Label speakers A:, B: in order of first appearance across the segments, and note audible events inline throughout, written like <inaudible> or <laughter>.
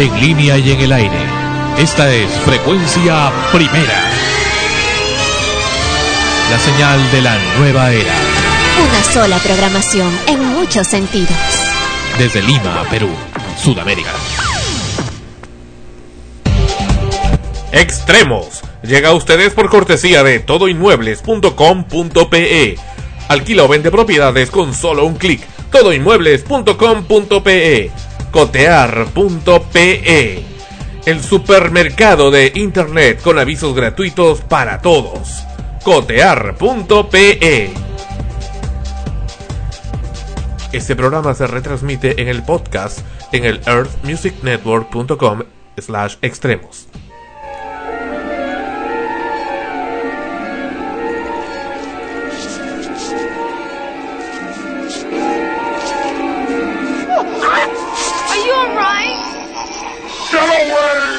A: en línea y en el aire. Esta es Frecuencia Primera. La señal de la nueva era.
B: Una sola programación en muchos sentidos.
A: Desde Lima, Perú, Sudamérica.
C: Extremos. Llega a ustedes por cortesía de todoinmuebles.com.pe. Alquila o vende propiedades con solo un clic. Todoinmuebles.com.pe. Cotear.pe. El supermercado de internet con avisos gratuitos para todos. Cotear.pe. Este programa se retransmite en el podcast en el earthmusicnetwork.com slash extremos.
D: word.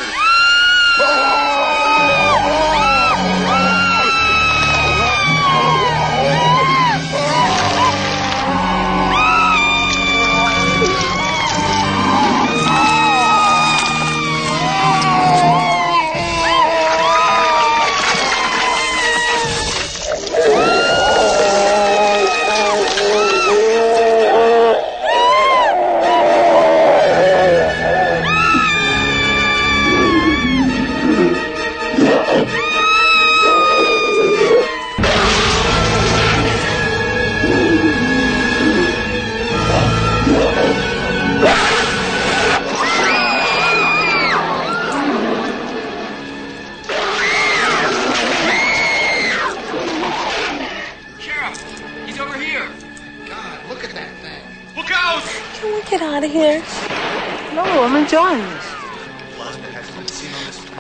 D: Enjoying this.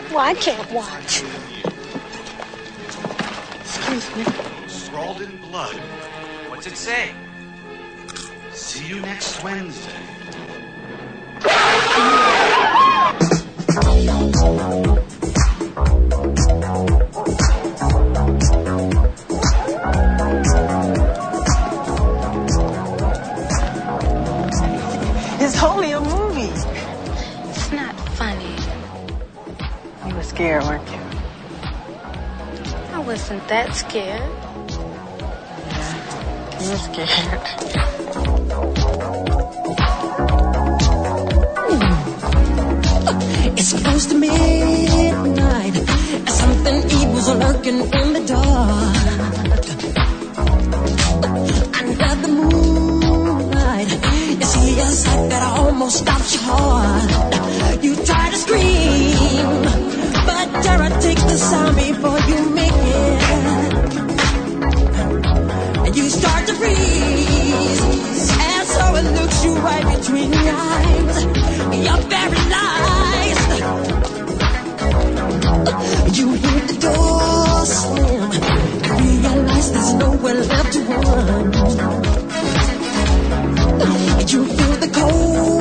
D: Well, I can't watch. Excuse me.
E: Scrawled in blood.
F: What's it say?
E: See you next Wednesday.
D: Scared, weren't you?
G: I wasn't that scared.
D: You were scared.
H: It's close to midnight. Something evil's lurking in the dark. Under the moonlight, you see a sight that almost stops your heart. You try to scream, but terror sound before you make it. And you start to freeze, and so it looks you right between the eyes. You're paralyzed. You hear the door slam realize there's nowhere left to run. You feel the cold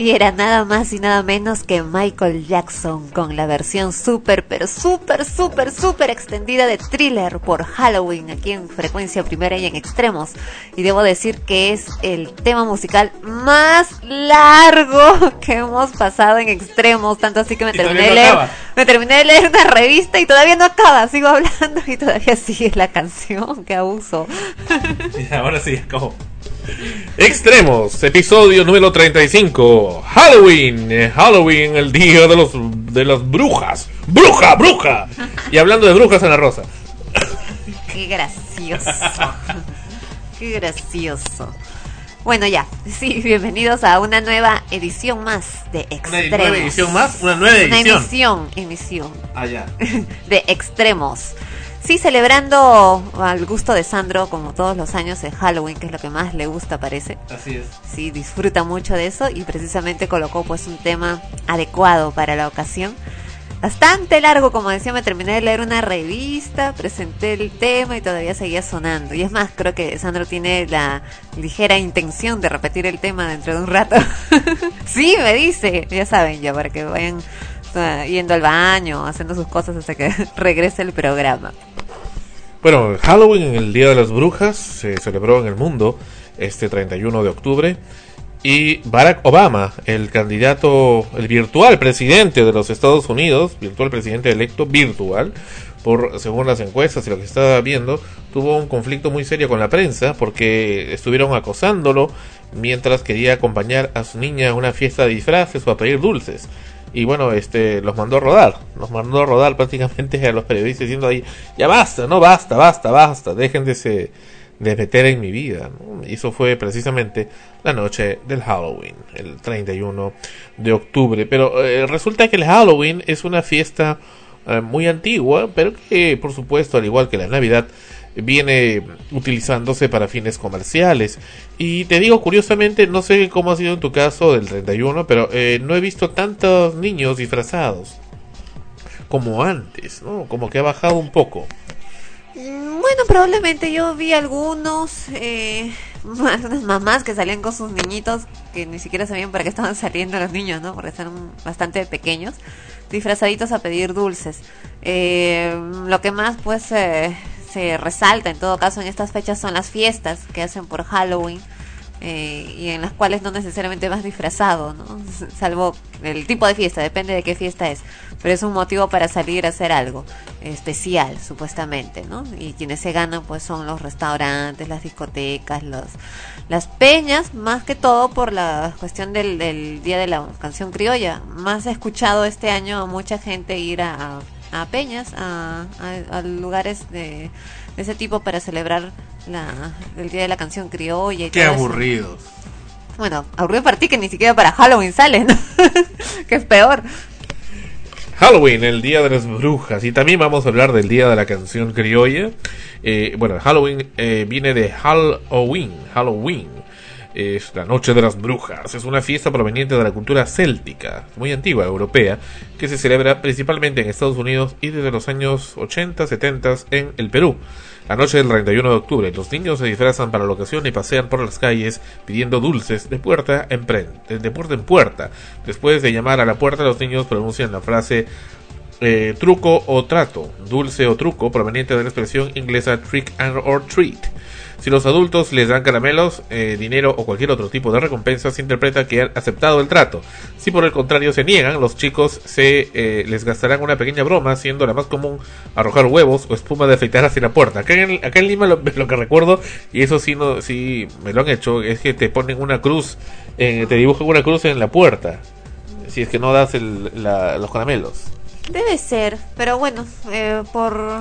B: Y era nada más y nada menos que Michael Jackson con la versión súper, pero súper, súper, súper extendida de Thriller por Halloween aquí en frecuencia primera y en extremos. Y debo decir que es el tema musical más largo <laughs> que hemos pasado en extremos, tanto así que me
C: Y
B: terminé de leer,
C: acaba.
B: me terminé de leer una revista y todavía no acaba, sigo hablando y todavía sigue la canción, qué abuso.
C: Ahora sí, acabó. Extremos, episodio número 35. Halloween, eh, Halloween, el día de los de las brujas. Bruja, bruja. Y hablando de brujas en la rosa.
B: Qué gracioso. Qué gracioso. Bueno, ya. Sí, bienvenidos a una nueva edición más de
C: Una
B: Extremos.
C: nueva edición más, una nueva
B: Una
C: edición.
B: emisión, emisión
C: Allá. <laughs>
B: de Extremos. Sí, celebrando al gusto de Sandro, como todos los años, el Halloween, que es lo que más le gusta, parece.
C: Así es.
B: Sí, disfruta mucho de eso y precisamente colocó pues un tema adecuado para la ocasión. Bastante largo, como decía, me terminé de leer una revista, presenté el tema y todavía seguía sonando. Y es más, creo que Sandro tiene la ligera intención de repetir el tema dentro de un rato. <laughs> sí, me dice, ya saben, ya para que vayan uh, yendo al baño, haciendo sus cosas hasta que <laughs> regrese el programa.
C: Bueno, Halloween, el Día de las Brujas, se celebró en el mundo este 31 de octubre. Y Barack Obama, el candidato, el virtual presidente de los Estados Unidos, virtual presidente electo virtual, por según las encuestas y lo que estaba viendo, tuvo un conflicto muy serio con la prensa porque estuvieron acosándolo mientras quería acompañar a su niña a una fiesta de disfraces o a pedir dulces. Y bueno, este los mandó a rodar, los mandó a rodar prácticamente a los periodistas diciendo ahí, ya basta, no basta, basta, basta, dejen de se de meter en mi vida. ¿no? Y eso fue precisamente la noche del Halloween, el 31 de octubre. Pero eh, resulta que el Halloween es una fiesta eh, muy antigua, pero que por supuesto, al igual que la Navidad, viene utilizándose para fines comerciales. Y te digo, curiosamente, no sé cómo ha sido en tu caso del 31, pero eh, no he visto tantos niños disfrazados como antes, ¿no? Como que ha bajado un poco.
B: Mm, Bueno, probablemente yo vi algunos, eh, <laughs> unas mamás que salían con sus niñitos que ni siquiera sabían para qué estaban saliendo los niños, ¿no? Porque están bastante pequeños, disfrazaditos a pedir dulces. Eh, lo que más, pues, eh, se resalta en todo caso en estas fechas son las fiestas que hacen por Halloween. eh, y en las cuales no necesariamente vas disfrazado, ¿no? Salvo el tipo de fiesta, depende de qué fiesta es. Pero es un motivo para salir a hacer algo especial, supuestamente, ¿no? Y quienes se ganan, pues son los restaurantes, las discotecas, los, las peñas, más que todo por la cuestión del, del Día de la Canción Criolla. Más he escuchado este año a mucha gente ir a, a peñas, a, a- a lugares de, de ese tipo para celebrar la, el Día de la Canción Criolla. Y
C: Qué
B: todo eso.
C: aburridos.
B: Bueno, aburrido para ti que ni siquiera para Halloween sale, ¿no? <laughs> que es peor.
C: Halloween, el día de las brujas. Y también vamos a hablar del día de la canción criolla. Eh, bueno, Halloween eh, viene de Halloween. Halloween es la noche de las brujas. Es una fiesta proveniente de la cultura céltica, muy antigua, europea, que se celebra principalmente en Estados Unidos y desde los años 80, 70 en el Perú. La noche del 31 de octubre, los niños se disfrazan para la ocasión y pasean por las calles pidiendo dulces de puerta en, de puerta, en puerta. Después de llamar a la puerta, los niños pronuncian la frase eh, truco o trato, dulce o truco, proveniente de la expresión inglesa trick and or treat. Si los adultos les dan caramelos, eh, dinero o cualquier otro tipo de recompensa, se interpreta que han aceptado el trato. Si por el contrario se niegan, los chicos se eh, les gastarán una pequeña broma, siendo la más común arrojar huevos o espuma de afeitar hacia la puerta. Acá en, Lima lo, <laughs> lo que recuerdo, y eso sí, no, sí me lo han hecho, es que te ponen una cruz, eh, te dibujan una cruz en la puerta, si es que no das el- la- los caramelos.
B: Debe ser, pero bueno, eh, por,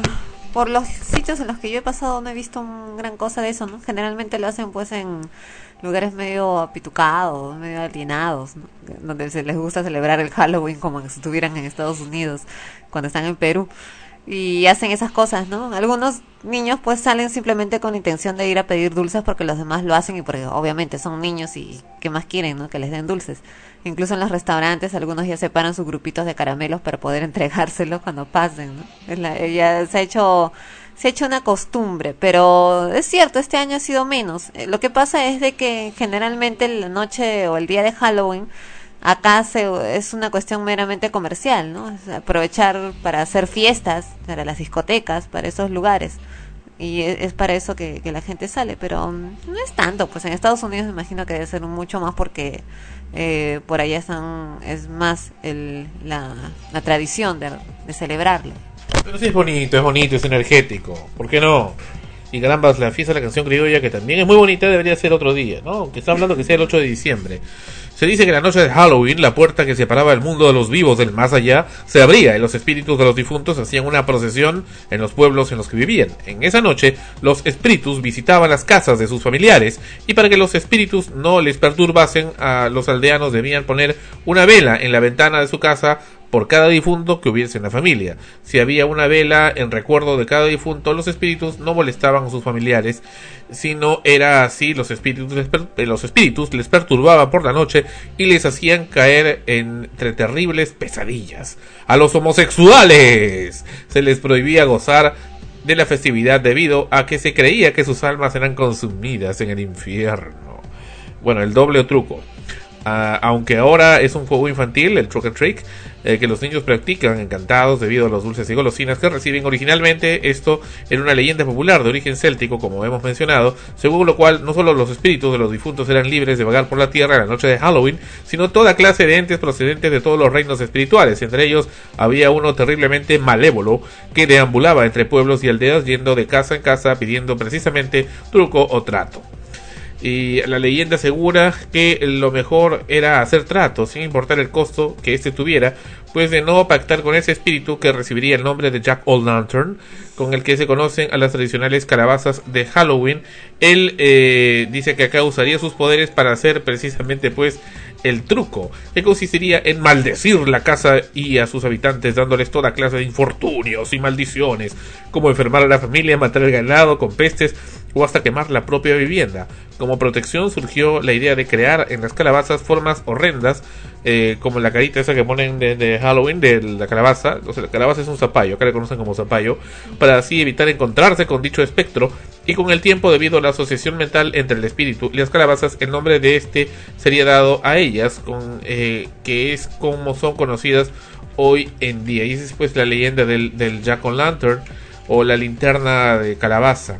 B: por los sitios en los que yo he pasado no he visto un gran cosa de eso, ¿no? Generalmente lo hacen pues en lugares medio apitucados, medio alienados. Donde se les gusta celebrar el Halloween como si estuvieran en Estados Unidos cuando están en Perú. Y hacen esas cosas, ¿no? Algunos niños pues salen simplemente con intención de ir a pedir dulces porque los demás lo hacen y porque obviamente son niños y ¿qué más quieren, no? Que les den dulces. Incluso en los restaurantes algunos ya separan sus grupitos de caramelos para poder <laughs> entregárselos cuando pasen, ¿no? La- ya se ha hecho se ha hecho una costumbre, pero es cierto, este año ha sido menos. Eh, Lo que pasa es de que generalmente la noche o el día de Halloween acá se, es una cuestión meramente comercial, ¿no? Aprovechar para hacer fiestas, para las discotecas, para esos lugares. Y es, para eso que, que la gente sale, pero mm, no es tanto. Pues en Estados Unidos me imagino que debe ser mucho más porque eh, por allá están, es más el, la, la tradición de, de celebrarlo.
C: Pero sí es bonito, es bonito, es energético. ¿Por qué no? Y carambas, la fiesta de la canción criolla, que también es muy bonita, debería ser otro día, ¿no? Aunque está hablando que sea el 8 de diciembre. Se dice que la noche de Halloween, la puerta que separaba el mundo de los vivos del más allá se abría y los espíritus de los difuntos hacían una procesión en los pueblos en los que vivían. En esa noche, los espíritus visitaban las casas de sus familiares y para que los espíritus no les perturbasen a los aldeanos debían poner una vela en la ventana de su casa por cada difunto que hubiese en la familia. Si había una vela en recuerdo de cada difunto, los espíritus no molestaban a sus familiares, sino era así los espíritus les, per- eh, los espíritus les perturbaban por la noche y les hacían caer entre terribles pesadillas. A los homosexuales se les prohibía gozar de la festividad debido a que se creía que sus almas eran consumidas en el infierno. Bueno, el doble truco. Ah, aunque ahora es un juego infantil, el Truck and Trick, eh, que los niños practican encantados debido a los dulces y golosinas que reciben originalmente. Esto era una leyenda popular de origen céltico, como hemos mencionado, según lo cual no solo los espíritus de los difuntos eran libres de vagar por la tierra en la noche de Halloween, sino toda clase de entes procedentes de todos los reinos espirituales. Entre ellos había uno terriblemente malévolo que deambulaba entre pueblos y aldeas yendo de casa en casa pidiendo precisamente truco o trato. Y la leyenda asegura que lo mejor era hacer trato, sin importar el costo que éste tuviera, pues de no pactar con ese espíritu que recibiría el nombre de Jack Old Lantern, con el que se conocen a las tradicionales calabazas de Halloween. Él eh, dice que acá usaría sus poderes para hacer precisamente pues el truco, que consistiría en maldecir la casa y a sus habitantes dándoles toda clase de infortunios y maldiciones, como enfermar a la familia, matar el ganado con pestes o hasta quemar la propia vivienda. Como protección surgió la idea de crear en las calabazas formas horrendas, eh, como la carita esa que ponen de, Halloween de la calabaza. O sea, la calabaza es un zapallo, acá le conocen como zapallo, para así evitar encontrarse con dicho espectro. Y con el tiempo, debido a la asociación mental entre el espíritu y las calabazas, el nombre de este sería dado a ellas, con, eh, que es como son conocidas hoy en día. Y esa es pues la leyenda del, del Jack o' Lantern o la linterna de calabaza.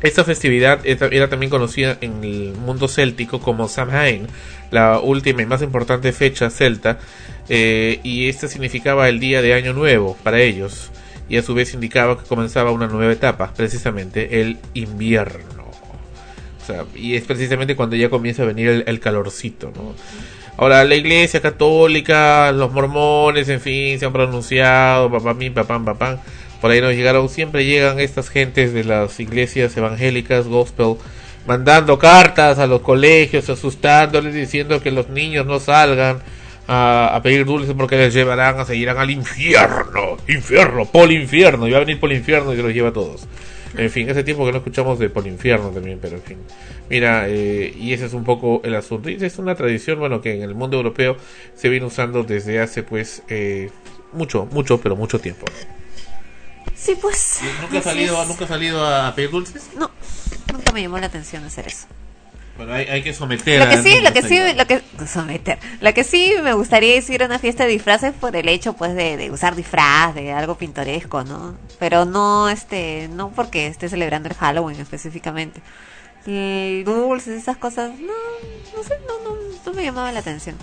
C: Esta festividad era también conocida en el mundo céltico como Samhain, la última y más importante fecha celta, eh, y esta significaba el día de Año Nuevo para ellos, y a su vez indicaba que comenzaba una nueva etapa, precisamente el invierno. O sea, y es precisamente cuando ya comienza a venir el, calorcito, ¿no? Ahora, la iglesia católica, los mormones, en fin, se han pronunciado, papá, mi, papá. Por ahí nos llegaron, siempre llegan estas gentes de las iglesias evangélicas, gospel, mandando cartas a los colegios, asustándoles, diciendo que los niños no salgan a, pedir dulces porque les llevarán a seguirán al infierno, infierno, pol infierno, y va a venir pol infierno y se los lleva a todos. En fin, hace tiempo que no escuchamos de Polinfierno también, pero en fin. Mira, eh, y ese es un poco el asunto. Es una tradición, bueno, que en el mundo europeo se viene usando desde hace, pues, eh, mucho, mucho, pero mucho tiempo.
B: Sí, pues.
C: ¿Nunca
B: así
C: salido. ¿nunca has salido a pedir dulces?
B: No, nunca me llamó la atención hacer eso.
C: Bueno, hay, hay que someter
B: Lo
C: a
B: que sí, lo que sí, lo que someter. Lo que sí me gustaría es ir a una fiesta de disfraces por el hecho, pues, de, de usar disfraz, de algo pintoresco, ¿no? Pero no, este, no porque esté celebrando el Halloween específicamente. Y dulces, esas cosas, no, no sé, no, no, no me llamaba la atención.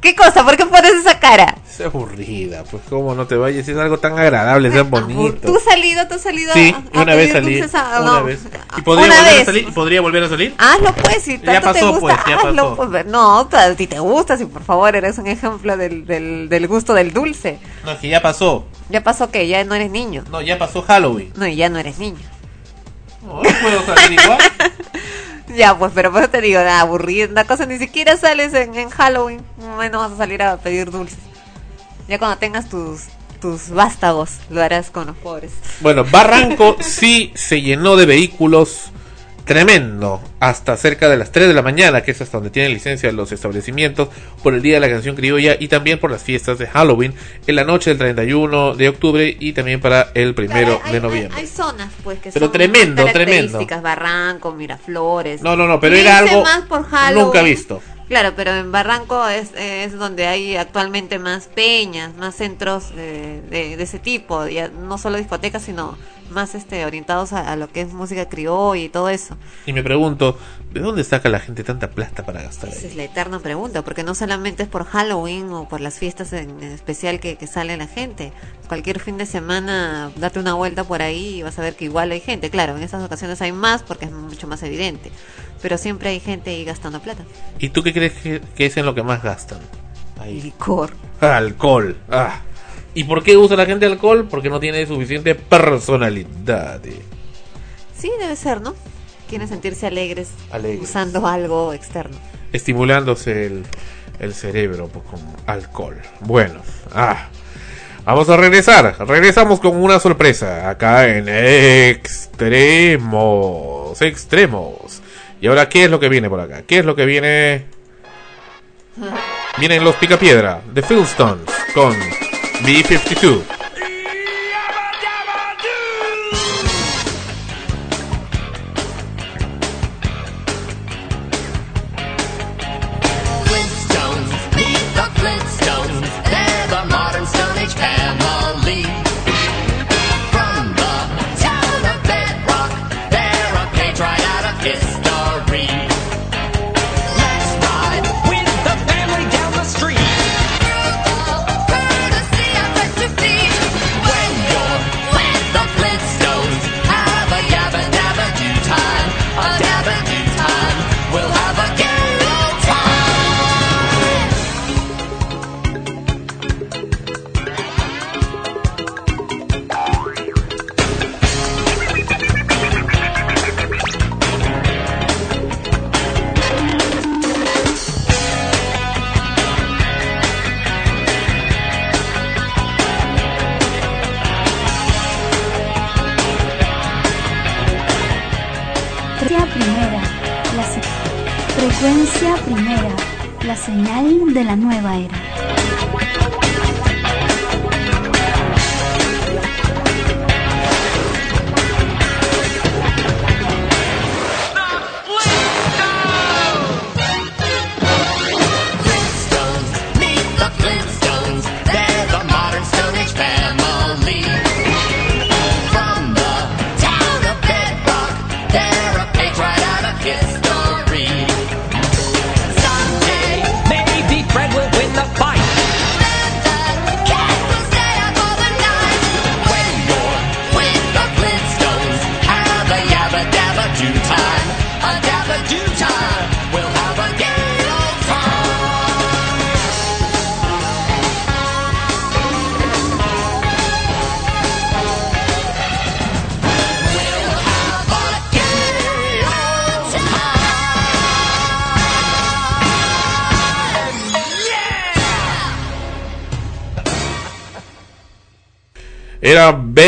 B: ¿Qué cosa? ¿Por qué pones esa cara?
C: Es aburrida, pues cómo no te vayas, es algo tan agradable, tan bonito.
B: ¿Tú has salido, tú has salido
C: Sí,
B: a, a
C: una vez salí,
B: dulces a-
C: una
B: no,
C: vez. ¿Y podría
B: una
C: volver
B: vez.
C: a salir? ¿Podría volver a salir?
B: Hazlo pues, si tanto
C: Ya pasó,
B: te gusta,
C: pues, ya
B: hazlo
C: pasó.
B: pues. No, a ti te gusta, si por favor eres un ejemplo del, del, del gusto del dulce.
C: No, es que ya pasó.
B: Ya pasó que ya no eres niño.
C: No, ya pasó Halloween.
B: No, y ya no eres niño.
C: No, no puedo salir igual. <laughs>
B: Ya, pues, pero por eso te digo, nada, aburrido, una cosa, ni siquiera sales en, en Halloween, menos vas a salir a pedir dulces. Ya cuando tengas tus, tus vástagos, lo harás con los pobres.
C: Bueno, Barranco <laughs> sí se llenó de vehículos tremendo hasta cerca de las 3 de la mañana, que es hasta donde tienen licencia los establecimientos por el Día de la Canción Criolla y también por las fiestas de Halloween en la noche del 31 de octubre y también para el primero
B: Claro, hay-
C: de noviembre.
B: Hay, zonas, pues, que
C: Pero
B: son
C: tremendo,
B: características, Barranco, Miraflores.
C: No, no, no, pero era algo
B: más por Halloween.
C: nunca visto.
B: Claro, pero en Barranco es, es donde hay actualmente más peñas, más centros de, de- de ese tipo, ya no solo discotecas, sino más este orientados a, a lo que es música criolla y todo eso.
C: Y me pregunto, ¿de dónde saca la gente tanta plata para gastar
B: Esa
C: ahí?
B: es la eterna pregunta, porque no solamente es por Halloween o por las fiestas en especial que, que sale la gente. Cualquier fin de semana, date una vuelta por ahí y vas a ver que igual hay gente. Claro, en esas ocasiones hay más porque es mucho más evidente, pero siempre hay gente ahí gastando plata.
C: ¿Y tú qué crees que, que es en lo que más gastan? Ahí.
B: Licor.
C: Alcohol. Ah. ¿Y por qué usa la gente alcohol? Porque no tiene suficiente personalidad.
B: Sí, debe ser, ¿no? Quieren sentirse alegres,
C: Alegres.
B: usando algo externo.
C: Estimulándose el, el cerebro pues, con alcohol. Bueno, ah. Vamos a regresar. Regresamos con una sorpresa. Acá en Extremos. Extremos. Y ahora, ¿qué es lo que viene por acá? ¿Qué es lo que viene? <laughs> Vienen los Picapiedra de Philstones con B52.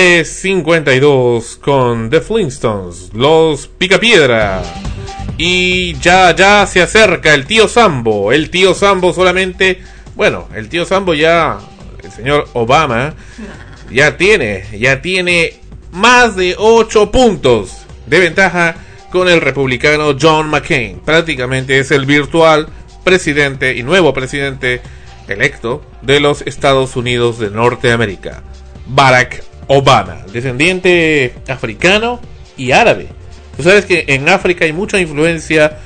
C: 3.52 con The Flintstones, los Picapiedra. Y ya, ya se acerca el tío Sambo. El tío Sambo solamente, bueno, el tío Sambo ya, el señor Obama, ya tiene, ya tiene más de 8 puntos de ventaja con el republicano John McCain. Prácticamente es el virtual presidente y nuevo presidente electo de los Estados Unidos de Norteamérica. Barack Obama, descendiente africano y árabe. Tú sabes que en África hay mucha influencia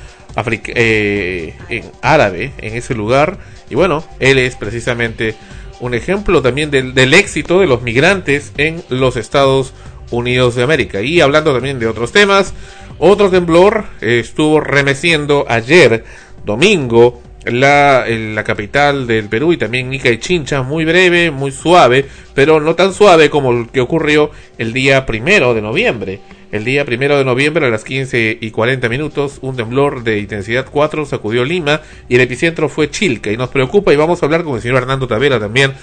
C: eh, en árabe en ese lugar y bueno, él es precisamente un ejemplo también del, éxito de los migrantes en los Estados Unidos de América. Y hablando también de otros temas, otro temblor estuvo remeciendo ayer, domingo, la, la capital del Perú y también Ica y Chincha, muy breve, muy suave, pero no tan suave como el que ocurrió el día primero de noviembre. El día primero de noviembre a las 15 y 40 minutos, un temblor de intensidad 4 sacudió Lima y el epicentro fue Chilca y nos preocupa y vamos a hablar con el señor Hernando Tavera también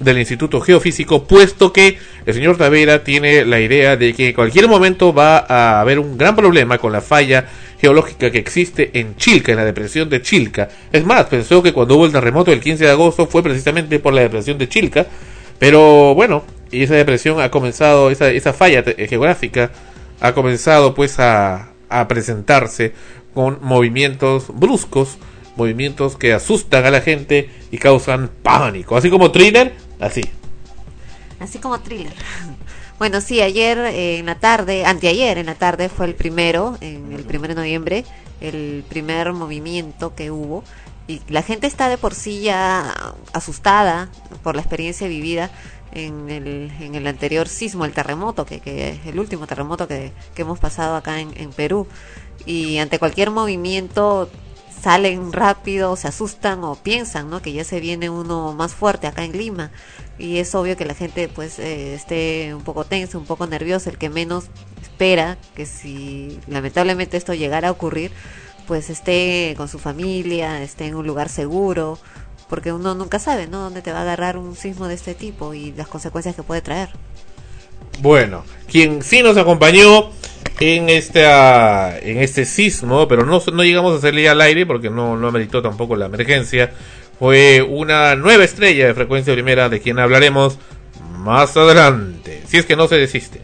C: del Instituto Geofísico, puesto que el señor Tavera tiene la idea de que en cualquier momento va a haber un gran problema con la falla geológica que existe en Chilca, en la depresión de Chilca. Es más, pensó que cuando hubo el terremoto del 15 de agosto fue precisamente por la depresión de Chilca, pero bueno, y esa depresión ha comenzado, esa, esa falla te- geográfica ha comenzado pues a, a presentarse con movimientos bruscos, movimientos que asustan a la gente y causan pánico, así como thriller, así.
B: Así como thriller. Bueno, sí, ayer eh, en la tarde, anteayer en la tarde fue el primero, en el primero de noviembre, el primer movimiento que hubo. Y la gente está de por sí ya asustada por la experiencia vivida en el, en el anterior sismo, el terremoto, que, que el último terremoto que, que hemos pasado acá en, en Perú. Y ante cualquier movimiento salen rápido, se asustan o piensan, ¿no? Que ya se viene uno más fuerte acá en Lima. Y es obvio que la gente pues eh, esté un poco tensa, un poco nerviosa, el que menos espera que si lamentablemente esto llegara a ocurrir, pues esté con su familia, esté en un lugar seguro, porque uno nunca sabe, ¿no? Dónde te va a agarrar un sismo de este tipo y las consecuencias que puede traer.
C: Bueno, quien sí nos acompañó en esta en este sismo, pero no, no llegamos a ya al aire porque no, no ameritó tampoco la emergencia, fue una nueva estrella de frecuencia primera de quien hablaremos más adelante, si es que no se desiste.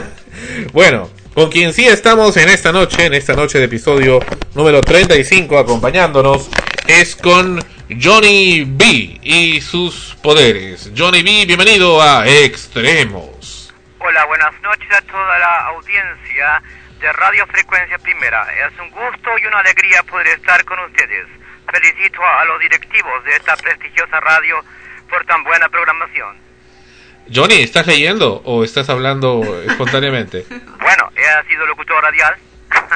C: <laughs> bueno, con quien sí estamos en esta noche, en esta noche de episodio número 35 acompañándonos, es con Johnny B y sus poderes. Johnny B, bienvenido a Extremos.
I: Hola, buenas noches a toda la audiencia de Radio Frecuencia Primera. Es un gusto y una alegría poder estar con ustedes. Felicito a los directivos de esta prestigiosa radio por tan buena programación.
C: Johnny, ¿estás leyendo o estás hablando espontáneamente? <laughs>
I: Bueno, he sido locutor radial.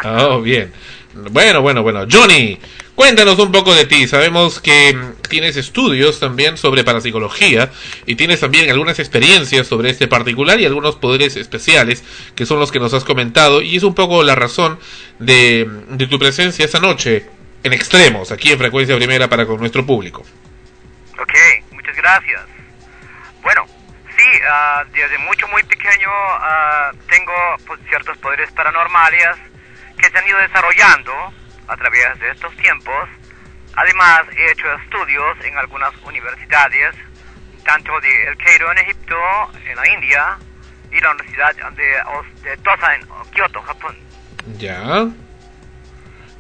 C: Oh, bien. Bueno, bueno, bueno. Johnny, cuéntanos un poco de ti. Sabemos que tienes estudios también sobre parapsicología y tienes también algunas experiencias sobre este particular y algunos poderes especiales que son los que nos has comentado y es un poco la razón de, de tu presencia esta noche en extremos, aquí en Frecuencia Primera para con nuestro público.
I: Ok, muchas gracias. Bueno, sí, ah, desde mucho, muy pequeño ah, tengo pues, ciertos poderes paranormales que se han ido desarrollando a través de estos tiempos. Además, he hecho estudios en algunas universidades, tanto de El Cairo en Egipto, en la India, y la Universidad de, de Tosa en Kioto, Japón.
C: Ya.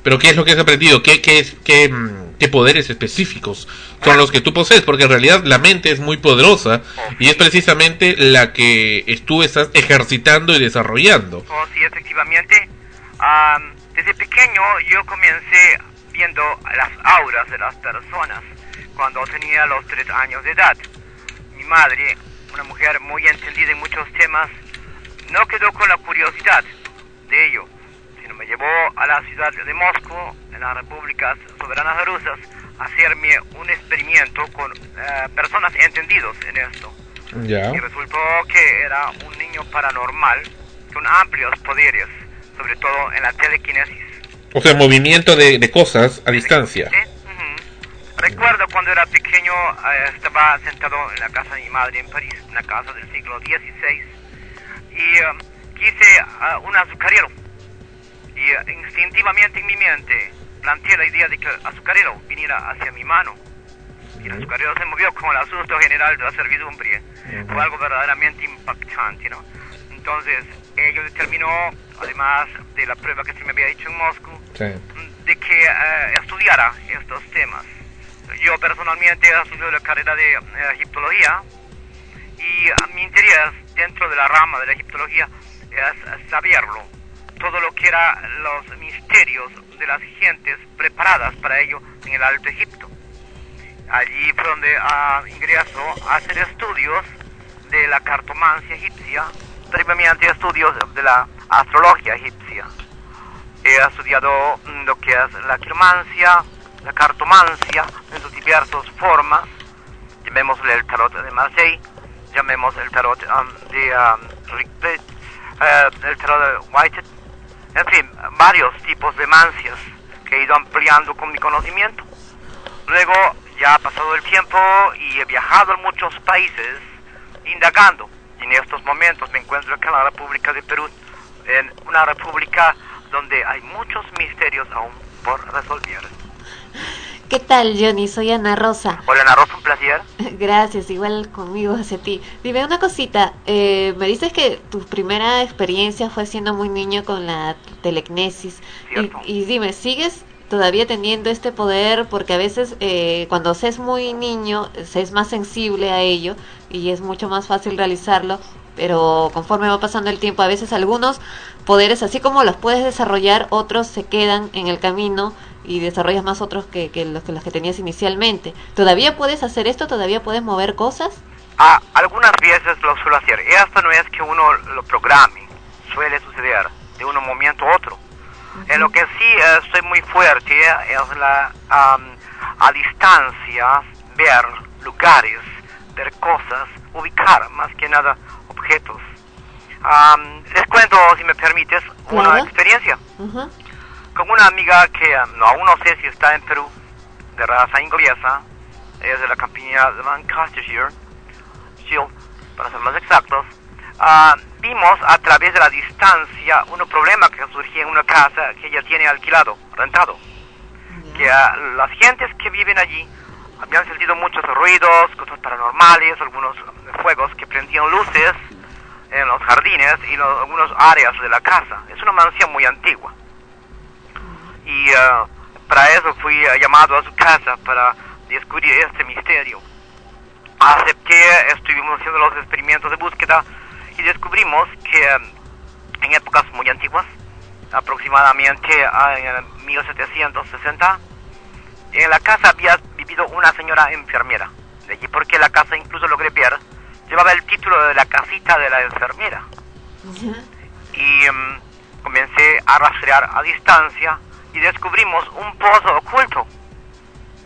C: Pero ¿qué es lo que has aprendido? ¿Qué, qué, es- qué, mm, qué poderes específicos son los que tú posees? Porque en realidad la mente es muy poderosa y es precisamente la que tú estás ejercitando y desarrollando.
I: Oh, sí, efectivamente. Am, desde pequeño yo comencé viendo las auras de las personas cuando tenía los tres años de edad. Mi madre, una mujer muy entendida en muchos temas, no quedó con la curiosidad de ello, sino me llevó a la ciudad de Moscú, en las repúblicas soberanas rusas, a hacerme un experimento con eh, personas entendidos en esto.
C: Ya.
I: Y resultó que era un niño paranormal con amplios poderes, sobre todo en la telequinesis.
C: O sea, movimiento de, de cosas a distancia.
I: Recuerdo cuando era pequeño, eh, estaba sentado en la casa de mi madre en París, una casa del siglo XVI, y eh, quise ah, un azucarero. Y instintivamente en mi mente planteé la idea de que el azucarero viniera hacia mi mano. Y el azucarero se movió con el asusto general de la servidumbre. Fue algo verdaderamente impactante, ¿no? Entonces, ello determinó, además de la prueba que se me había hecho en Moscú, de que eh, estudiara estos temas. Yo personalmente estudiado la carrera de eh, egiptología y mi interés dentro de la rama de la egiptología es saberlo, todo lo que eran los misterios de las gentes preparadas para ello en el Alto Egipto. Allí fue donde ah, ingreso a hacer estudios de la cartomancia egipcia, previamente estudios de la astrología egipcia. He estudiado mm, lo que es la quiromancia, la cartomancia en sus diversas formas, llamémosle el tarot de Marseille, llamemos el tarot um, de um, eh, el tarot de Whitehead, en fin, varios tipos de mancias que he ido ampliando con mi conocimiento. Luego ya ha pasado el tiempo y he viajado a muchos países indagando. En estos momentos me encuentro acá en la República de Perú, en una república donde hay muchos misterios aún por resolver.
B: ¿Qué tal, Johnny? Soy Ana Rosa.
I: Hola, Ana Rosa, un placer. <laughs>
B: Gracias, igual conmigo hacia ti. Dime una cosita, eh, me dices que tu primera experiencia fue siendo muy niño con la telequinesis. Y, y dime, ¿sigues todavía teniendo este poder? Porque a veces eh, cuando se es muy niño, se es más sensible a ello y es mucho más fácil realizarlo. Pero conforme va pasando el tiempo, a veces algunos poderes, así como los puedes desarrollar, otros se quedan en el camino y desarrollas más otros que, que los, que los que tenías inicialmente. ¿Todavía puedes hacer esto? ¿Todavía puedes mover cosas?
I: Ah, algunas veces lo suelo hacer. Esto no es que uno lo programe, suele suceder de un momento a otro. En lo que sí eh, estoy muy fuerte es la, am, a distancia ver lugares, ver cosas, ubicar más que nada objetos. Am, les cuento, si me permites, una
B: Claro.
I: experiencia
B: Ujú.
I: con una amiga que no, aún no sé si está en Perú, de raza inglesa, es de la campiña de Lancashire, Shield, para ser más exactos, ah, vimos a través de la distancia un problema que surgía en una casa que ella tiene alquilado, rentado. Que ah, las gentes que viven allí habían sentido muchos ruidos, cosas paranormales, algunos fuegos que prendían luces en los jardines y en algunas áreas de la casa. Es una mansión muy antigua. Y ah, para eso fui ah, llamado a su casa para descubrir este misterio. Acepté, estuvimos haciendo los experimentos de búsqueda y descubrimos que ah, en épocas muy antiguas, aproximadamente en el 1760, en la casa había vivido una señora enfermera. De allí porque la casa, incluso logré ver, llevaba el título de la casita de la enfermera. Y em, comencé a rastrear a distancia y descubrimos un pozo oculto.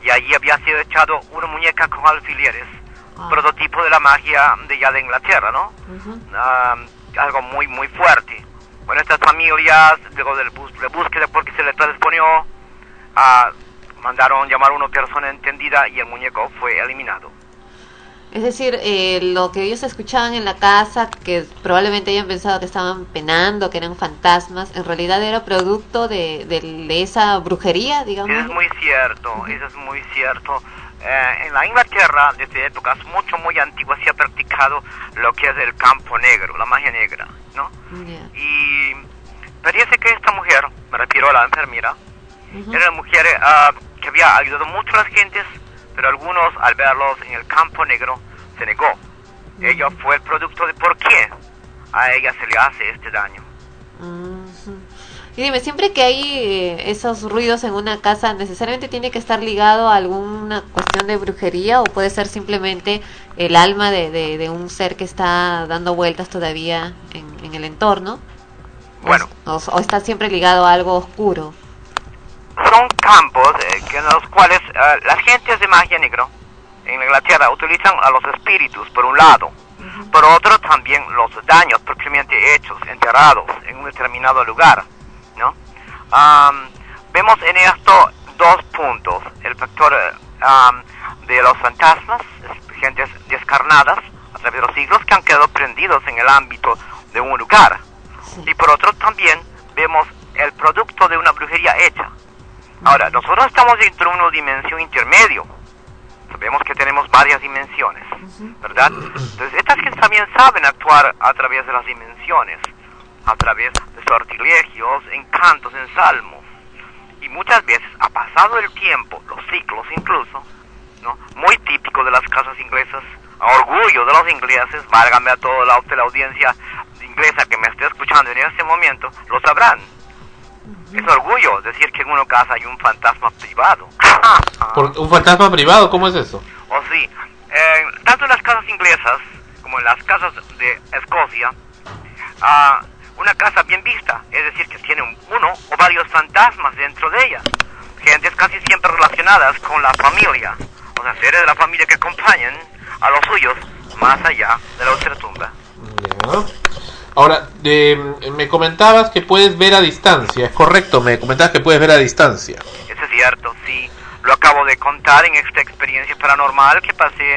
I: Y allí había sido echado una muñeca con alfileres, prototipo de la magia de ya de Inglaterra, ¿no? Ah, algo muy, muy fuerte. Bueno, estas familias, luego de búsqueda porque se les transponió, ah, mandaron llamar a una persona entendida y el muñeco fue eliminado.
B: Es decir, eh, lo que ellos escuchaban en la casa, que probablemente hayan pensado que estaban penando, que eran fantasmas, en realidad era producto de, de, esa brujería, digamos.
I: Eso es muy cierto, eso es muy cierto. Eh, en la Inglaterra, desde épocas mucho, muy antiguas, se ha practicado lo que es el campo negro, la magia negra, ¿no? Y parece que esta mujer, me refiero a la enfermera, era una mujer ah, que había ayudado mucho a las gentes, pero algunos al verlos en el campo negro se negó. Ella fue el producto de por qué a ella se le hace este daño.
B: Y dime, siempre que hay eh, esos ruidos en una casa, ¿necesariamente tiene que estar ligado a alguna cuestión de brujería o puede ser simplemente el alma de, de, de un ser que está dando vueltas todavía en, en el entorno?
I: Bueno.
B: O, o está siempre ligado a algo oscuro?
I: Son campos eh, en los cuales eh, las gentes de magia negro en Inglaterra utilizan a los espíritus por un lado, por otro también los daños propiamente hechos, enterrados en un determinado lugar, ¿no? Am, vemos en esto dos puntos, el factor am, de los fantasmas, es- gentes descarnadas a través de los siglos que han quedado prendidos en el ámbito de un lugar, y por otro también vemos el producto de una brujería hecha. Ahora, nosotros estamos dentro de una dimensión intermedio. Sabemos que tenemos varias dimensiones, ¿verdad? Entonces, estas que también saben actuar a través de las dimensiones, a través de sortilegios, encantos, en salmos. Y muchas veces, ha pasado el tiempo, los ciclos incluso, ¿no? Muy típico de las casas inglesas, a orgullo de los ingleses, válgame a toda la, la audiencia inglesa que me esté escuchando en este momento, lo sabrán. Es orgullo decir que en una casa hay un fantasma privado. <laughs>
C: ¿Por un fantasma privado? ¿Cómo es eso?
I: O sí, eh, tanto en las casas inglesas como en las casas de Escocia, ah, una casa bien vista, es decir, que tiene un- uno o varios fantasmas dentro de ella. Gentes casi siempre relacionadas con la familia, o sea, seres de la familia que acompañan a los suyos más allá de la ultratumba.
C: Ya. Ahora, de- me comentabas que puedes ver a distancia, es correcto, me comentabas que puedes ver a distancia.
I: Eso es cierto, sí. lo acabo de contar en esta experiencia paranormal que pasé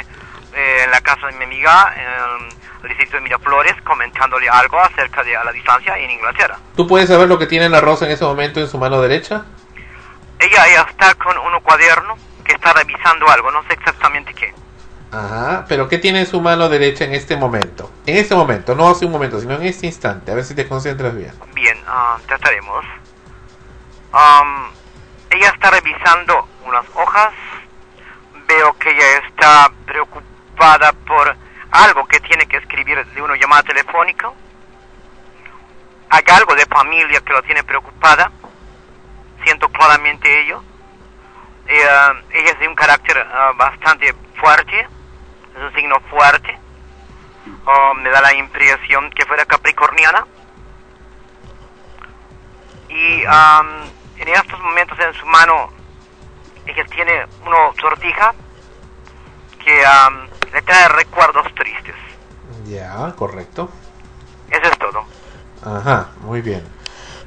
I: eh, en la casa de mi amiga en el distrito de Miraflores comentándole algo acerca de a la distancia en Inglaterra.
C: ¿Tú puedes saber lo que tiene la Rosa en ese momento en su mano derecha?
I: Ella, ella está con un cuaderno que está revisando algo, no sé exactamente qué.
C: Ajá, pero ¿qué tiene en su mano derecha en este momento? En este momento, no hace un momento, sino en este instante. A ver si te concentras bien.
I: Bien, ah, trataremos. Am, ella está revisando unas hojas. Veo que ella está preocupada por algo que tiene que escribir de una llamada telefónica. Hay algo de familia que lo tiene preocupada. Siento claramente ello. Ella, ella es de un carácter ah, bastante fuerte. Es un signo fuerte. Oh, me da la impresión que fuera capricorniana. Y am, en estos momentos en su mano ella tiene una sortija que am, le trae recuerdos tristes.
C: Ya, correcto.
I: Eso es todo.
C: Ajá, muy bien.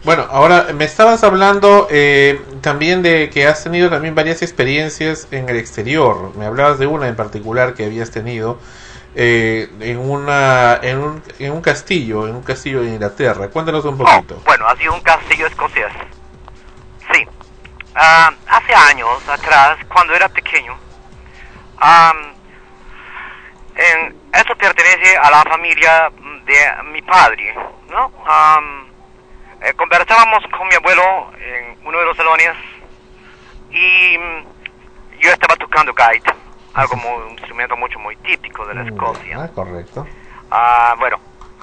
C: Bueno, ahora me estabas hablando eh, también de que has tenido también varias experiencias en el exterior. Me hablabas de una en particular que habías tenido eh, en una en un, en un castillo, en un castillo de Inglaterra. Cuéntanos un poquito.
I: Bueno, ha sido un castillo escocés. Sí. Ah, hace años atrás, cuando era pequeño, am, en, esto pertenece a la familia de mi padre, ¿no? Am, eh, conversábamos con mi abuelo en uno de los salones y mm, yo estaba tocando gaita, algo muy, un instrumento mucho muy típico de la Escocia.
C: Ah, correcto.
I: Ah, bueno,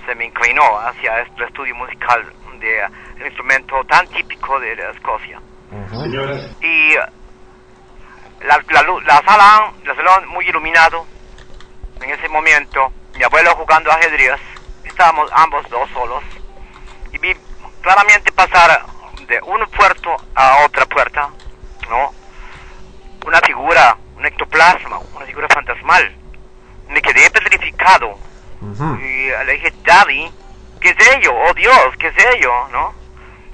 I: se me inclinó hacia este estudio musical de un instrumento tan típico de la Escocia. Y eh, la, la, lu- la sala, el salón muy iluminado. En ese momento, mi abuelo jugando ajedrez, estábamos ambos dos solos. Claramente pasar de una puerta a otra puerta, ¿no? Una figura, un ectoplasma, una figura fantasmal. Me quedé petrificado. Y le dije, Daddy, ¿qué es ello? Oh Dios, ¿qué es ello? ¿No?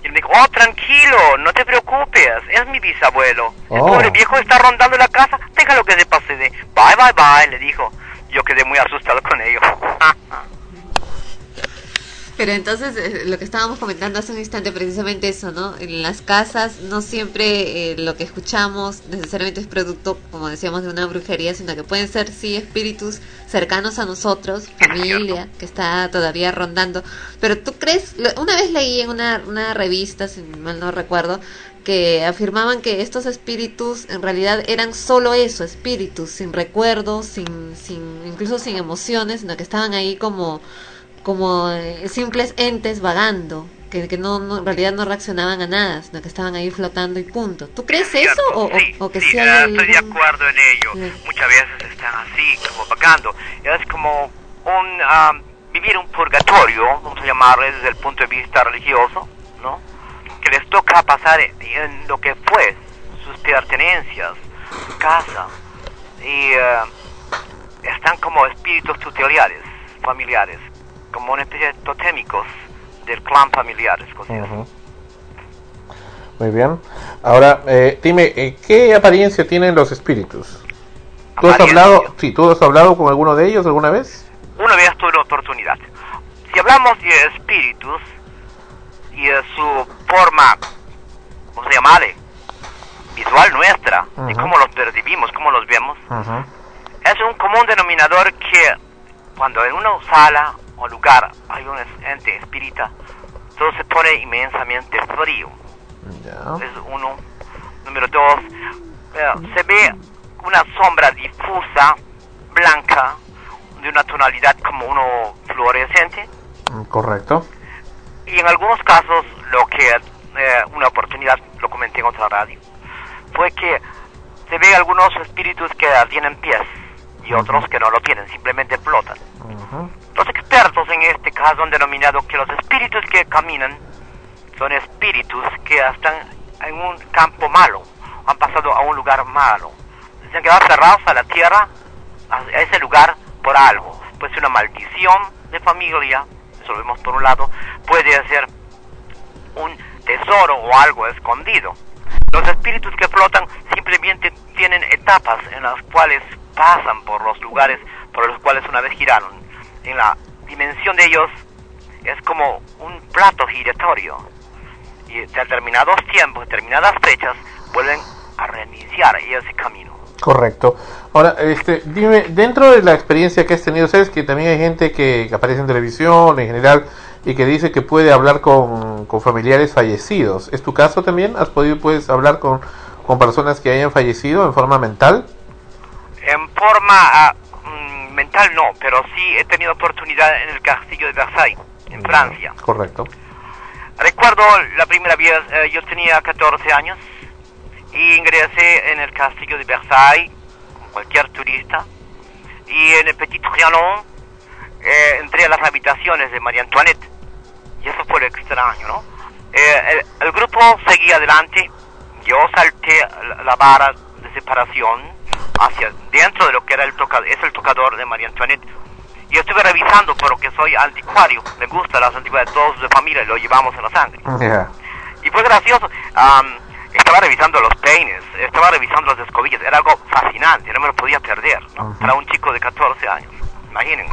I: Y él me dijo, oh, tranquilo, no te preocupes, es mi bisabuelo. El
C: Oh.
I: pobre viejo está rondando la casa, déjalo que se pase de... Bye, bye, bye, le dijo. Yo quedé muy asustado con ello. <laughs>
B: Pero entonces eh, lo que estábamos comentando hace un instante precisamente eso, ¿no? En las casas no siempre eh, lo que escuchamos necesariamente es producto, como decíamos, de una brujería, sino que pueden ser sí espíritus cercanos a nosotros, familia que está todavía rondando. Pero tú crees, una vez leí en una, una revista, si mal no recuerdo, que afirmaban que estos espíritus en realidad eran solo eso, espíritus, sin recuerdos, sin, sin, incluso sin emociones, sino que estaban ahí como como eh, simples entes vagando, que, que no, no- en realidad no reaccionaban a nada, sino que estaban ahí flotando y punto. ¿Tú crees eso o, o- o que sí,
I: Sí,
B: hay
I: estoy de acuerdo en ello.
B: Sí.
I: Muchas veces están así, como vagando. Es como un ah, vivir un purgatorio, vamos a llamarle desde el punto de vista religioso, ¿no? Que les toca pasar en lo que fue, sus pertenencias, su casa. Y eh, están como espíritus tutoriales, familiares, como una especie de totémicos del clan familiar escocés.
C: Ujú. Muy bien. Ahora, eh, dime, eh, ¿qué apariencia tienen los espíritus? ¿Tú has hablado, sí, tú has hablado con alguno de ellos alguna vez?
I: una vez tuve la oportunidad. Si hablamos de espíritus y de su forma, ¿cómo se llama? Visual nuestra, de
C: Ujú.
I: cómo los percibimos, cómo los vemos, es un común denominador que cuando en una sala o lugar hay un ente espírita, todo se pone inmensamente frío. Es uno. Número dos, eh, se ve una sombra difusa, blanca, de una tonalidad como uno fluorescente.
C: Mm, Correcto.
I: Y en algunos casos, lo que eh, una oportunidad, lo comenté en otra radio, fue que se ve algunos espíritus que tienen pies y otros que no lo tienen, simplemente flotan. Los expertos en este caso han denominado que los espíritus que caminan son espíritus que están en un campo malo, han pasado a un lugar malo. Se han quedado cerrados a la tierra, a ese lugar, por algo. Puede ser una maldición de familia, eso lo vemos por un lado, puede ser un tesoro o algo escondido. Los espíritus que flotan simplemente tienen etapas en las cuales pasan por los lugares por los cuales una vez giraron. En la dimensión de ellos es como un plato giratorio. Y determinados tiempos, determinadas fechas, vuelven a reiniciar ese camino.
C: Correcto. Ahora, este, dime, dentro de la experiencia que has tenido, sabes que también hay gente que, que aparece en televisión en general y que dice que puede hablar con, con familiares fallecidos. ¿Es tu caso también? ¿Has podido puedes hablar con, con personas que hayan fallecido en forma mental?
I: En forma ah, mm, mental no, pero sí he tenido oportunidad en el castillo de Versailles, en Francia.
C: Correcto.
I: Recuerdo la primera vez, eh, yo tenía 14 años y ingresé en el castillo de Versailles, como cualquier turista, y en el Petit Trianon eh, entré a las habitaciones de María Antoinette, y eso fue lo extraño, ¿no? Eh, el, el grupo seguía adelante, yo salté la, la vara de separación hacia dentro de lo que era el toca, es el tocador de María Antoinette, y estuve revisando porque soy anticuario, me gustan las antigüedades, todos de familia lo llevamos en la sangre.
C: Ya.
I: Y fue gracioso. am, estaba revisando los peines, estaba revisando las escobillas. Era algo fascinante, no me lo podía perder. ¿no? Para un chico de 14 años, imaginen.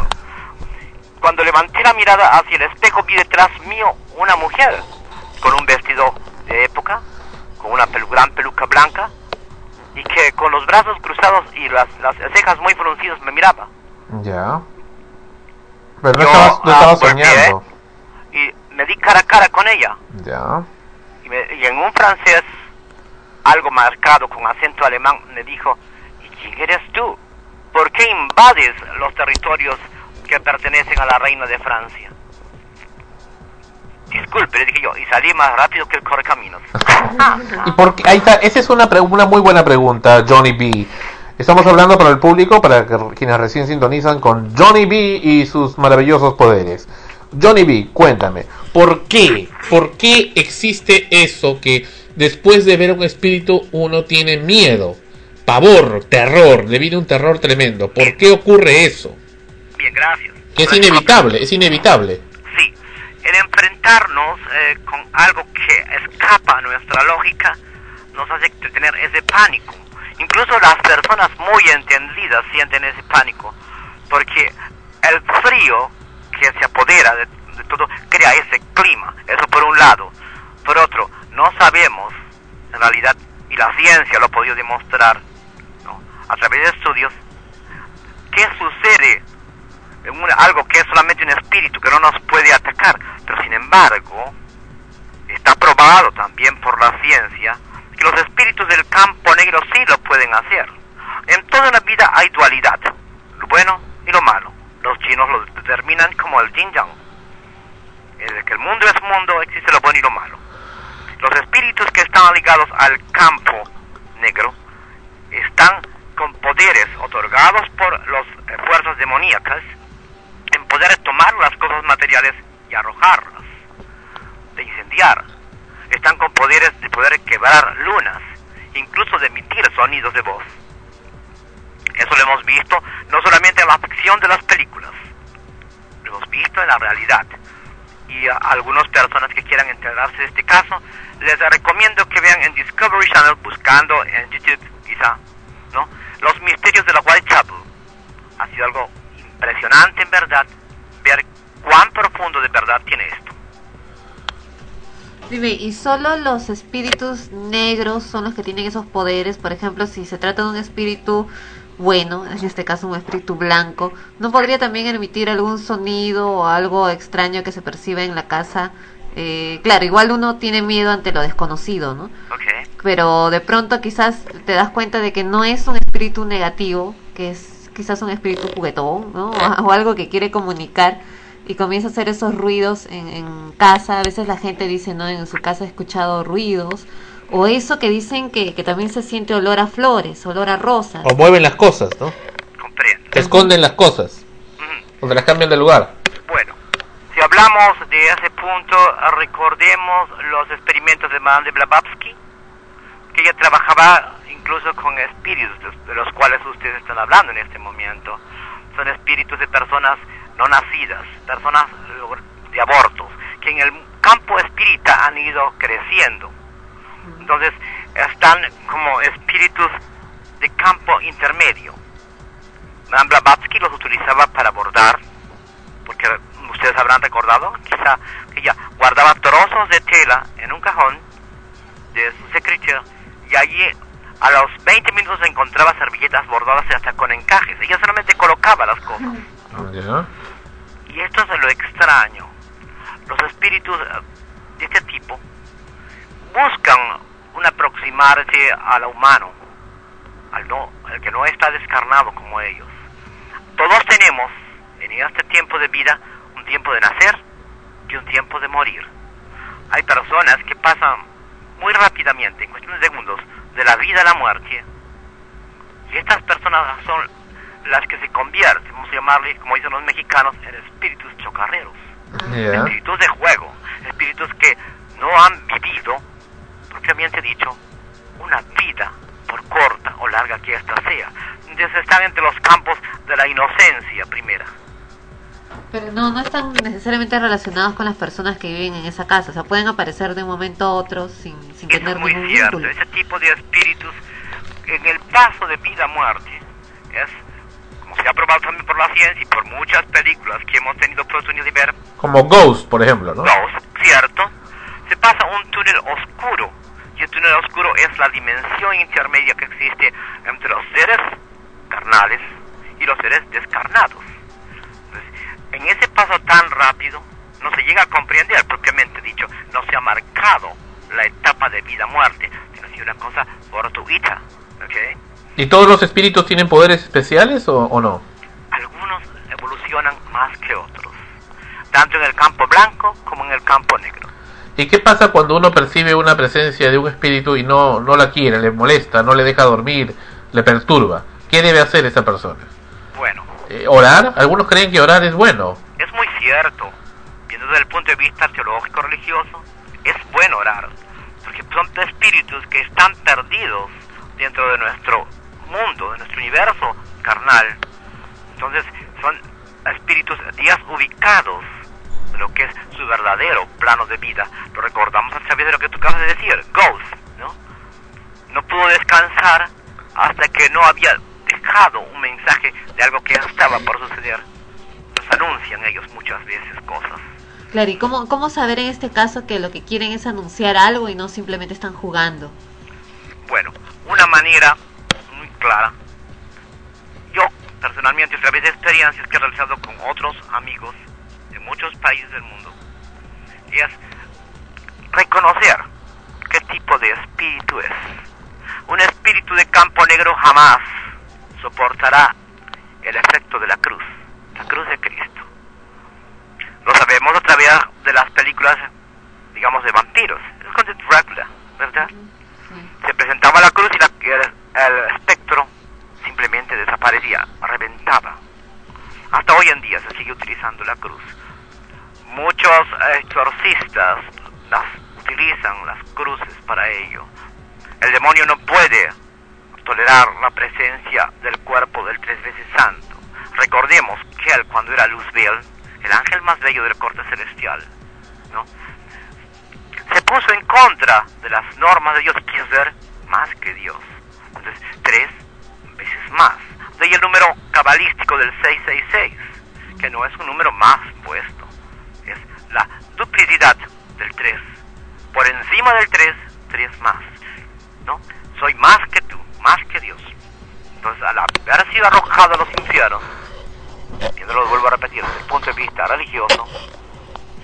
I: Cuando levanté la mirada hacia el espejo, vi detrás mío una mujer con un vestido de época, con una pelu- gran peluca blanca, y que con los brazos cruzados y las, las cejas muy fruncidas me miraba.
C: Ya. Pero no estabas, no
I: ah,
C: soñando.
I: Y me di cara a cara con ella.
C: Ya.
I: y, me- y en un francés algo marcado con acento alemán me dijo, ¿y quién eres tú? ¿Por qué invades los territorios que pertenecen a la reina de Francia? Disculpe, le dije yo, y salí más rápido que el correcaminos. <laughs>
C: ¿Y por qué? Ahí está, esa es una, una muy buena pregunta, Johnny B. Estamos hablando para el público, para que, quienes recién sintonizan con Johnny B y sus maravillosos poderes. Johnny B, cuéntame, ¿por qué? ¿Por qué existe eso que después de ver un espíritu uno tiene miedo, pavor, terror, le viene un terror tremendo? ¿Por qué ocurre eso?
I: Bien, gracias.
C: Es inevitable, es inevitable.
I: El enfrentarnos eh, con algo que escapa a nuestra lógica nos hace tener ese pánico. Incluso las personas muy entendidas sienten ese pánico, porque el frío que se apodera de, de todo crea ese clima. Eso por un lado. Por otro, no sabemos, en realidad, y la ciencia lo ha podido demostrar ¿no? a través de estudios, qué sucede algo que es solamente un espíritu que no nos puede atacar, pero sin embargo está probado también por la ciencia que los espíritus del campo negro sí lo pueden hacer. En toda la vida hay dualidad, lo bueno y lo malo. Los chinos lo determinan como el yin yang. Desde que el mundo es mundo existe lo bueno y lo malo. Los espíritus que están ligados al campo negro están con poderes otorgados por las fuerzas demoníacas poder tomar las cosas materiales y arrojarlas, de incendiar. Están con poderes de poder quebrar lunas, incluso de emitir sonidos de voz. Eso lo hemos visto no solamente en la ficción de las películas, lo hemos visto en la realidad. Y a algunas personas que quieran enterarse de este caso, les recomiendo que vean en Discovery Channel, buscando en YouTube quizá, ¿no? Los misterios de la Whitechapel. Ha sido algo impresionante en verdad profundo de verdad tiene esto.
B: Dime, ¿y solo los espíritus negros son los que tienen esos poderes? Por ejemplo, si se trata de un espíritu bueno, en este caso un espíritu blanco, ¿no podría también emitir algún sonido o algo extraño que se perciba en la casa? Eh, claro, igual uno tiene miedo ante lo desconocido, ¿no? Pero de pronto quizás te das cuenta de que no es un espíritu negativo, que es quizás un espíritu juguetón, ¿no? O, <laughs> o algo que quiere comunicar y comienza a hacer esos ruidos en, en casa. A veces la gente dice, ¿no? En su casa he escuchado ruidos. O eso que dicen que, que también se siente olor a flores, olor a rosas.
C: O mueven las cosas, ¿no? Se esconden las cosas. O se las cambian de lugar.
I: Bueno, si hablamos de ese punto, recordemos los experimentos de Madame de Blavatsky, que ella trabajaba incluso con espíritus de- de los cuales ustedes están hablando en este momento. Son espíritus de personas no nacidas, personas eh, de abortos, que en el campo espírita han ido creciendo. Entonces, están como espíritus de campo intermedio. Madame Blavatsky los utilizaba para bordar, porque ustedes habrán recordado, quizá ella guardaba trozos de tela en un cajón de su secretaria y allí a los 20 minutos encontraba servilletas bordadas hasta con encajes. Ella solamente colocaba las cosas. Y esto es lo extraño. Los espíritus de este tipo buscan un aproximarse a lo humano, al, no, al que no está descarnado como ellos. Todos tenemos en este tiempo de vida un tiempo de nacer y un tiempo de morir. Hay personas que pasan muy rápidamente, en cuestión de segundos, de la vida a la muerte. Y estas personas son las que se convierten, vamos a llamarle, como dicen los mexicanos, en espíritus chocarreros
C: Ya.
I: espíritus de juego, espíritus que no han vivido, propiamente dicho, una vida, por corta o larga que ésta sea. Entonces están entre los campos de la inocencia primera.
B: Pero no, no están necesariamente relacionados con las personas que viven en esa casa. O sea, pueden aparecer de un momento a otro sin, sin
I: Eso
B: tener
I: es muy
B: ningún
I: cierto.
B: vínculo.
I: Ese tipo de espíritus, en el paso de vida a muerte, es, como se ha probado también por la ciencia y por muchas películas que hemos tenido oportunidad de ver,
C: Como Ghost, por ejemplo, ¿no?
I: Dos, ¿cierto? Se pasa un túnel oscuro. Y el túnel oscuro es la dimensión intermedia que existe entre los seres carnales y los seres descarnados. Entonces, en ese paso tan rápido no se llega a comprender, propiamente dicho, no se ha marcado la etapa de vida-muerte, sino ha sido una cosa fortuita. ¿ok?
C: ¿Y todos los espíritus tienen poderes especiales o, o no?
I: Algunos evolucionan más que otros, tanto en el campo blanco como en el campo negro.
C: ¿Y qué pasa cuando uno percibe una presencia de un espíritu y no, no la quiere, le molesta, no le deja dormir, le perturba? ¿Qué debe hacer esa persona?
I: Bueno,
C: Eh, ¿Orar? Algunos creen que orar es bueno.
I: Es muy cierto. Viendo desde el punto de vista teológico religioso, es bueno orar, porque son espíritus que están perdidos dentro de nuestro mundo, de nuestro universo carnal. Entonces, son espíritus desubicados de lo que es su verdadero plano de vida. Lo recordamos a través de lo que tú acabas de decir, Ghost, ¿no? No pudo descansar hasta que no había dejado un mensaje de algo que estaba por suceder. Nos anuncian ellos muchas veces cosas.
B: Claro, ¿y cómo, cómo saber en este caso que lo que quieren es anunciar algo y no simplemente están jugando?
I: Bueno, una manera clara. Yo, personalmente, a través de experiencias que he realizado con otros amigos de muchos países del mundo, es reconocer qué tipo de espíritu es. Un espíritu de campo negro jamás soportará el efecto de la cruz, la cruz de Cristo. Lo sabemos a través de las películas, digamos, de vampiros. Es con Drácula, ¿verdad? Se presentaba la cruz y la- el, espectro simplemente desaparecía, reventaba. Hasta hoy en día se sigue utilizando la cruz. Muchos exorcistas las utilizan las cruces para ello. El demonio no puede tolerar la presencia del cuerpo del tres veces santo. Recordemos que él cuando era Luzbel, el ángel más bello del corte celestial, ¿no? se puso en contra de las normas de Dios y quiso ser más que Dios. Entonces, tres veces más. De ahí el número cabalístico del 666, que no es un número más puesto, es la duplicidad del 3. Por encima del 3, 3 más. ¿No? Soy más que tú, más que Dios. Entonces, al haber sido arrojado a los infiernos, y no lo vuelvo a repetir desde el punto de vista religioso,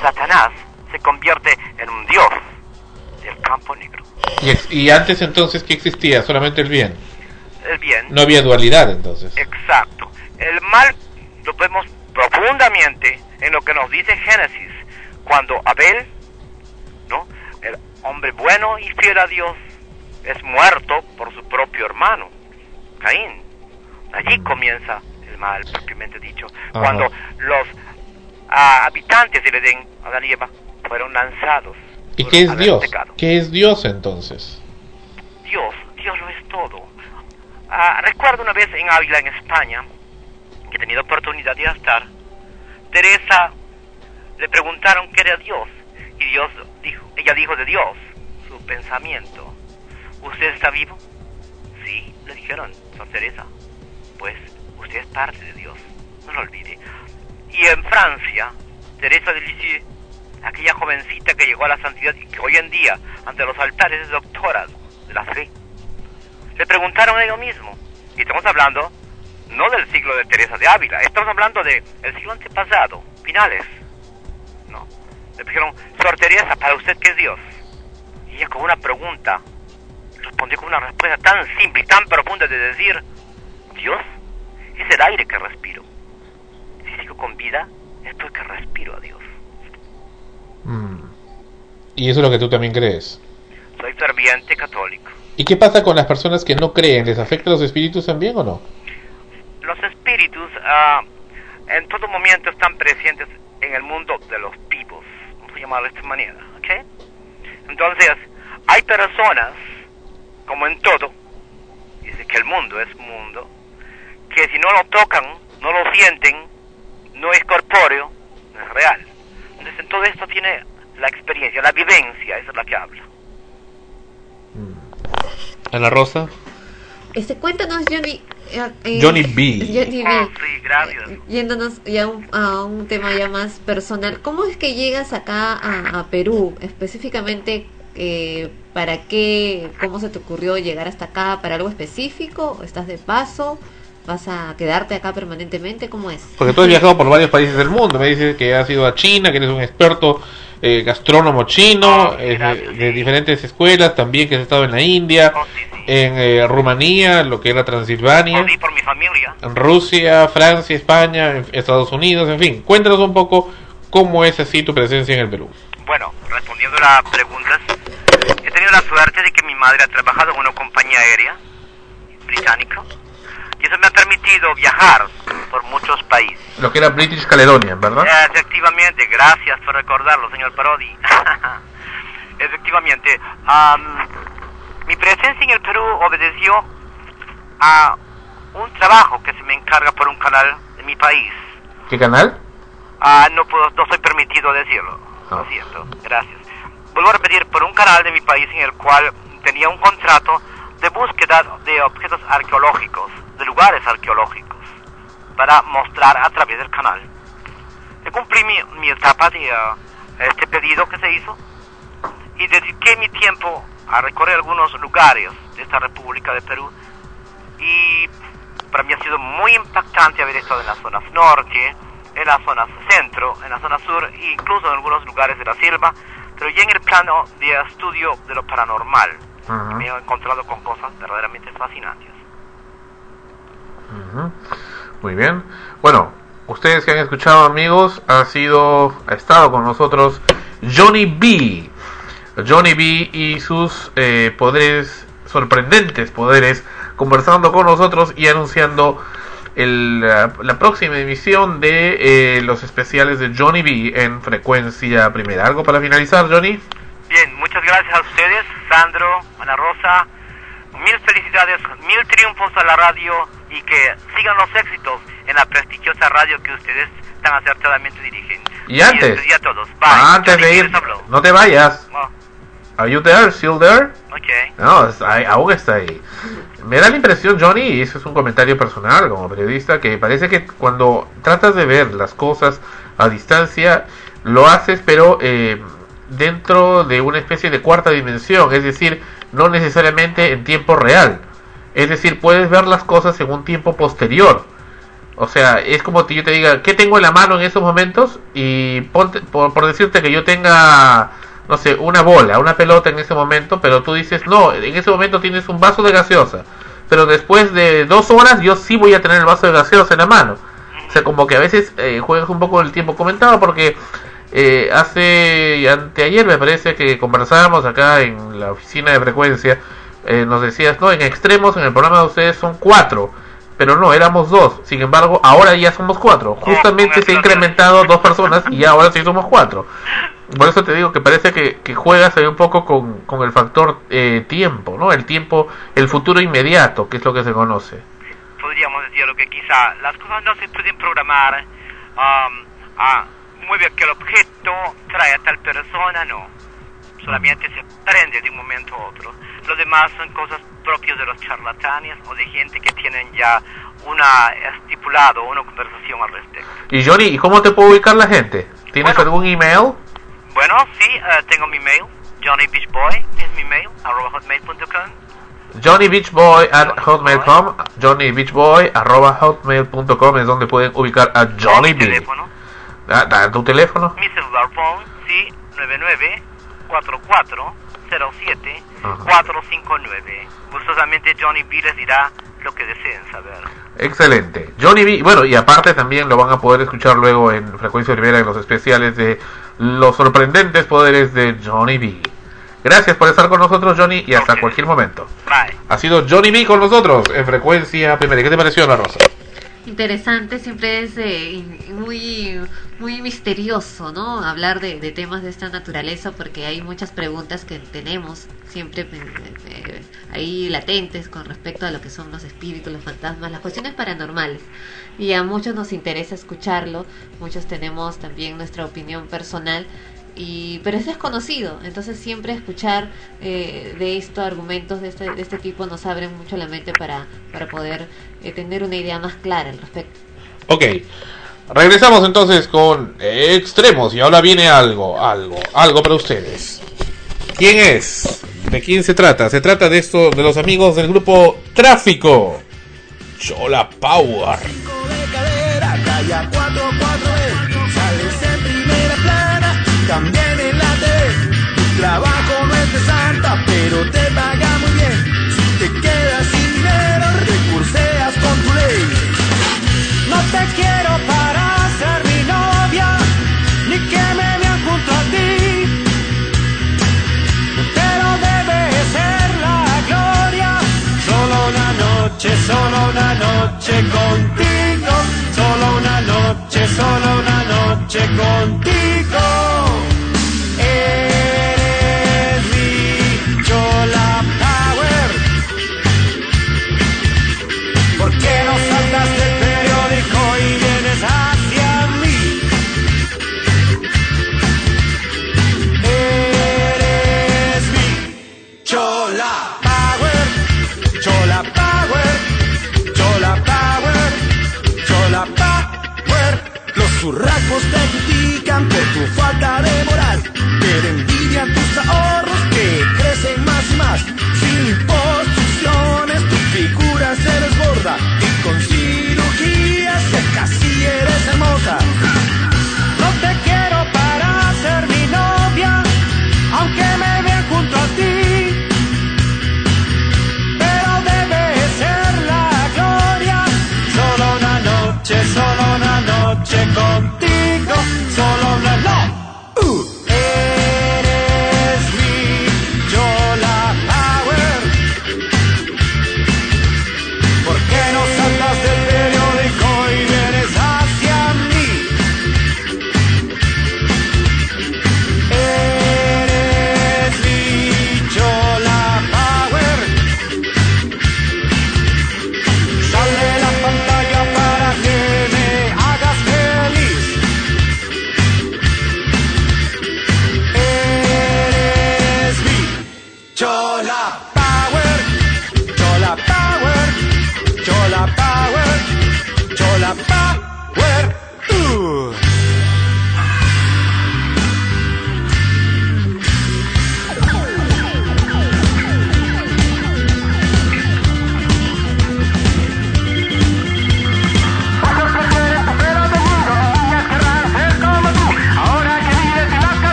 I: Satanás se convierte en un dios del campo negro.
C: Y, antes entonces, ¿qué existía? Solamente el bien.
I: El bien,
C: No había dualidad entonces.
I: exacto. El mal lo vemos profundamente en lo que nos dice Génesis, cuando Abel, ¿no? El hombre bueno y fiel a Dios, es muerto por su propio hermano, Caín. Allí comienza el mal, propiamente dicho.
C: Ajá.
I: Cuando los ah, habitantes del Edén, Adán y Eva, fueron lanzados.
C: ¿Y qué es Dios?
I: pecado.
C: ¿Qué es Dios entonces?
I: Dios, Dios lo es todo. Ah, recuerdo una vez en Ávila, en España, que he tenido oportunidad de estar, Teresa le preguntaron qué era Dios, y Dios dijo, ella dijo de Dios, su pensamiento. ¿usted está vivo? Sí, le dijeron, Sor Teresa. Pues usted es parte de Dios, no lo olvide. Y en Francia, Teresa de Lisieux, aquella jovencita que llegó a la santidad y que hoy en día, ante los altares, es doctora de la fe. Le preguntaron a ellos mismo, y estamos hablando no del siglo de Teresa de Ávila, estamos hablando del siglo antepasado, finales. No. Le dijeron, Sor Teresa, para usted qué es Dios. Y ella con una pregunta respondió con una respuesta tan simple y tan profunda de decir, Dios es el aire que respiro. Si sigo con vida, es porque respiro a Dios.
C: Y eso es lo que tú también crees.
I: Soy ferviente católico.
C: ¿Y qué pasa con las personas que no creen? ¿Les afecta los espíritus también o no?
I: Los espíritus ah, en todo momento están presentes en el mundo de los vivos, vamos a llamarlo de esta manera, ¿ok? Entonces, hay personas, como en todo, dice que el mundo es mundo, que si no lo tocan, no lo sienten, no es corpóreo, no es real. Entonces, en todo esto tiene la experiencia, la vivencia, esa es la que habla.
C: Ana Rosa.
B: Este, cuéntanos, Johnny. eh, eh,
C: Johnny B.
B: Johnny B.
I: Oh, sí, gracias.
B: Yéndonos ya un- a un tema ya más personal, ¿cómo es que llegas acá a, a Perú? Específicamente, eh, ¿para qué? ¿Cómo se te ocurrió llegar hasta acá? ¿Para algo específico? ¿Estás de paso? ¿Vas a quedarte acá permanentemente? ¿Cómo es?
C: Porque tú has viajado por varios países del mundo. Me dices que has ido a China, que eres un experto eh, gastrónomo chino, eh, de, diferentes escuelas, también que has estado en la India, en eh, Rumanía, lo que era Transilvania,
I: Sí, por mi familia.
C: en Rusia, Francia, España, Estados Unidos, en fin. Cuéntanos un poco cómo es así tu presencia en el Perú.
I: Bueno, respondiendo a las preguntas, he tenido la suerte de que mi madre ha trabajado en una compañía aérea británica y eso me ha permitido viajar por muchos países.
C: Lo que era British Caledonia, ¿verdad?
I: Eh, Efectivamente, gracias por recordarlo, señor Parodi. <laughs> Efectivamente, am, mi presencia en el Perú obedeció a un trabajo que se me encarga por un canal de mi país.
C: ¿Qué canal?
I: Ah, no puedo, no soy permitido decirlo. Lo siento, gracias. Vuelvo a repetir, por un canal de mi país en el cual tenía un contrato de búsqueda de objetos arqueológicos, de lugares arqueológicos, para mostrar a través del canal. Yo cumplí mi, mi etapa de ah, este pedido que se hizo y dediqué mi tiempo a recorrer algunos lugares de esta República de Perú y para mí ha sido muy impactante haber estado en las zonas norte, en las zonas centro, en la zona sur e incluso en algunos lugares de la selva, pero ya en el plano de estudio de lo paranormal me he encontrado con cosas verdaderamente fascinantes.
C: Ujú. Muy bien. Bueno, ustedes que han escuchado, amigos, ha sido, ha estado con nosotros Johnny B. Johnny B y sus eh, poderes, sorprendentes poderes, conversando con nosotros y anunciando el, la, la próxima emisión de eh, los especiales de Johnny B en frecuencia primera. ¿Algo para finalizar, Johnny?
I: Bien, muchas gracias a ustedes, Sandro, Ana Rosa. Mil felicidades, mil triunfos a la radio y que sigan los éxitos en la prestigiosa radio que ustedes tan acertadamente dirigen.
C: Y antes,
I: despedí a todos. Bye.
C: antes de ir, no te vayas. Are you there? Still there?
I: ok.
C: No, aún está ahí. Me da la impresión, Johnny, y eso es un comentario personal como periodista, que parece que cuando tratas de ver las cosas a distancia, lo haces, pero eh, dentro de una especie de cuarta dimensión, es decir, no necesariamente en tiempo real. Es decir, puedes ver las cosas en un tiempo posterior. O sea, es como que yo te diga, ¿qué tengo en la mano en esos momentos? Y ponte- por, por decirte que yo tenga, no sé, una bola, una pelota en ese momento, pero tú dices, no, en ese momento tienes un vaso de gaseosa. Pero después de dos horas yo sí voy a tener el vaso de gaseosa en la mano. O sea, como que a veces eh, juegas un poco el tiempo. Comentaba porque eh, hace anteayer me parece que conversábamos acá en la oficina de frecuencia. Eh, nos decías, no, en extremos en el programa de ustedes son cuatro. Pero no, éramos dos. Sin embargo, ahora ya somos cuatro. Justamente se ha incrementado dos personas y <laughs> ahora sí somos cuatro. Por eso te digo que parece que, que juegas ahí un poco con, con el factor eh, tiempo, ¿no? El tiempo, el futuro inmediato, que es lo que se conoce.
I: Podríamos decir lo que quizá las cosas no se pueden programar um, a mueve que el objeto trae a tal persona, no. solamente se prende de un momento a otro. Lo demás son cosas propias de los charlatanes o de gente que tienen ya una estipulado una conversación al respecto.
C: Y Johnny, ¿y cómo te puede ubicar la gente? ¿Tienes algún email?
I: Bueno, sí, eh, tengo mi mail, Johnny Beach Boy, es mi mail, arroba hotmail.com.
C: Johnny Beach Boy at hotmail.com Johnny Beach Boy arroba hotmail.com es donde pueden ubicar a Johnny
I: Mi
C: B.
I: teléfono,
C: da tu teléfono.
I: mi celular phone, sí, 99 44 07
C: Ajá.
I: 459. Gustosamente Johnny B les dirá lo que deseen saber.
C: Excelente. Johnny B. Bueno, y aparte también lo van a poder escuchar luego en Frecuencia Primera en los especiales de Los sorprendentes poderes de Johnny B. Gracias por estar con nosotros, Johnny, y hasta cualquier momento.
I: Bye.
C: Ha sido Johnny B con nosotros en Frecuencia Primera. ¿Qué te pareció, Ana Rosa?
B: Interesante, siempre es eh, muy, muy misterioso, ¿no? Hablar de, de temas de esta naturaleza porque hay muchas preguntas que tenemos siempre eh, eh, ahí latentes con respecto a lo que son los espíritus, los fantasmas, las cuestiones paranormales. Y a muchos nos interesa escucharlo, muchos tenemos también nuestra opinión personal y pero es desconocido entonces siempre escuchar eh, de esto argumentos de este, de este tipo nos abren mucho la mente para, para poder eh, tener una idea más clara al respecto
C: Ok. Regresamos entonces con extremos y ahora viene algo, algo, algo para ustedes. ¿Quién es? ¿De quién se trata? Se trata de esto, de los amigos del grupo Tráfico. Chola Power.
J: Calla 4-4 noche contigo. Por tu falta de moral, pero envidian tus ahorros que crecen más y más. Sin posiciones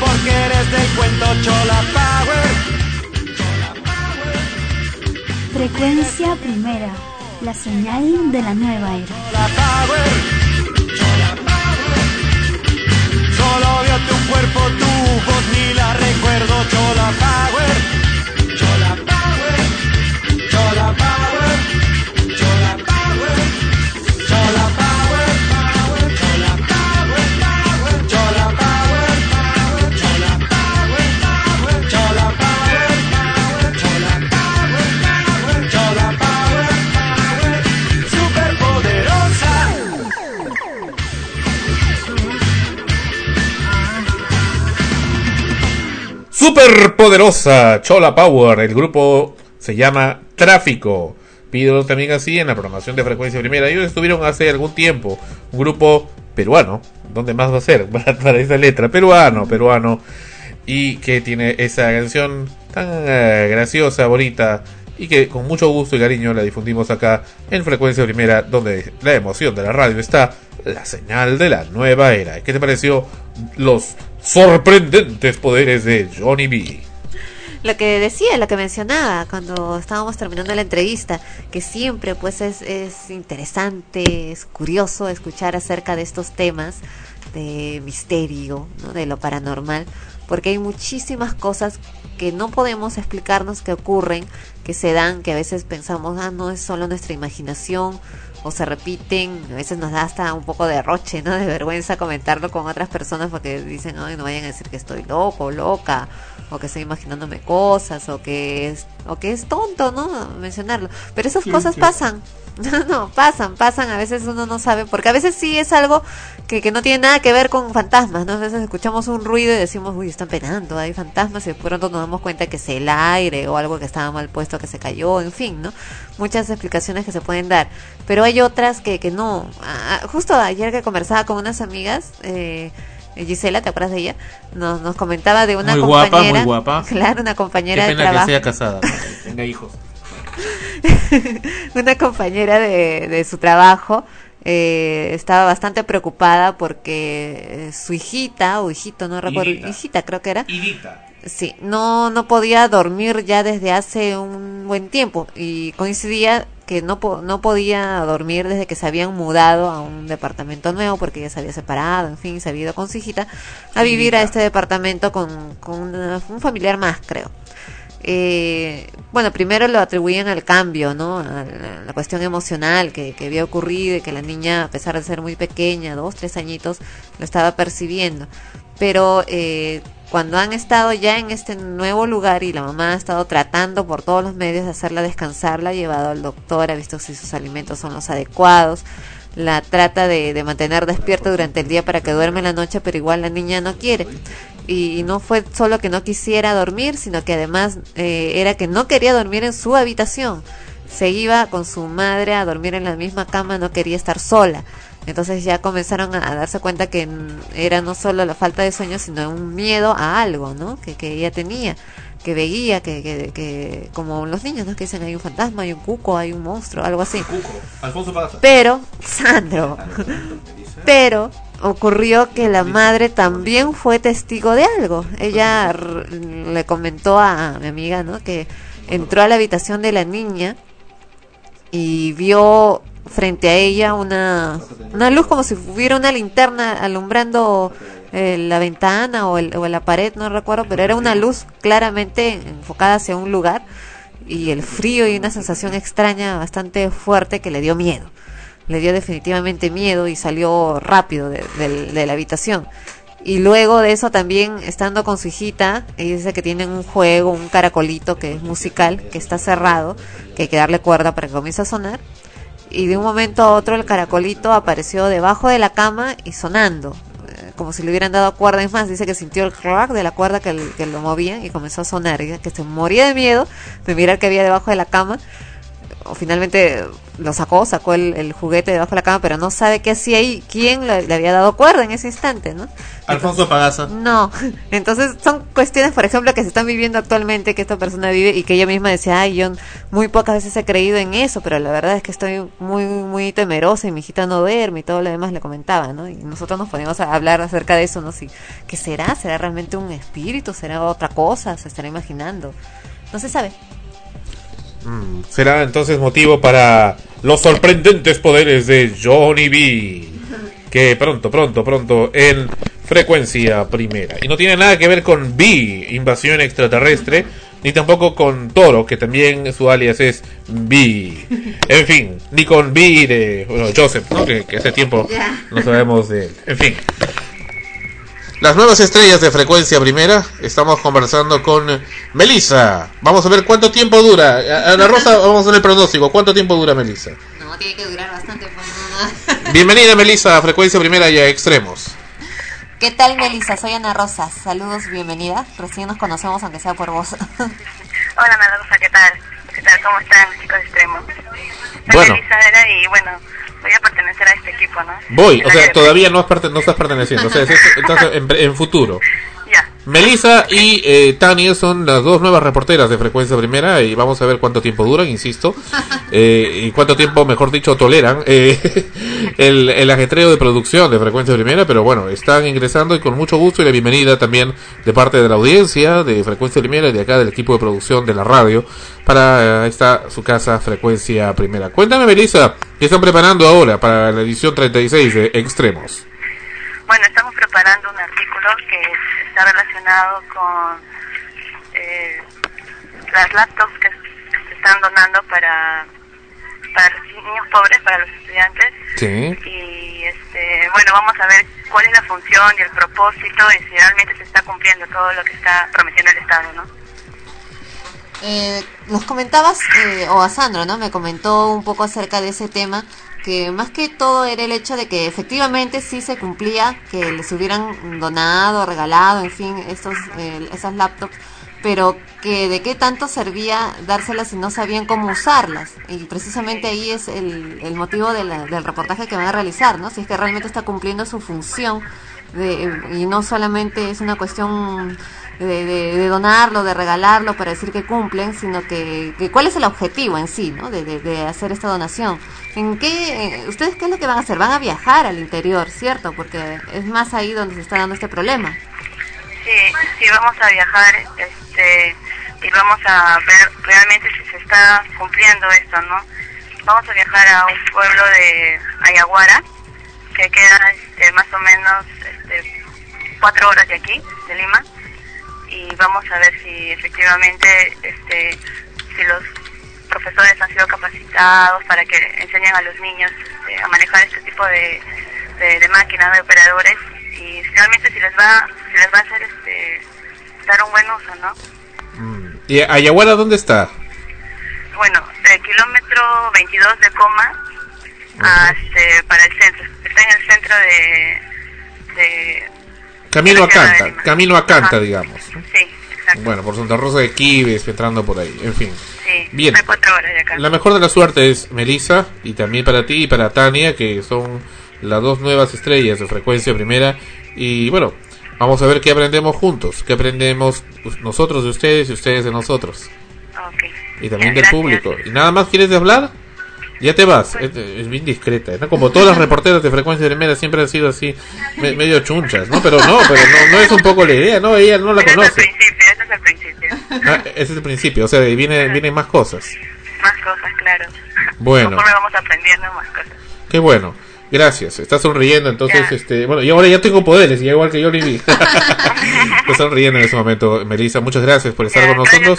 J: porque eres del cuento. Chola Power.
K: Frecuencia primera, la señal de la nueva era.
J: Chola Power. Chola Power. Solo veo tu cuerpo, tu voz ni la recuerdo. Chola Power. Chola Power. Chola Power. Chola Power. Chola Power. Power. Chola Power.
C: Superpoderosa Chola Power. El grupo se llama Tráfico. Pido también así en la programación de frecuencia primera. Ellos estuvieron hace algún tiempo. Un grupo peruano. ¿Dónde más va a ser? <laughs> Para esa letra. Peruano, peruano. Y que tiene esa canción tan eh, graciosa, bonita. Y que con mucho gusto y cariño la difundimos acá en frecuencia primera. Donde la emoción de la radio está la señal de la nueva era. ¿Qué te pareció los sorprendentes poderes de Johnny B?
B: lo que decía, lo que mencionaba cuando estábamos terminando la entrevista, que siempre pues es, es interesante, es curioso escuchar acerca de estos temas de misterio, ¿no? de lo paranormal, porque hay muchísimas cosas que no podemos explicarnos que ocurren, que se dan, que a veces pensamos, ah, no es solo nuestra imaginación, o se repiten, a veces nos da hasta un poco de roche, ¿no? De vergüenza comentarlo con otras personas porque dicen, ay, no vayan a decir que estoy loco, loca, o que estoy imaginándome cosas, o que es, o que es tonto, ¿no? Mencionarlo. Pero esas cosas pasan. <laughs> No, no, pasan, pasan, a veces uno no sabe, porque a veces sí es algo que, que no tiene nada que ver con fantasmas, ¿no? A veces escuchamos un ruido y decimos, uy, están penando, hay fantasmas, y de pronto nos damos cuenta que es el aire o algo que estaba mal puesto que se cayó, en fin, ¿no? Muchas explicaciones que se pueden dar, pero hay otras que, que no. Ah, justo ayer que conversaba con unas amigas, eh, Gisela, ¿te acuerdas de ella? Nos, nos comentaba de una
C: Muy guapa, muy guapa. <laughs>
B: Claro, una compañera
C: Qué
B: de
C: pena
B: trabajo.
C: que sea casada, que <laughs> tenga hijos.
B: una compañera de, de su trabajo eh, estaba bastante preocupada porque eh, su hijita o hijito, no recuerdo,
C: Hijita.
B: hijita creo que era,
C: Idita.
B: sí, no, no podía dormir ya desde hace un buen tiempo y coincidía que no, po- no podía dormir desde que se habían mudado a un departamento nuevo porque ella se había separado, en fin, se había ido con su hijita a vivir a este departamento con, con una- un familiar más, creo. Eh, bueno, primero lo atribuían al cambio, ¿no? A la, la cuestión emocional que, que había ocurrido y que la niña, a pesar de ser muy pequeña, dos, tres añitos, lo estaba percibiendo. Pero eh, cuando han estado ya en este nuevo lugar y la mamá ha estado tratando por todos los medios de hacerla descansar, la ha llevado al doctor, ha visto si sus alimentos son los adecuados, la trata de, de mantener despierta durante el día para que duerme en la noche, pero igual la niña no quiere. Y, no fue solo que no quisiera dormir, sino que además eh, era que no quería dormir en su habitación. Se iba con su madre a dormir en la misma cama, no quería estar sola. Entonces ya comenzaron a, a darse cuenta que era no solo la falta de sueño, sino un miedo a algo, ¿no? Que, que ella tenía, que veía, que, que, que como los niños, ¿no? Que dicen hay un fantasma, hay un cuco, hay un monstruo, algo así.
C: Alfonso Paz.
B: Pero, Sandro, pero ocurrió que la madre también fue testigo de algo. Ella le comentó a mi amiga, ¿no? Que entró a la habitación de la niña y vio frente a ella una, una luz como si hubiera una linterna alumbrando eh, la ventana o, el- o la pared, no recuerdo, pero era una luz claramente enfocada hacia un lugar y el frío y una sensación extraña bastante fuerte que le dio miedo. Le dio definitivamente miedo y salió rápido de, de la habitación. Y luego de eso también, estando con su hijita, ella dice que tienen un juego, un caracolito que es musical, que está cerrado, que hay que darle cuerda para que comience a sonar. Y de un momento a otro el caracolito apareció debajo de la cama y sonando, eh, como si le hubieran dado cuerda. Es más, dice que sintió el crack de la cuerda que, lo movían y comenzó a sonar. Y que se moría de miedo de mirar que había debajo de la cama o finalmente lo sacó, sacó el, el juguete debajo de la cama, pero no sabe qué hacía ahí, quién le, le había dado cuerda en ese instante, ¿no?
C: Alfonso Pagaza.
B: No, <laughs> entonces son cuestiones, por ejemplo, que se están viviendo actualmente, que esta persona vive y que ella misma decía, ay, yo muy pocas veces he creído en eso, pero la verdad es que estoy muy, muy temerosa y mi hijita no duerme y todo lo demás le comentaba, ¿no? Y nosotros nos poníamos a hablar acerca de eso, ¿no? Si, ¿Qué será? ¿Será realmente un espíritu? ¿Será otra cosa? ¿Se estará imaginando? No se sabe.
C: Mm, será entonces motivo para los sorprendentes poderes de Johnny B. <laughs> Que pronto, pronto, pronto en frecuencia primera. Y no tiene nada que ver con B, invasión extraterrestre, ni tampoco con Toro, que también su alias es B. <laughs> En fin, ni con B de bueno, Joseph, ¿no? que, que hace tiempo no sabemos de él. En fin. Las nuevas estrellas de frecuencia primera, estamos conversando con Melissa. Vamos a ver cuánto tiempo dura. Ana Rosa, <laughs> vamos a hacer el pronóstico. ¿Cuánto tiempo dura Melissa?
B: No, tiene que durar bastante. pues, <laughs>
C: Bienvenida Melissa a frecuencia primera y a extremos.
B: ¿Qué tal, Melissa? Soy Ana Rosa. Saludos, bienvenida. Recién nos conocemos, aunque sea por voz. <laughs>
L: Hola, Ana Rosa, ¿qué tal? ¿Qué tal? ¿Cómo están, chicos extremos? Soy
C: Bueno.
L: Y bueno, voy a pertenecer a este equipo, ¿no?
C: Voy, o sea, todavía no, has no estás perteneciendo. O sea, es- <laughs> es- estás en, en futuro. Melissa y eh, Tania son las dos nuevas reporteras de Frecuencia Primera y vamos a ver cuánto tiempo duran, insisto, <laughs> eh, y cuánto tiempo, mejor dicho, toleran eh, <laughs> el, el ajetreo de producción de Frecuencia Primera, pero bueno, están ingresando y con mucho gusto y la bienvenida también de parte de la audiencia de Frecuencia Primera y de acá del equipo de producción de la radio para eh, esta su casa Frecuencia Primera. Cuéntame, Melissa, ¿qué están preparando ahora para la edición 36 de Extremos?
L: Bueno, estamos preparando un artículo que está relacionado con eh, las laptops que se están donando para, para los niños pobres, para los estudiantes.
C: Sí.
L: Y este, bueno, vamos a ver cuál es la función y el propósito y si realmente se está cumpliendo todo lo que está prometiendo el Estado, ¿no?
B: Eh, nos comentabas, eh, o a Sandro, ¿no? Me comentó un poco acerca de ese tema, que más que todo era el hecho de que efectivamente sí se cumplía, que les hubieran donado, regalado, en fin, estos, eh, esas laptops, pero que de qué tanto servía dárselas si no sabían cómo usarlas. Y precisamente ahí es el, el motivo de la- del reportaje que van a realizar, ¿no? Si es que realmente está cumpliendo su función de, y no solamente es una cuestión de, de- donarlo, de regalarlo para decir que cumplen, sino que, que cuál es el objetivo en sí, ¿no? De, de- de hacer esta donación. ¿En qué, eh, ustedes qué es lo que van a hacer? Van a viajar al interior, ¿cierto? Porque es más ahí donde se está dando este problema.
L: Sí, sí, vamos a viajar este, y vamos a ver realmente si se está cumpliendo esto, ¿no? Vamos a viajar a un pueblo de Ayaguara, que queda este, más o menos este, cuatro horas de aquí, de Lima, y vamos a ver si efectivamente este, si los profesores han sido capacitados para que enseñen a los niños este, a manejar este tipo de, de, de máquinas, de operadores, y realmente si les va, si les va a hacer este, dar un buen uso, ¿no?
C: ¿Y Ayahuara dónde está?
L: Bueno, del kilómetro 22 de Coma a, este, para el centro. Está en el centro de... de
C: Camino a Canta, camino a Canta, digamos.
L: Sí, exacto.
C: Bueno, por Santa Rosa de Quives, entrando por ahí, en fin.
L: Sí,
C: Bien.
L: cuatro horas de acá.
C: La mejor de la suerte es Melissa y también para ti y para Tania, que son las dos nuevas estrellas de frecuencia primera. Y bueno, vamos a ver qué aprendemos juntos, qué aprendemos nosotros de ustedes y ustedes de nosotros. Y también del público. ¿Y nada más quieres de hablar? Ya te vas. Es, es bien discreta. ¿no? Como todas las reporteras de frecuencia primera siempre han sido así, me- medio chunchas, ¿no? Pero no, pero no, no es un poco la idea, ¿no? Ella no la
L: Ese es el
C: conoce.
L: principio, ese es el principio.
C: Ah, ese es el principio, o sea, de- viene, vienen más cosas.
L: Más cosas, claro.
C: Bueno.
L: Conforme vamos aprendiendo más cosas.
C: Qué bueno. Gracias. Está sonriendo, entonces, este, bueno, y ahora ya tengo poderes, y igual que yo Libby. <laughs> Está sonriendo en ese momento, Melissa. Muchas gracias por estar con nosotros.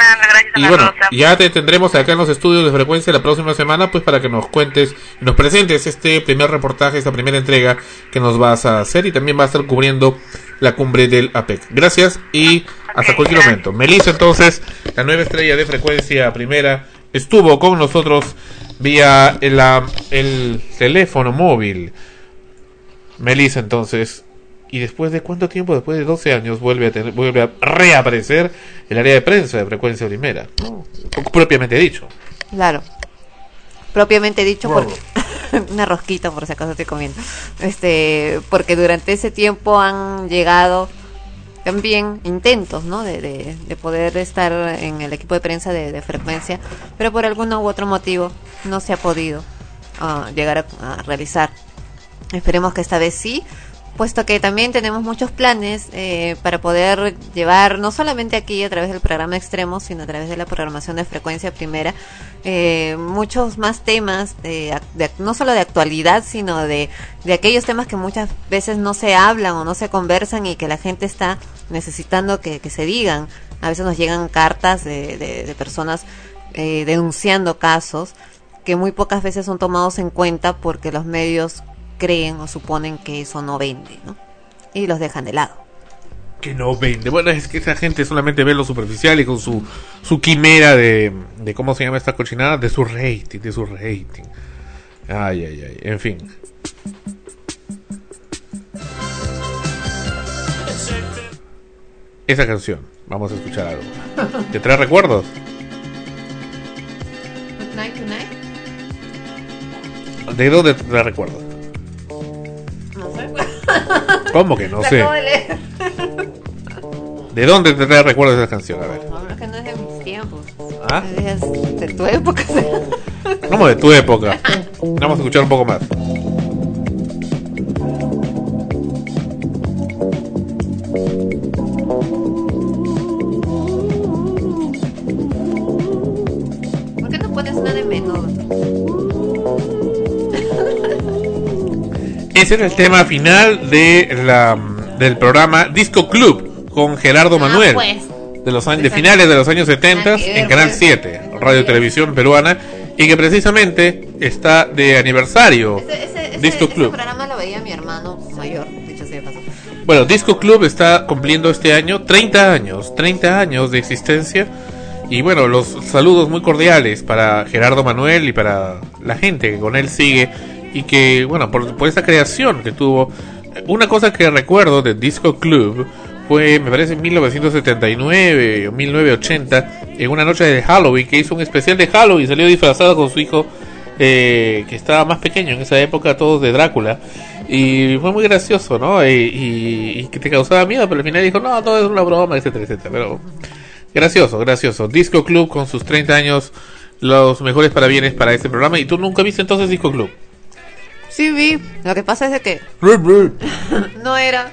C: y bueno, ya te tendremos acá en los estudios de frecuencia la próxima semana, pues para que nos cuentes nos presentes este primer reportaje, esta primera entrega que nos vas a hacer y también va a estar cubriendo la cumbre del APEC. Gracias y hasta cualquier momento. Melissa, entonces, la nueva estrella de frecuencia primera, estuvo con nosotros vía el, el teléfono móvil. Melissa, entonces, y después de cuánto tiempo, después de 12 años, vuelve a, tener, vuelve a reaparecer el área de prensa de frecuencia primera, ¿no? propiamente dicho.
B: Claro. Propiamente dicho, porque <laughs> una rosquita por si acaso estoy comiendo. Este, porque durante ese tiempo han llegado también intentos, ¿no? De, de, de poder estar en el equipo de prensa de, frecuencia, pero por alguno u otro motivo no se ha podido ah, llegar a realizar. Esperemos que esta vez sí, puesto que también tenemos muchos planes eh, para poder llevar, no solamente aquí a través del programa Extremos, sino a través de la programación de frecuencia primera, eh, muchos más temas, de, no solo de actualidad, sino de, de aquellos temas que muchas veces no se hablan o no se conversan y que la gente está necesitando que, que se digan. A veces nos llegan cartas de, de- de personas eh, denunciando casos que muy pocas veces son tomados en cuenta porque los medios creen o suponen que eso no vende, ¿no? Y los dejan de lado.
C: Que no vende. Bueno, es que esa gente solamente ve lo superficial y con su, su quimera de, de cómo se llama esta cochinada, de su rating, de su rating. Ay, ay, ay, en fin. esa canción. Vamos a escuchar algo. ¿Te trae recuerdos?
B: Night to night.
C: ¿De dónde te trae recuerdos? <laughs> ¿Cómo que no
B: La
C: sé?
B: acabo de leer.
C: ¿De dónde te trae recuerdos esa canción? A ver.
B: No, que no es de mis tiempos.
C: ¿Ah?
B: Es de tu época.
C: ¿Cómo de tu época? Vamos a escuchar un poco más.
B: ¿Por qué no pones una de menudo?
C: Ese era el tema final de la, del programa Disco Club con Gerardo Manuel.
B: pues.
C: De los de finales de los años 70
B: Nada que ver,
C: en Canal
B: pues.
C: 7, Radio Televisión Peruana, y que precisamente está de aniversario.
B: Ese, ese, ese,
C: Disco
B: ese
C: Club.
B: programa lo veía mi hermano mayor, dicho sea de paso.
C: Bueno, Disco Club está cumpliendo este año 30 años, 30 años de existencia. Y bueno, los saludos muy cordiales para Gerardo Manuel y para la gente que con él sigue y que, bueno, por, por esta creación que tuvo. Una cosa que recuerdo de Disco Club fue, me parece, en 1979 o 1980, en una noche de Halloween, que hizo un especial de Halloween, salió disfrazado con su hijo, eh, que estaba más pequeño en esa época, todos de Drácula. Y fue muy gracioso, ¿no? Y, y- que te causaba miedo, pero al final dijo, no, todo es una broma, etcétera, etcétera. Pero gracioso, gracioso. Disco Club con sus 30 años, los mejores parabienes para este programa. ¿Y tú nunca viste entonces Disco Club?
B: Sí vi. Lo que pasa es de que <laughs> no era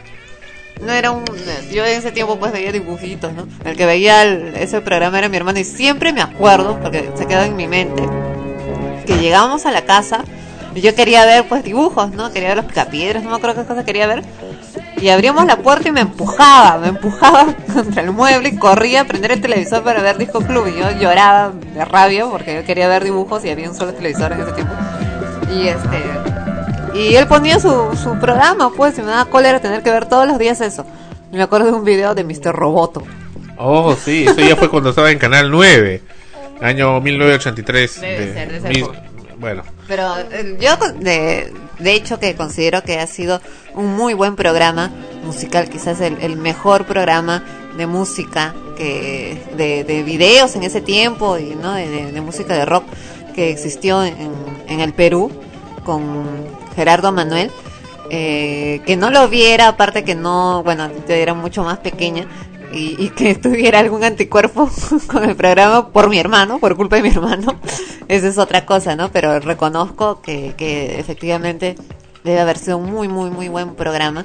B: no era un yo en ese tiempo pues veía dibujitos no el que veía el- ese programa era mi hermano y siempre me acuerdo porque se quedó en mi mente que llegábamos a la casa y yo quería ver pues dibujos no quería ver los picapiedras no me acuerdo qué cosa quería ver. Y abríamos la puerta y me empujaba me empujaba <laughs> contra el mueble y corría a prender el televisor para ver Disco Club. Y yo lloraba de rabia porque yo quería ver dibujos y había un solo televisor en ese tiempo. Y este y él ponía su, su programa, pues, y me daba cólera tener que ver todos los días eso. Y me acuerdo de un video de Mr. Roboto.
C: Oh, sí, eso ya fue cuando estaba en Canal 9, año 1983.
B: Debe
C: de-
B: ser, de esa
C: mis-
B: época.
C: bueno,
B: Pero eh, yo, de, de hecho, que considero que ha sido un muy buen programa musical, quizás el, el mejor programa de música, que de, de videos en ese tiempo, y no de, de- de música de rock que existió en, en el Perú con Gerardo Manuel. eh, que no lo viera, aparte que no, bueno, yo era mucho más pequeña, y, y que <laughs> tuviera algún anticuerpo <laughs> con el programa por mi hermano, por culpa de mi hermano, <laughs> esa es otra cosa, ¿no? Pero reconozco que, que efectivamente debe haber sido un muy, muy, muy buen programa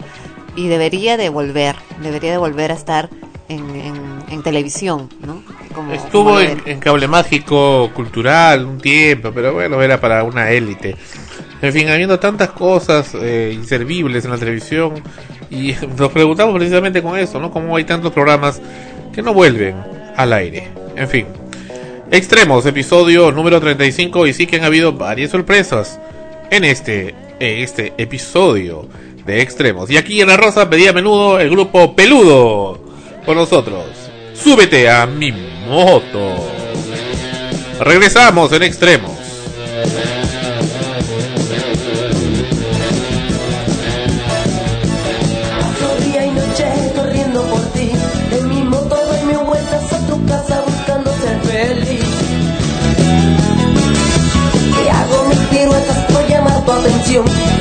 B: y debería de volver, debería de volver a estar en, en, en televisión, ¿no? Como-
C: estuvo en cable mágico cultural un tiempo, pero bueno, era para una élite. En fin, habiendo tantas cosas eh, inservibles en la televisión, y <laughs> nos preguntamos precisamente con eso, ¿no? Cómo hay tantos programas que no vuelven al aire. En fin. Extremos, episodio número 35, y sí que han habido varias sorpresas en este, en este episodio de Extremos. Y aquí en La Rosa pedía a menudo el grupo Peludo con nosotros. Súbete a mi moto. Regresamos en Extremos.
J: Llamar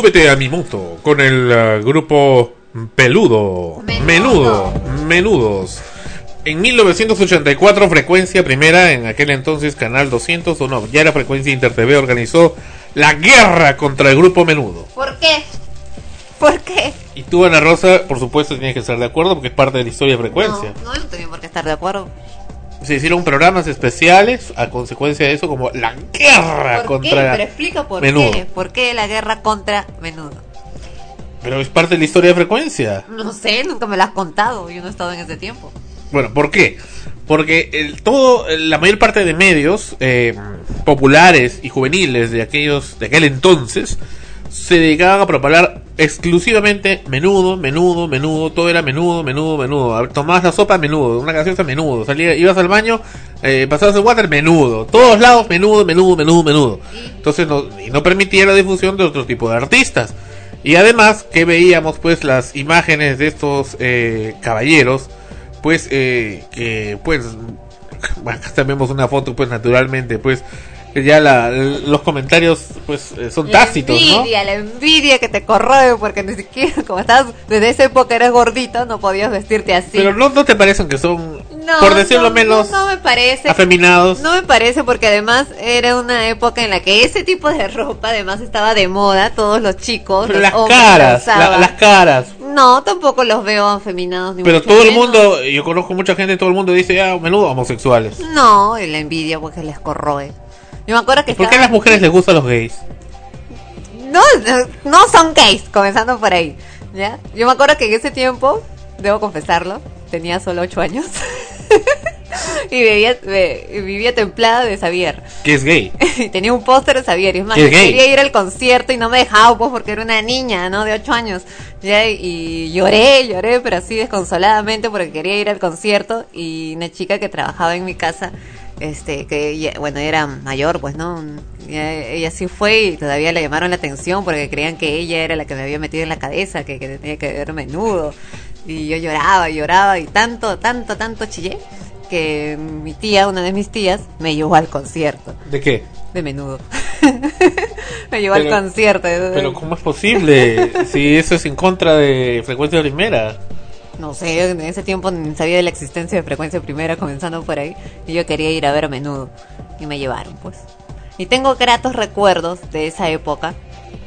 J: Súbete a mi moto
C: con el eh, grupo Peludo. Menudo. Menudos. En 1984, frecuencia primera, en aquel entonces canal 200 o no, ya era frecuencia InterTV, organizó la guerra contra el grupo Menudo.
B: ¿Por qué? ¿Por qué?
C: Y tú, Ana Rosa, por supuesto, tienes que estar de acuerdo porque es parte de la historia de frecuencia.
B: No, no tenía por qué estar de acuerdo.
C: Se hicieron programas especiales a consecuencia de eso, como la guerra
B: ¿Por qué?
C: contra
B: Pero explica por
C: Menudo.
B: qué. ¿Por qué la guerra contra menudo?
C: Pero es parte de la historia de frecuencia.
B: No sé, nunca me lo has contado. Yo no he estado en ese tiempo.
C: Bueno, ¿por qué? Porque el, todo, la mayor parte de medios eh, populares y juveniles de aquellos, de aquel entonces, se dedicaban a propagar exclusivamente menudo, menudo, menudo, todo era menudo, menudo, menudo. Tomabas la sopa, menudo, una gaseosa, menudo. Salía, ibas al baño, eh, pasabas el water, menudo. Todos lados, menudo, menudo, menudo, menudo. Entonces no, y no permitía la difusión de otro tipo de artistas. Y además que veíamos pues las imágenes de estos eh, caballeros, pues eh, que pues acá también vemos una foto pues naturalmente pues ya la, los comentarios pues eh, son tácitos,
B: la
C: ¿no?
B: envidia, la envidia que te corroe porque ni siquiera, como estabas, desde esa época eres gordito, no podías vestirte así.
C: Pero no, no te parecen que son,
B: No,
C: por decirlo
B: no,
C: menos,
B: no, no me parece.
C: afeminados.
B: No me parece porque además era una época en la que ese tipo de ropa además estaba de moda, todos los chicos,
C: Pero
B: los
C: las
B: hombres
C: caras,
B: la
C: las caras.
B: No, tampoco los veo afeminados ni
C: Pero todo el
B: menos.
C: mundo, yo conozco mucha gente, todo el mundo dice, ah, menudo homosexuales.
B: No, y la envidia porque les corroe. Yo me acuerdo que
C: ¿Por qué a las mujeres les gustan los gays?
B: No, no, son gays, comenzando por ahí. ¿ya? Yo me acuerdo que en ese tiempo, debo confesarlo, tenía solo 8 años. <laughs> y vivía, vivía templada de Xavier.
C: Que es gay.
B: Y <laughs> tenía un póster de Xavier. Y es más,
C: ¿Es
B: quería ir al concierto y no me dejaba, pues, porque era una niña, ¿no? De 8 años. ¿ya? Y lloré, lloré, pero así desconsoladamente porque quería ir al concierto. Y una chica que trabajaba en mi casa, este, que ella- bueno, era mayor, pues, ¿no? Ella sí fue y todavía le llamaron la atención porque creían que ella era la que me había metido en la cabeza, que, que tenía que ver menudo. Y yo lloraba, lloraba y tanto, tanto, tanto chillé que mi tía, una de mis tías, me llevó al concierto
C: ¿De qué?
B: de menudo. <laughs> me llevó
C: Pero-
B: al concierto.
C: Pero ¿cómo es posible? si eso es en contra de frecuencia primera.
B: No sé, en ese tiempo ni sabía de la existencia de frecuencia primera, comenzando por ahí. Y yo quería ir a ver a menudo. Y me llevaron, pues. Y tengo gratos recuerdos de esa época.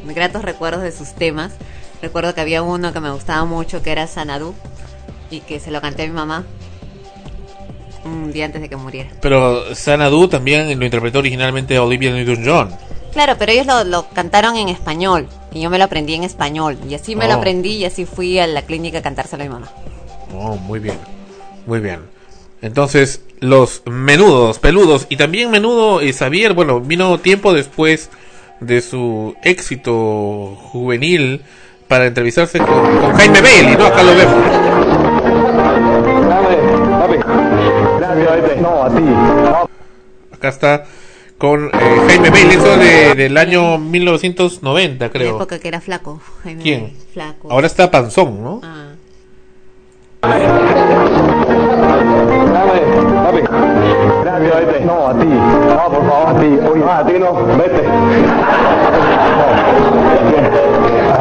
B: Gratos recuerdos de sus temas. Recuerdo que había uno que me gustaba mucho, que era Sanadú. Y que se lo canté a mi mamá. Un día antes de que muriera.
C: Pero Sanadu también lo interpretó originalmente Olivia Newton-John.
B: Claro, pero ellos lo, lo cantaron en español. Y yo me lo aprendí en español. Y así me lo
C: Oh.
B: aprendí y así fui a la clínica a cantárselo a mi mamá.
C: Oh, muy bien. Muy bien. Entonces, los menudos, peludos. Y también menudo eh, Xavier, bueno, vino tiempo después de su éxito juvenil para entrevistarse con, con Jaime Bailey, ¿no? Acá lo vemos.
M: No, a ti.
C: Acá está con eh, Jaime Bailey, eso de, del año 1990,
B: En la
C: creo.
B: época que era flaco. Jaime
C: ¿Quién?
B: Bailey, Flaco.
C: Ahora está panzón, ¿no?
B: Ah.
M: No, a ti. No, por favor, a ti. Oye, a ti no, vete.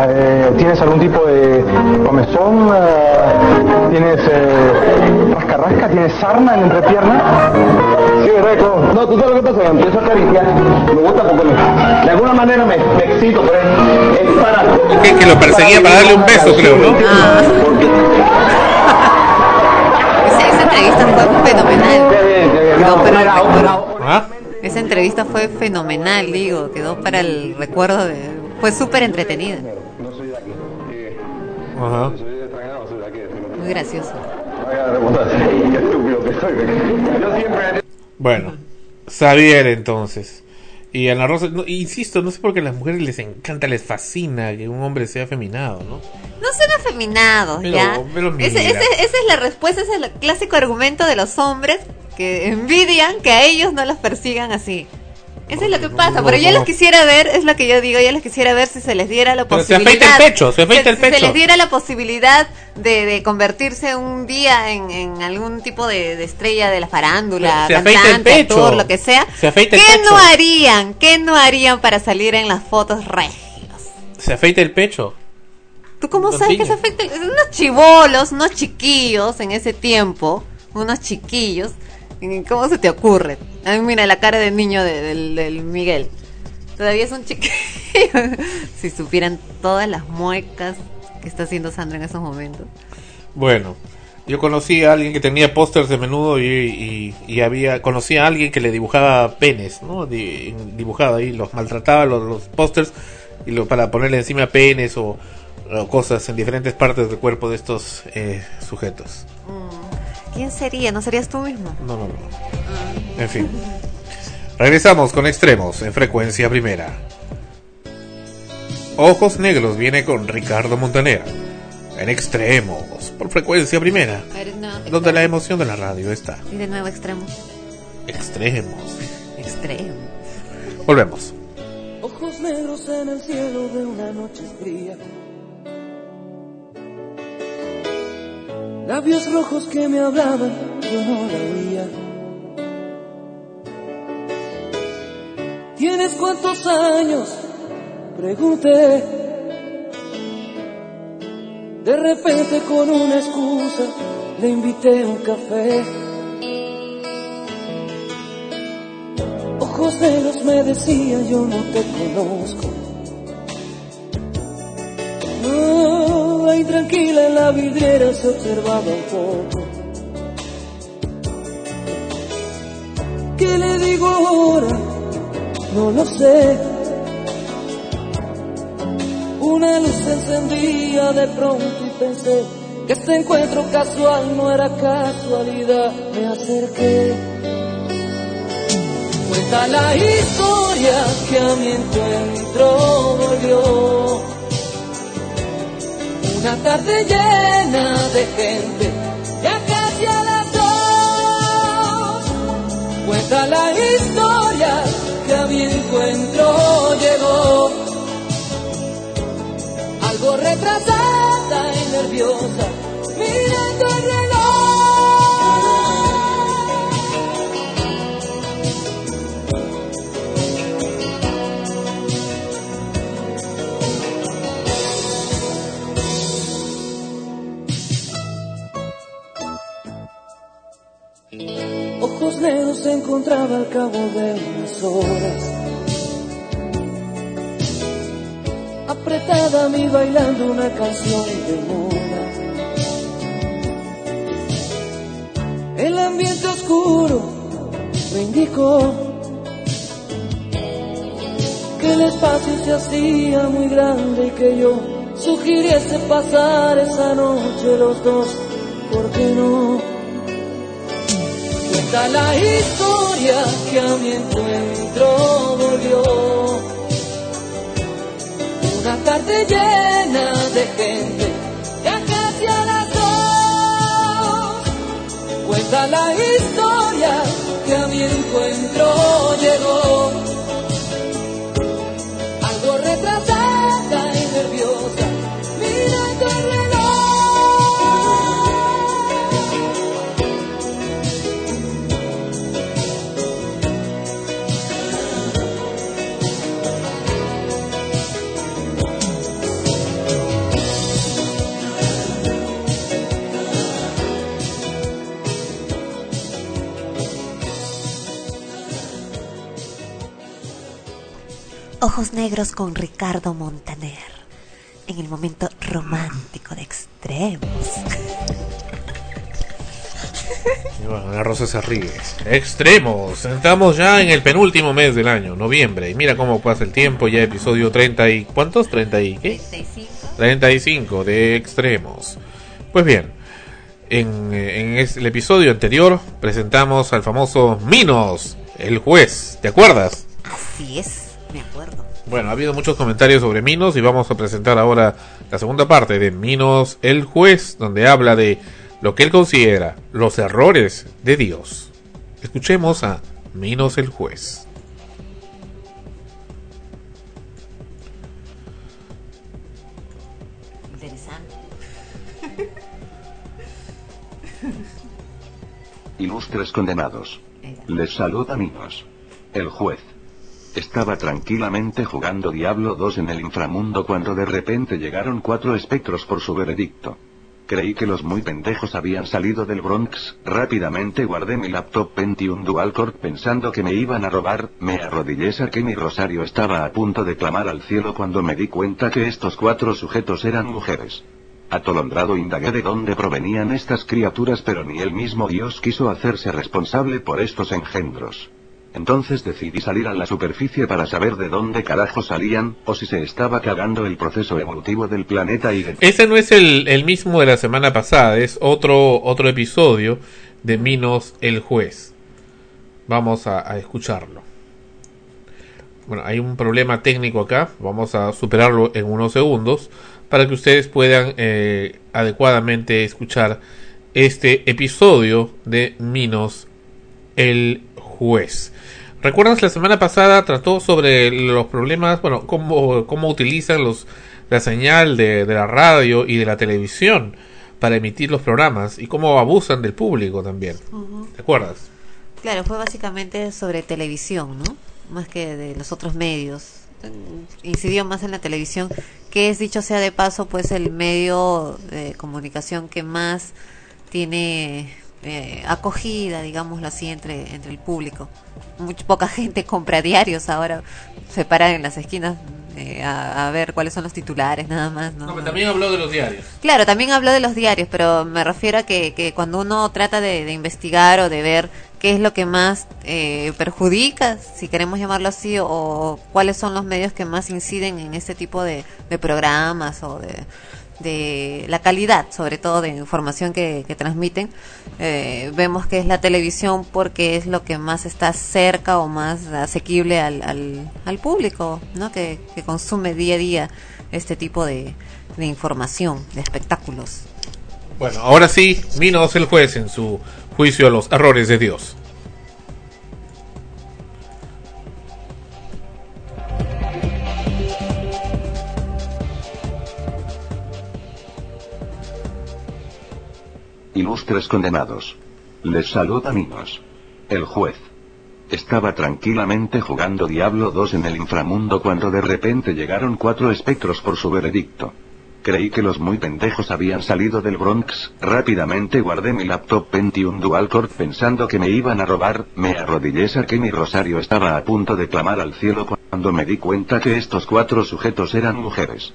M: Eh, ¿Tienes algún tipo de comezón? Eh, ¿Tienes eh, rasca-rasca? ¿Tienes sarna en la entrepierna? Sí, Reco. No, tú sabes lo que pasa, me empiezo a acariciar. Me gusta porque me- de alguna manera me, me excito, pero es, es para...
C: Que, que lo perseguía para darle un beso, creo, ¿no?
B: Esa, esa entrevista fue fenomenal. Quedó.
C: ¿Ah?
B: Esa entrevista fue fenomenal, digo. Quedó para el recuerdo de. Fue súper entretenida.
C: Ajá.
B: Muy gracioso.
C: Bueno, Xavier entonces. Y Ana Rosa, no, insisto, no sé por qué a las mujeres les encanta, les fascina que un hombre sea afeminado, ¿no?
B: No son afeminados,
C: Pero-
B: ¿ya?
C: pero mira.
B: Ese- ese- esa es la respuesta, ese es el clásico argumento de los hombres que envidian que a ellos no los persigan así. Eso es lo que pasa, pero yo los quisiera ver, es lo que yo digo, yo los quisiera ver si se les diera la
C: Pero se
B: posibilidad.
C: afeita el pecho, se afeita el
B: si se
C: pecho.
B: les diera la posibilidad de, de convertirse un día en, en algún tipo de, de estrella de la farándula,
C: Se afeita el
B: cantante,
C: pecho.
B: actor, lo que sea.
C: Se afeita el
B: ¿Qué
C: pecho.
B: no harían? ¿Qué no harían para salir en las fotos regios?
C: ¿Se afeita el pecho?
B: ¿Tú cómo sabes que se afecta? Unos chivolos, unos chiquillos en ese tiempo, unos chiquillos. <laughs> ¿Cómo se te ocurre? A mira la cara del niño de- del, Miguel. Todavía es un chiquillo. <laughs> si supieran todas las muecas que está haciendo Sandra en esos momentos.
C: Bueno, yo conocí a alguien que tenía pósters de menudo y, y- y había conocí a alguien que le dibujaba penes, ¿no? Di- dibujaba ahí, los maltrataba los, los pósters y lo, para ponerle encima penes o, o cosas en diferentes partes del cuerpo de estos eh, sujetos.
B: ¿Quién sería? ¿No serías tú mismo?
C: No, no, no. En fin. Regresamos con extremos en frecuencia primera. Ojos Negros viene con Ricardo Montaner. En extremos, por frecuencia primera. Donde la emoción de la radio está.
B: Y de nuevo extremo.
C: Extremos.
B: Extremo.
C: Volvemos.
N: Ojos negros en el cielo de una noche fría. Labios rojos que me hablaban, yo no la oía. ¿Tienes cuántos años? Pregunté. De repente con una excusa le invité a un café. Ojos negros me decía yo no te conozco. Tranquila en la vidriera se observaba un poco. ¿Qué le digo ahora? No lo sé. Una luz se encendía de pronto y pensé que este encuentro casual no era casualidad. Me acerqué. Cuenta la historia que a mi encuentro volvió. Una tarde llena de gente, ya casi a las dos. Cuenta la historia que a mi encuentro llegó. Algo retrasada y nerviosa, se encontraba al cabo de unas horas. Apretada a mí bailando una canción de moda. El ambiente oscuro me indicó que el espacio se hacía muy grande y que yo sugiriese pasar esa noche los dos, ¿por qué no? Cuenta la historia que a mi encuentro volvió. Una tarde llena de gente, ya casi a las dos. Cuenta la historia que a mi encuentro llegó.
B: Ojos negros con Ricardo Montaner. En el momento romántico de extremos. <laughs>
C: Y bueno, Rosa se ríe. Extremos. Estamos ya en el penúltimo mes del año, noviembre. Y mira cómo pasa el tiempo. Ya episodio 30 y... ¿Cuántos? ¿30 y qué? 35 de Extremos. Pues bien, en, el episodio anterior presentamos al famoso Minos, el juez. ¿Te acuerdas?
B: Así es.
C: Bueno, ha habido muchos comentarios sobre Minos y vamos a presentar ahora la segunda parte de Minos, el juez, donde habla de lo que él considera los errores de Dios. Escuchemos a Minos el juez.
B: Interesante.
O: Ilustres condenados. Les saluda Minos, el juez.
P: Estaba tranquilamente jugando Diablo 2 en el inframundo cuando de repente llegaron cuatro espectros por su veredicto. Creí que los muy pendejos habían salido del Bronx, rápidamente guardé mi laptop Pentium Dual Core pensando que me iban a robar, me arrodillé que mi rosario estaba a punto de clamar al cielo cuando me di cuenta que estos cuatro sujetos eran mujeres. Atolondrado indagué de dónde provenían estas criaturas pero ni el mismo Dios quiso hacerse responsable por estos engendros. Entonces decidí salir a la superficie para saber de dónde carajo salían, o si se estaba cagando el proceso evolutivo del planeta y de...
C: Ese no es el, el mismo de la semana pasada, es otro, otro episodio de Minos el Juez. Vamos a, escucharlo. Bueno, hay un problema técnico acá, vamos a superarlo en unos segundos para que ustedes puedan eh, adecuadamente escuchar este episodio de Minos el Juez. ¿Recuerdas la semana pasada trató sobre los problemas, bueno, cómo, cómo utilizan los, la señal de, de la radio y de la televisión para emitir los programas y cómo abusan del público también?
B: Ujú.
C: ¿Te acuerdas?
B: Claro, fue básicamente sobre televisión, ¿no? Más que de los otros medios. Incidió más en la televisión, que es dicho sea de paso, pues el medio de comunicación que más tiene eh, acogida, digámoslo así, entre, entre el público. Mucha poca gente <laughs> compra diarios ahora, se paran en las esquinas eh, a, a ver cuáles son los titulares, nada más. ¿no?
C: No, pero también habló de los diarios.
B: Claro, también habló de los diarios, pero me refiero a que, que cuando uno trata de, de investigar o de ver qué es lo que más eh, perjudica, si queremos llamarlo así, o, o cuáles son los medios que más inciden en este tipo de, de programas o de, de la calidad, sobre todo de información que, que transmiten, eh, vemos que es la televisión porque es lo que más está cerca o más asequible al, al, al público, ¿no? Que, que consume día a día este tipo de, de información, de espectáculos.
C: Bueno, ahora sí, Minos el Juez en su juicio a los errores de Dios.
P: Ilustres condenados. Les saluda Minos. El juez. Estaba tranquilamente jugando Diablo 2 en el inframundo cuando de repente llegaron cuatro espectros por su veredicto. Creí que los muy pendejos habían salido del Bronx, rápidamente guardé mi laptop Pentium Dual Core pensando que me iban a robar, me arrodillé que mi rosario estaba a punto de clamar al cielo cuando me di cuenta que estos cuatro sujetos eran mujeres.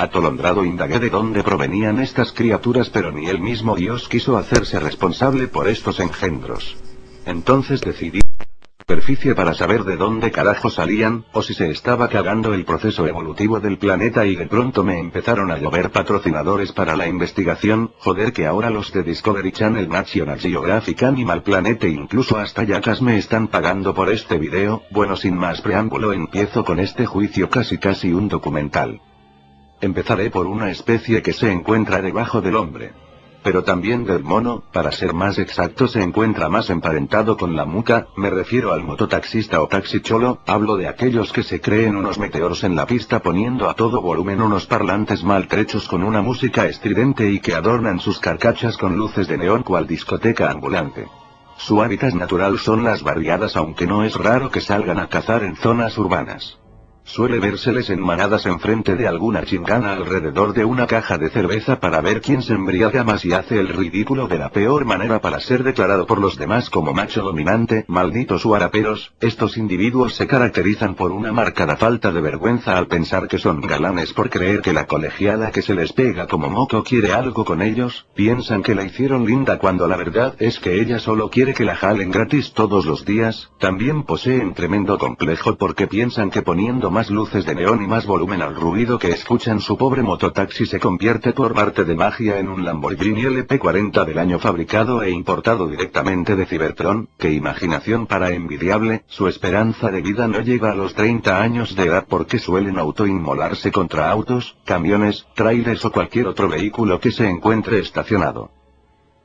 P: Atolondrado indagué de dónde provenían estas criaturas pero ni el mismo Dios quiso hacerse responsable por estos engendros. Entonces decidí superficie para saber de dónde carajo salían, o si se estaba cagando el proceso evolutivo del planeta y de pronto me empezaron a llover patrocinadores para la investigación, joder que ahora los de Discovery Channel National Geographic Animal Planet e incluso hasta Yacas me están pagando por este video, bueno sin más preámbulo empiezo con este juicio casi casi un documental. Empezaré por una especie que se encuentra debajo del hombre. Pero también del mono, para ser más exacto se encuentra más emparentado con la muca, me refiero al mototaxista o taxicholo, hablo de aquellos que se creen unos meteoros en la pista poniendo a todo volumen unos parlantes maltrechos con una música estridente y que adornan sus carcachas con luces de neón cual discoteca ambulante. Su hábitat natural son las barriadas aunque no es raro que salgan a cazar en zonas urbanas. Suele vérseles en manadas enfrente de alguna chingana alrededor de una caja de cerveza para ver quién se embriaga más y hace el ridículo de la peor manera para ser declarado por los demás como macho dominante, malditos huaraperos, estos individuos se caracterizan por una marcada falta de vergüenza al pensar que son galanes por creer que la colegiala que se les pega como moco quiere algo con ellos, piensan que la hicieron linda cuando la verdad es que ella solo quiere que la jalen gratis todos los días, también poseen tremendo complejo porque piensan que poniendo más luces de neón y más volumen al ruido que escuchan su pobre mototaxi se convierte por parte de magia en un Lamborghini LP40 del año fabricado e importado directamente de Cybertron, que imaginación para envidiable, su esperanza de vida no llega a los 30 años de edad porque suelen autoinmolarse contra autos, camiones, trailers o cualquier otro vehículo que se encuentre estacionado.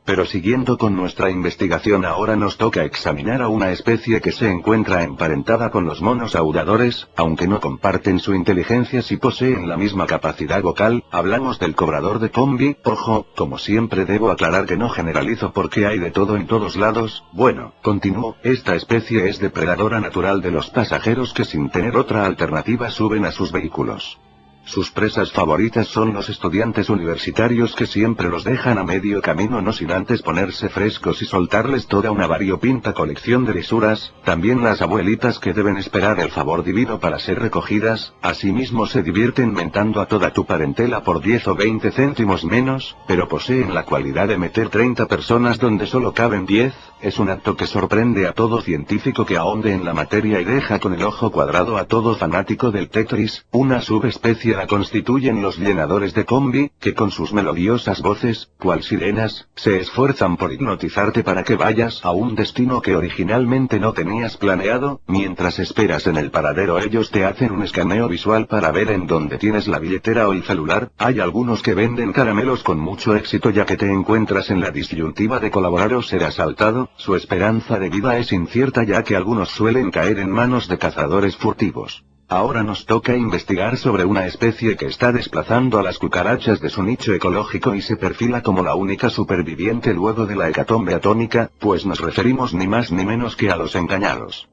P: Pero siguiendo con nuestra investigación ahora nos toca examinar a una especie que se encuentra emparentada con los monos aulladores, aunque no comparten su inteligencia si poseen la misma capacidad vocal, hablamos del cobrador de combi, ojo, como siempre debo aclarar que no generalizo porque hay de todo en todos lados, bueno, continúo, esta especie es depredadora natural de los pasajeros que sin tener otra alternativa suben a sus vehículos. Sus presas favoritas son los estudiantes universitarios que siempre los dejan a medio camino no sin antes ponerse frescos y soltarles toda una variopinta colección de lisuras, también las abuelitas que deben esperar el favor divino para ser recogidas, asimismo se divierten mentando a toda tu parentela por 10 o 20 céntimos menos, pero poseen la cualidad de meter 30 personas donde solo caben 10, es un acto que sorprende a todo científico que ahonde en la materia y deja con el ojo cuadrado a todo fanático del Tetris, una subespecie la constituyen los llenadores de combi, que con sus melodiosas voces, cual sirenas, se esfuerzan por hipnotizarte para que vayas a un destino que originalmente no tenías planeado, mientras esperas en el paradero. Ellos te hacen un escaneo visual para ver en dónde tienes la billetera o el celular, hay algunos que venden caramelos con mucho éxito ya que te encuentras en la disyuntiva de colaborar o ser asaltado, su esperanza de vida es incierta ya que algunos suelen caer en manos de cazadores furtivos. Ahora nos toca investigar sobre una especie que está desplazando a las cucarachas de su nicho ecológico y se perfila como la única superviviente luego de la hecatombe atómica, pues nos referimos ni más ni menos que a los engañados.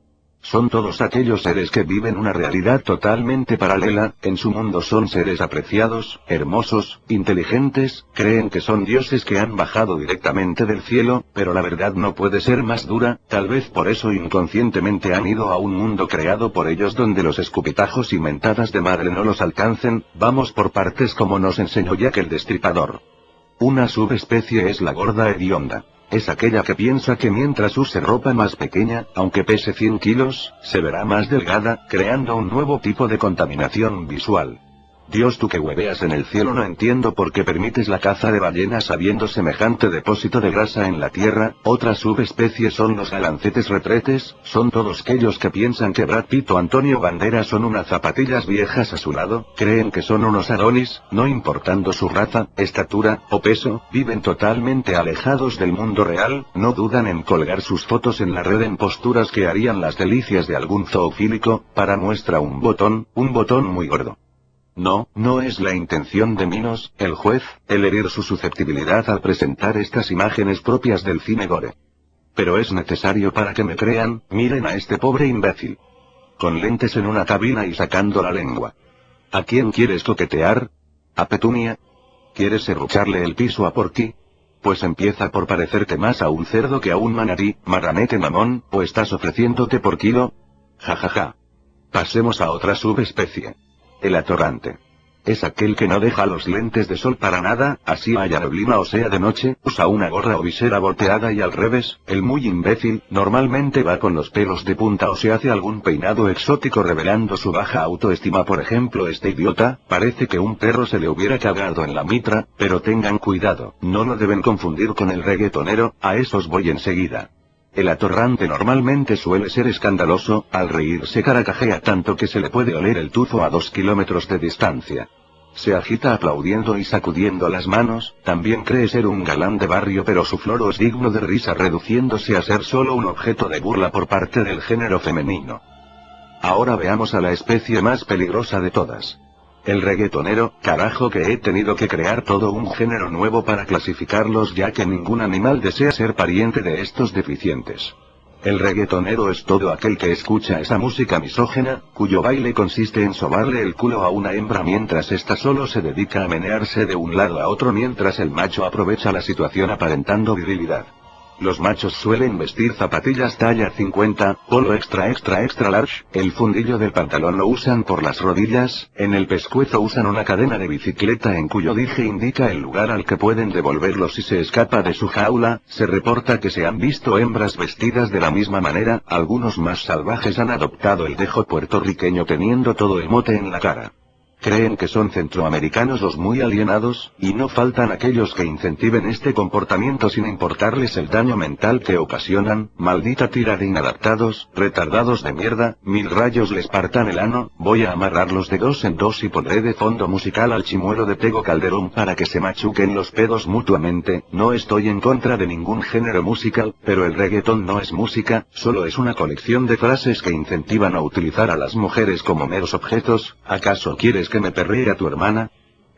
P: Son todos aquellos seres que viven una realidad totalmente paralela, en su mundo son seres apreciados, hermosos, inteligentes, creen que son dioses que han bajado directamente del cielo, pero la verdad no puede ser más dura, tal vez por eso inconscientemente han ido a un mundo creado por ellos donde los escupitajos y mentadas de madre no los alcancen, vamos por partes como nos enseñó Jack el Destripador. Una subespecie es la gorda hedionda. Es aquella que piensa que mientras use ropa más pequeña, aunque pese 100 kilos, se verá más delgada, creando un nuevo tipo de contaminación visual. Dios tú que hueveas en el cielo no entiendo por qué permites la caza de ballenas habiendo semejante depósito de grasa en la tierra, otra subespecie son los galancetes retretes, son todos aquellos que piensan que Brad Pitt o Antonio Banderas son unas zapatillas viejas a su lado, creen que son unos adonis, no importando su raza, estatura, o peso, viven totalmente alejados del mundo real, no dudan en colgar sus fotos en la red en posturas que harían las delicias de algún zoofílico, para muestra un botón, un botón muy gordo. No, no es la intención de Minos, el juez, el herir su susceptibilidad al presentar estas imágenes propias del cine gore. Pero es necesario para que me crean, miren a este pobre imbécil. Con lentes en una cabina y sacando la lengua. ¿A quién quieres coquetear? ¿A Petunia? ¿Quieres serrucharle el piso a Porky? Pues empieza por parecerte más a un cerdo que a un manatí, marranete mamón, o estás ofreciéndote por kilo. Ja ja ja. Pasemos a otra subespecie. El atorrante. Es aquel que no deja los lentes de sol para nada, así haya neblina o sea de noche, usa una gorra o visera volteada y al revés, el muy imbécil, normalmente va con los pelos de punta o se hace algún peinado exótico revelando su baja autoestima por ejemplo este idiota, parece que un perro se le hubiera cagado en la mitra, pero tengan cuidado, no lo deben confundir con el reggaetonero, a esos voy enseguida. El atorrante normalmente suele ser escandaloso, al reírse caracajea tanto que se le puede oler el tufo a dos kilómetros de distancia. Se agita aplaudiendo y sacudiendo las manos, también cree ser un galán de barrio pero su floro es digno de risa reduciéndose a ser solo un objeto de burla por parte del género femenino. Ahora veamos a la especie más peligrosa de todas. El reggaetonero, carajo que he tenido que crear todo un género nuevo para clasificarlos ya que ningún animal desea ser pariente de estos deficientes. El reggaetonero es todo aquel que escucha esa música misógena, cuyo baile consiste en sobarle el culo a una hembra mientras ésta solo se dedica a menearse de un lado a otro mientras el macho aprovecha la situación aparentando virilidad. Los machos suelen vestir zapatillas talla 50, polo extra extra extra large, el fundillo del pantalón lo usan por las rodillas, en el pescuezo usan una cadena de bicicleta en cuyo dije indica el lugar al que pueden devolverlo. Si se escapa de su jaula, se reporta que se han visto hembras vestidas de la misma manera, algunos más salvajes han adoptado el dejo puertorriqueño teniendo todo el mote en la cara. Creen que son centroamericanos los muy alienados, y no faltan aquellos que incentiven este comportamiento sin importarles el daño mental que ocasionan, maldita tira de inadaptados, retardados de mierda, mil rayos les partan el ano, voy a amarrarlos de dos en dos y pondré de fondo musical al chimuelo de Tego Calderón para que se machuquen los pedos mutuamente, no estoy en contra de ningún género musical, pero el reggaetón no es música, solo es una colección de frases que incentivan a utilizar a las mujeres como meros objetos, ¿acaso quieres que me perríe a tu hermana?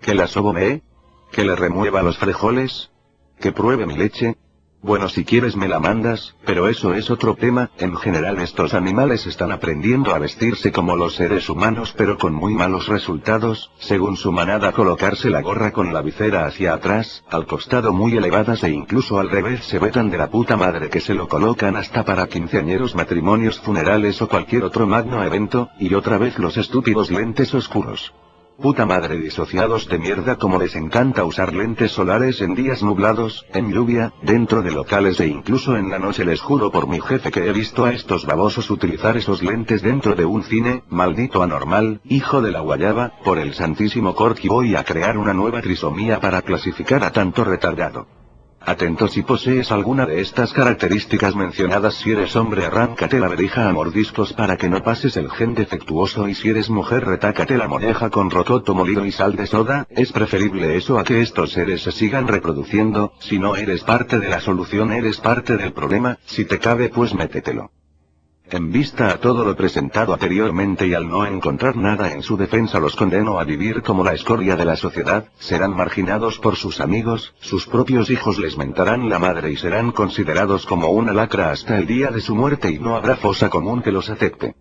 P: ¿Que la sobomee? ¿Que le remueva los frijoles? ¿Que pruebe mi leche? Bueno, si quieres me la mandas, pero eso es otro tema, en general estos animales están aprendiendo a vestirse como los seres humanos pero con muy malos resultados, según su manada colocarse la gorra con la visera hacia atrás, al costado muy elevadas e incluso al revés se vetan de la puta madre que se lo colocan hasta para quinceañeros matrimonios funerales o cualquier otro magno evento, y otra vez los estúpidos lentes oscuros. Puta madre disociados de mierda como les encanta usar lentes solares en días nublados, en lluvia, dentro de locales e incluso en la noche les juro por mi jefe que he visto a estos babosos utilizar esos lentes dentro de un cine, maldito anormal, hijo de la guayaba, por el santísimo Corky voy a crear una nueva trisomía para clasificar a tanto retardado. Atento si posees alguna de estas características mencionadas. Si eres hombre arráncate la verija a mordiscos para que no pases el gen defectuoso. Y si eres mujer retácate la moneja con rototo molido y sal de soda, es preferible eso a que estos seres se sigan reproduciendo, si no eres parte de la solución eres parte del problema, si te cabe pues métetelo. En vista a todo lo presentado anteriormente y al no encontrar nada en su defensa los condeno a vivir como la escoria de la sociedad, serán marginados por sus amigos, sus propios hijos les mentarán la madre y serán considerados como una lacra hasta el día de su muerte y no habrá fosa común que los acepte.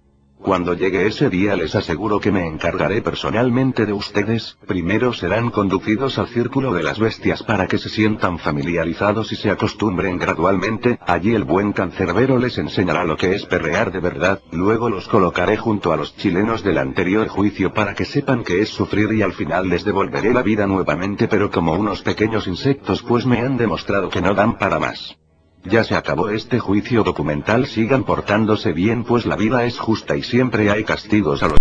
P: Cuando llegue ese día les aseguro que me encargaré personalmente de ustedes, primero serán conducidos al círculo de las bestias para que se sientan familiarizados y se acostumbren gradualmente, allí el buen cancerbero les enseñará lo que es perrear de verdad, luego los colocaré junto a los chilenos del anterior juicio para que sepan que es sufrir y al final les devolveré la vida nuevamente. Pero como unos pequeños insectos pues me han demostrado que no dan para más. Ya se acabó este juicio documental, sigan portándose bien pues la vida es justa y siempre hay castigos a los...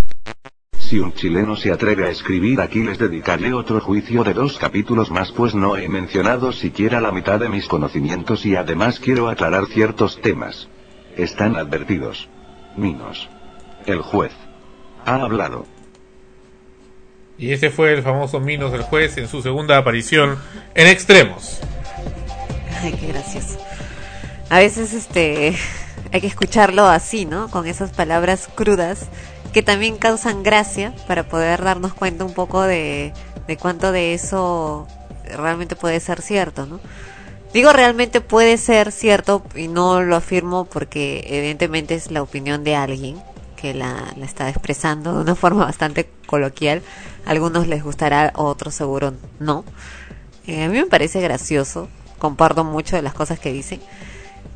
P: Si un chileno se atreve a escribir aquí les dedicaré otro juicio de dos capítulos más pues no he mencionado siquiera la mitad de mis conocimientos y además quiero aclarar ciertos temas. Están advertidos. Minos. El juez. Ha hablado.
C: Y ese fue el famoso Minos el juez en su segunda aparición en Extremos.
B: Ay, qué gracioso. A veces este <laughs> hay que escucharlo así, ¿no? Con esas palabras crudas que también causan gracia para poder darnos cuenta un poco de, de cuánto de eso realmente puede ser cierto, ¿no? Digo realmente puede ser cierto y no lo afirmo porque evidentemente es la opinión de alguien que la, la está expresando de una <laughs> forma bastante coloquial. A algunos les gustará, otros seguro no. Eh, a mí me parece gracioso, comparto mucho de las cosas que dicen,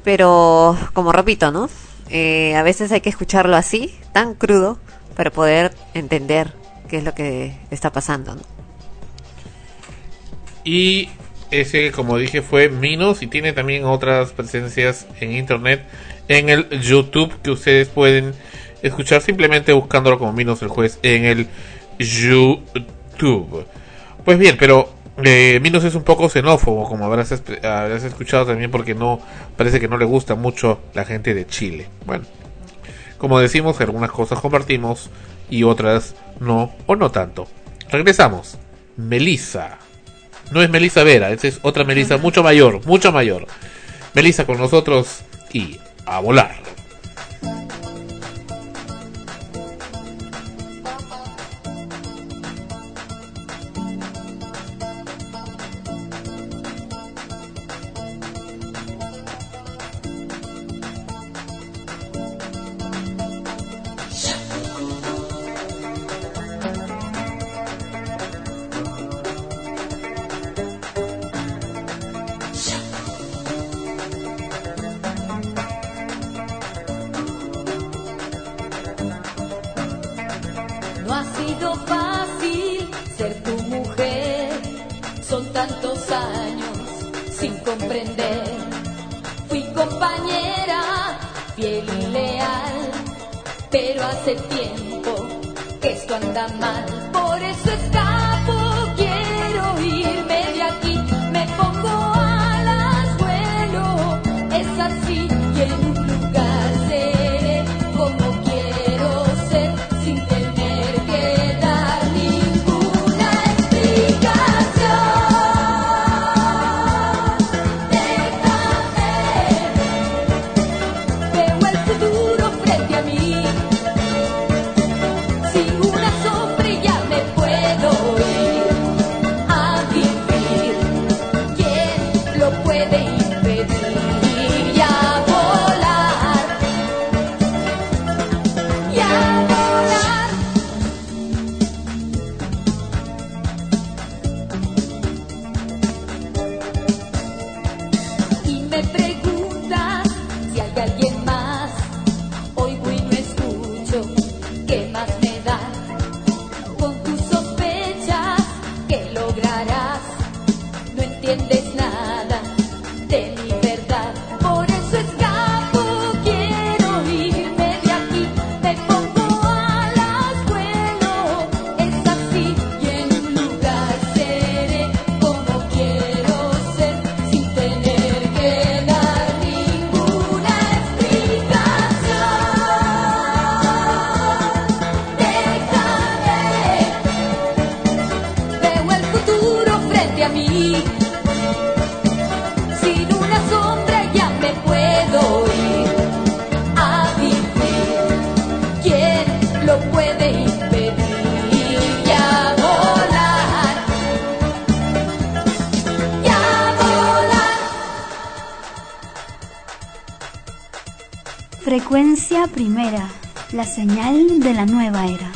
B: pero como repito, ¿no? Eh, a veces hay que escucharlo así, tan crudo, para poder entender qué es lo que está pasando, ¿no?
C: Y ese, como dije, fue Minos y tiene también otras presencias en internet, en el YouTube que ustedes pueden escuchar simplemente buscándolo como Minos el juez en el YouTube. Pues bien, pero eh, Minos es un poco xenófobo, como habrás, escuchado también, porque no parece que no le gusta mucho la gente de Chile. Bueno, como decimos, algunas cosas compartimos y otras no o no tanto. Regresamos. Melissa. No es Melissa Vera, esa es otra Melissa mucho mayor, mucho mayor. Melissa con nosotros y a volar.
K: Primera, la señal de la nueva era.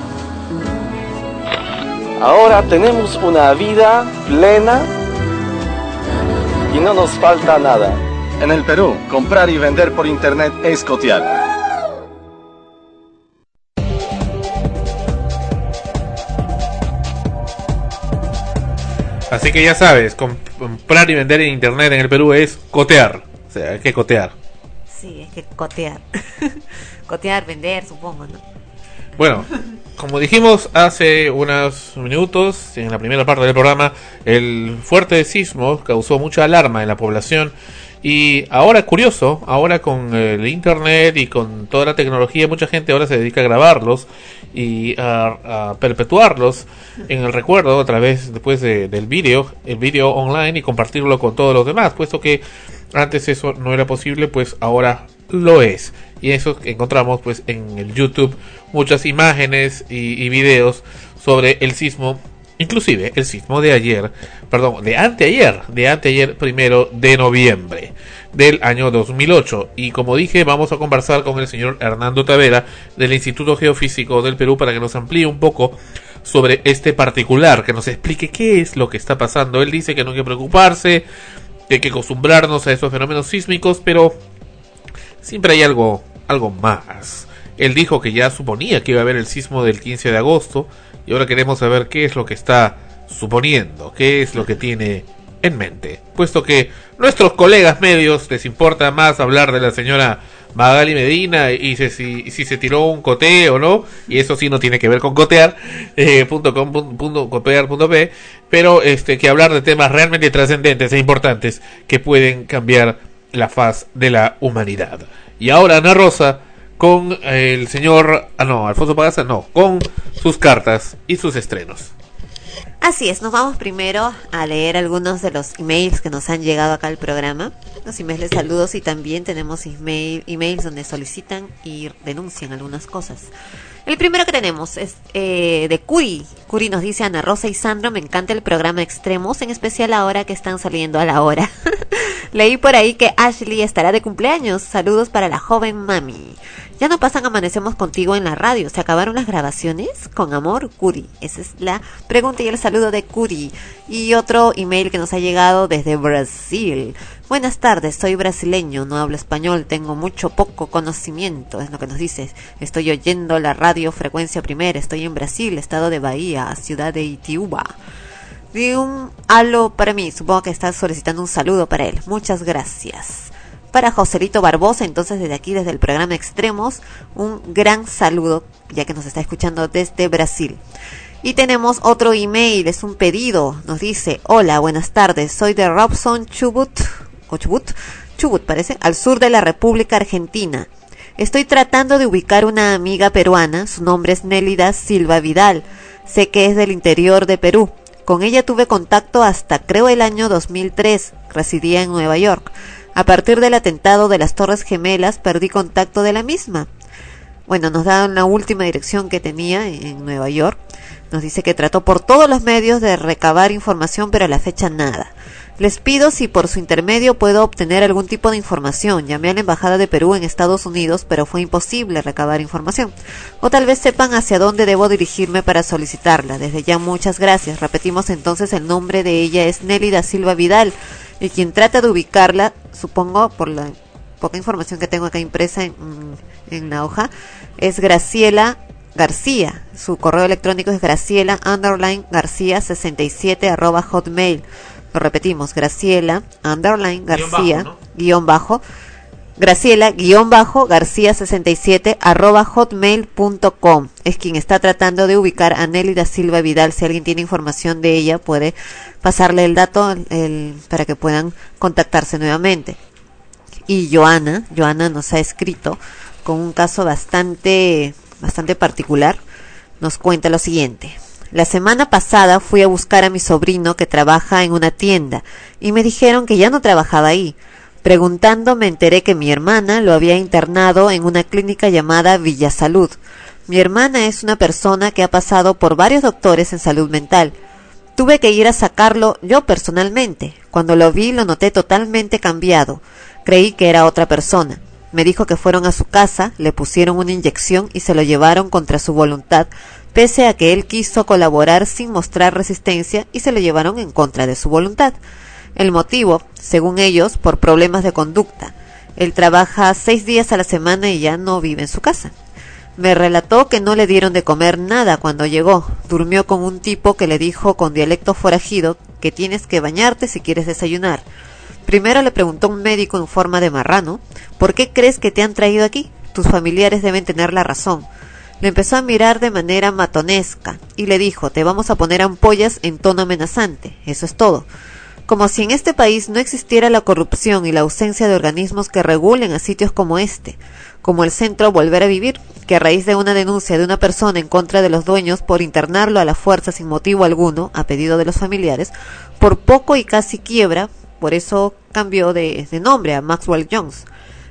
Q: Ahora tenemos una vida plena y no nos falta nada. En el Perú, comprar y vender por internet es cotear.
C: Así que ya sabes, com- comprar y vender en internet en el Perú es cotear. O sea, hay que cotear.
B: Sí, es que cotear. <laughs> cotear, vender, supongo, ¿no?
C: Bueno, como dijimos hace unos minutos, en la primera parte del programa, el fuerte sismo causó mucha alarma en la población. Y ahora curioso, ahora con el internet y con toda la tecnología, mucha gente ahora se dedica a grabarlos y a, perpetuarlos en el recuerdo a través después de- del vídeo, el vídeo online y compartirlo con todos los demás, puesto que antes eso no era posible, pues ahora lo es. Y eso encontramos pues en el YouTube muchas imágenes y, y videos sobre el sismo, inclusive el sismo de ayer, perdón, de anteayer, de anteayer primero de noviembre del año 2008. Y como dije, vamos a conversar con el señor Hernando Tavera del Instituto Geofísico del Perú para que nos amplíe un poco sobre este particular, que nos explique qué es lo que está pasando. Él dice que no hay que preocuparse, que hay que acostumbrarnos a esos fenómenos sísmicos, pero siempre hay algo, algo más. Él dijo que ya suponía que iba a haber el sismo del 15 de agosto y ahora queremos saber qué es lo que está suponiendo, qué es lo que tiene en mente, puesto que nuestros colegas medios les importa más hablar de la señora Magali Medina y si, si, se tiró un cote o no, y eso sí no tiene que ver con cotear, eh, pero este, que hablar de temas realmente trascendentes e importantes que pueden cambiar la faz de la humanidad. Y ahora Ana Rosa con el señor, ah no, Alfonso Pagasa, no, con sus cartas y sus estrenos.
B: Así es, nos vamos primero a leer algunos de los emails que nos han llegado acá al programa. Los emails de saludos y también tenemos email, emails donde solicitan y denuncian algunas cosas. El primero que tenemos es eh, de Curi. Curi nos dice Ana Rosa y Sandro, me encanta el programa Extremos, en especial ahora que están saliendo a la hora. <laughs> Leí por ahí que Ashley estará de cumpleaños. Saludos para la joven mami. Ya no pasan Amanecemos contigo en la radio. ¿Se acabaron las grabaciones? Con amor, Curi. Esa es la pregunta y el saludo de Curi. Y otro email que nos ha llegado desde Brasil. Buenas tardes, soy brasileño, no hablo español, tengo mucho poco conocimiento, es lo que nos dice. Estoy oyendo la radio frecuencia primera, estoy en Brasil, estado de Bahía, ciudad de Itiúba. Di un halo para mí, supongo que estás solicitando un saludo para él. Muchas gracias. Para Joselito Barbosa, entonces desde aquí, desde el programa Extremos, un gran saludo, ya que nos está escuchando desde Brasil. Y tenemos otro email, es un pedido. Nos dice, hola, buenas tardes, soy de Robson Chubut, o Chubut, Chubut parece, al sur de la República Argentina. Estoy tratando de ubicar una amiga peruana, su nombre es Nélida Silva Vidal. Sé que es del interior de Perú. Con ella tuve contacto hasta creo el año 2003. Residía en Nueva York. A partir del atentado de las Torres Gemelas perdí contacto de la misma. Bueno, nos da la última dirección que tenía en Nueva York. Nos dice que trató por todos los medios de recabar información, pero a la fecha nada. Les pido si por su intermedio puedo obtener algún tipo de información. Llamé a la Embajada de Perú en Estados Unidos, pero fue imposible recabar información. O tal vez sepan hacia dónde debo dirigirme para solicitarla. Desde ya muchas gracias. Repetimos entonces el nombre de ella es Nelly da Silva Vidal. Y quien trata de ubicarla, supongo por la poca información que tengo acá impresa en, en la hoja, es Graciela García. Su correo electrónico es graciela underline garcía 67 arroba hotmail. Lo repetimos, Graciela, underline, García, guion bajo, guion bajo, García 67, arroba hotmail.com. Es quien está tratando de ubicar a Nelly da Silva Vidal. Si alguien tiene información de ella, puede pasarle el dato para que puedan contactarse nuevamente. Y Joana, Joana nos ha escrito con un caso bastante, bastante particular. Nos cuenta lo siguiente. La semana pasada fui a buscar a mi sobrino que trabaja en una tienda y me dijeron que ya no trabajaba ahí. Preguntando me enteré que mi hermana lo había internado en una clínica llamada Villa Salud. Mi hermana es una persona que ha pasado por varios doctores en salud mental. Tuve que ir a sacarlo yo personalmente. Cuando lo vi lo noté totalmente cambiado. Creí que era otra persona. Me dijo que fueron a su casa, le pusieron una inyección y se lo llevaron contra su voluntad, pese a que él quiso colaborar sin mostrar resistencia y se lo llevaron en contra de su voluntad. El motivo, según ellos, por problemas de conducta. Él trabaja seis días a la semana y ya no vive en su casa. Me relató que no le dieron de comer nada cuando llegó. Durmió con un tipo que le dijo con dialecto forajido que tienes que bañarte si quieres desayunar. Primero le preguntó un médico en forma de marrano, ¿por qué crees que te han traído aquí? Tus familiares deben tener la razón. Le empezó a mirar de manera matonesca y le dijo, te vamos a poner ampollas en tono amenazante. Eso es todo. Como si en este país no existiera la corrupción y la ausencia de organismos que regulen a sitios como este, como el centro Volver a Vivir, que a raíz de una denuncia de una persona en contra de los dueños por internarlo a la fuerza sin motivo alguno, a pedido de los familiares, por poco y casi quiebra, por eso cambió de, de nombre a Maxwell Jones.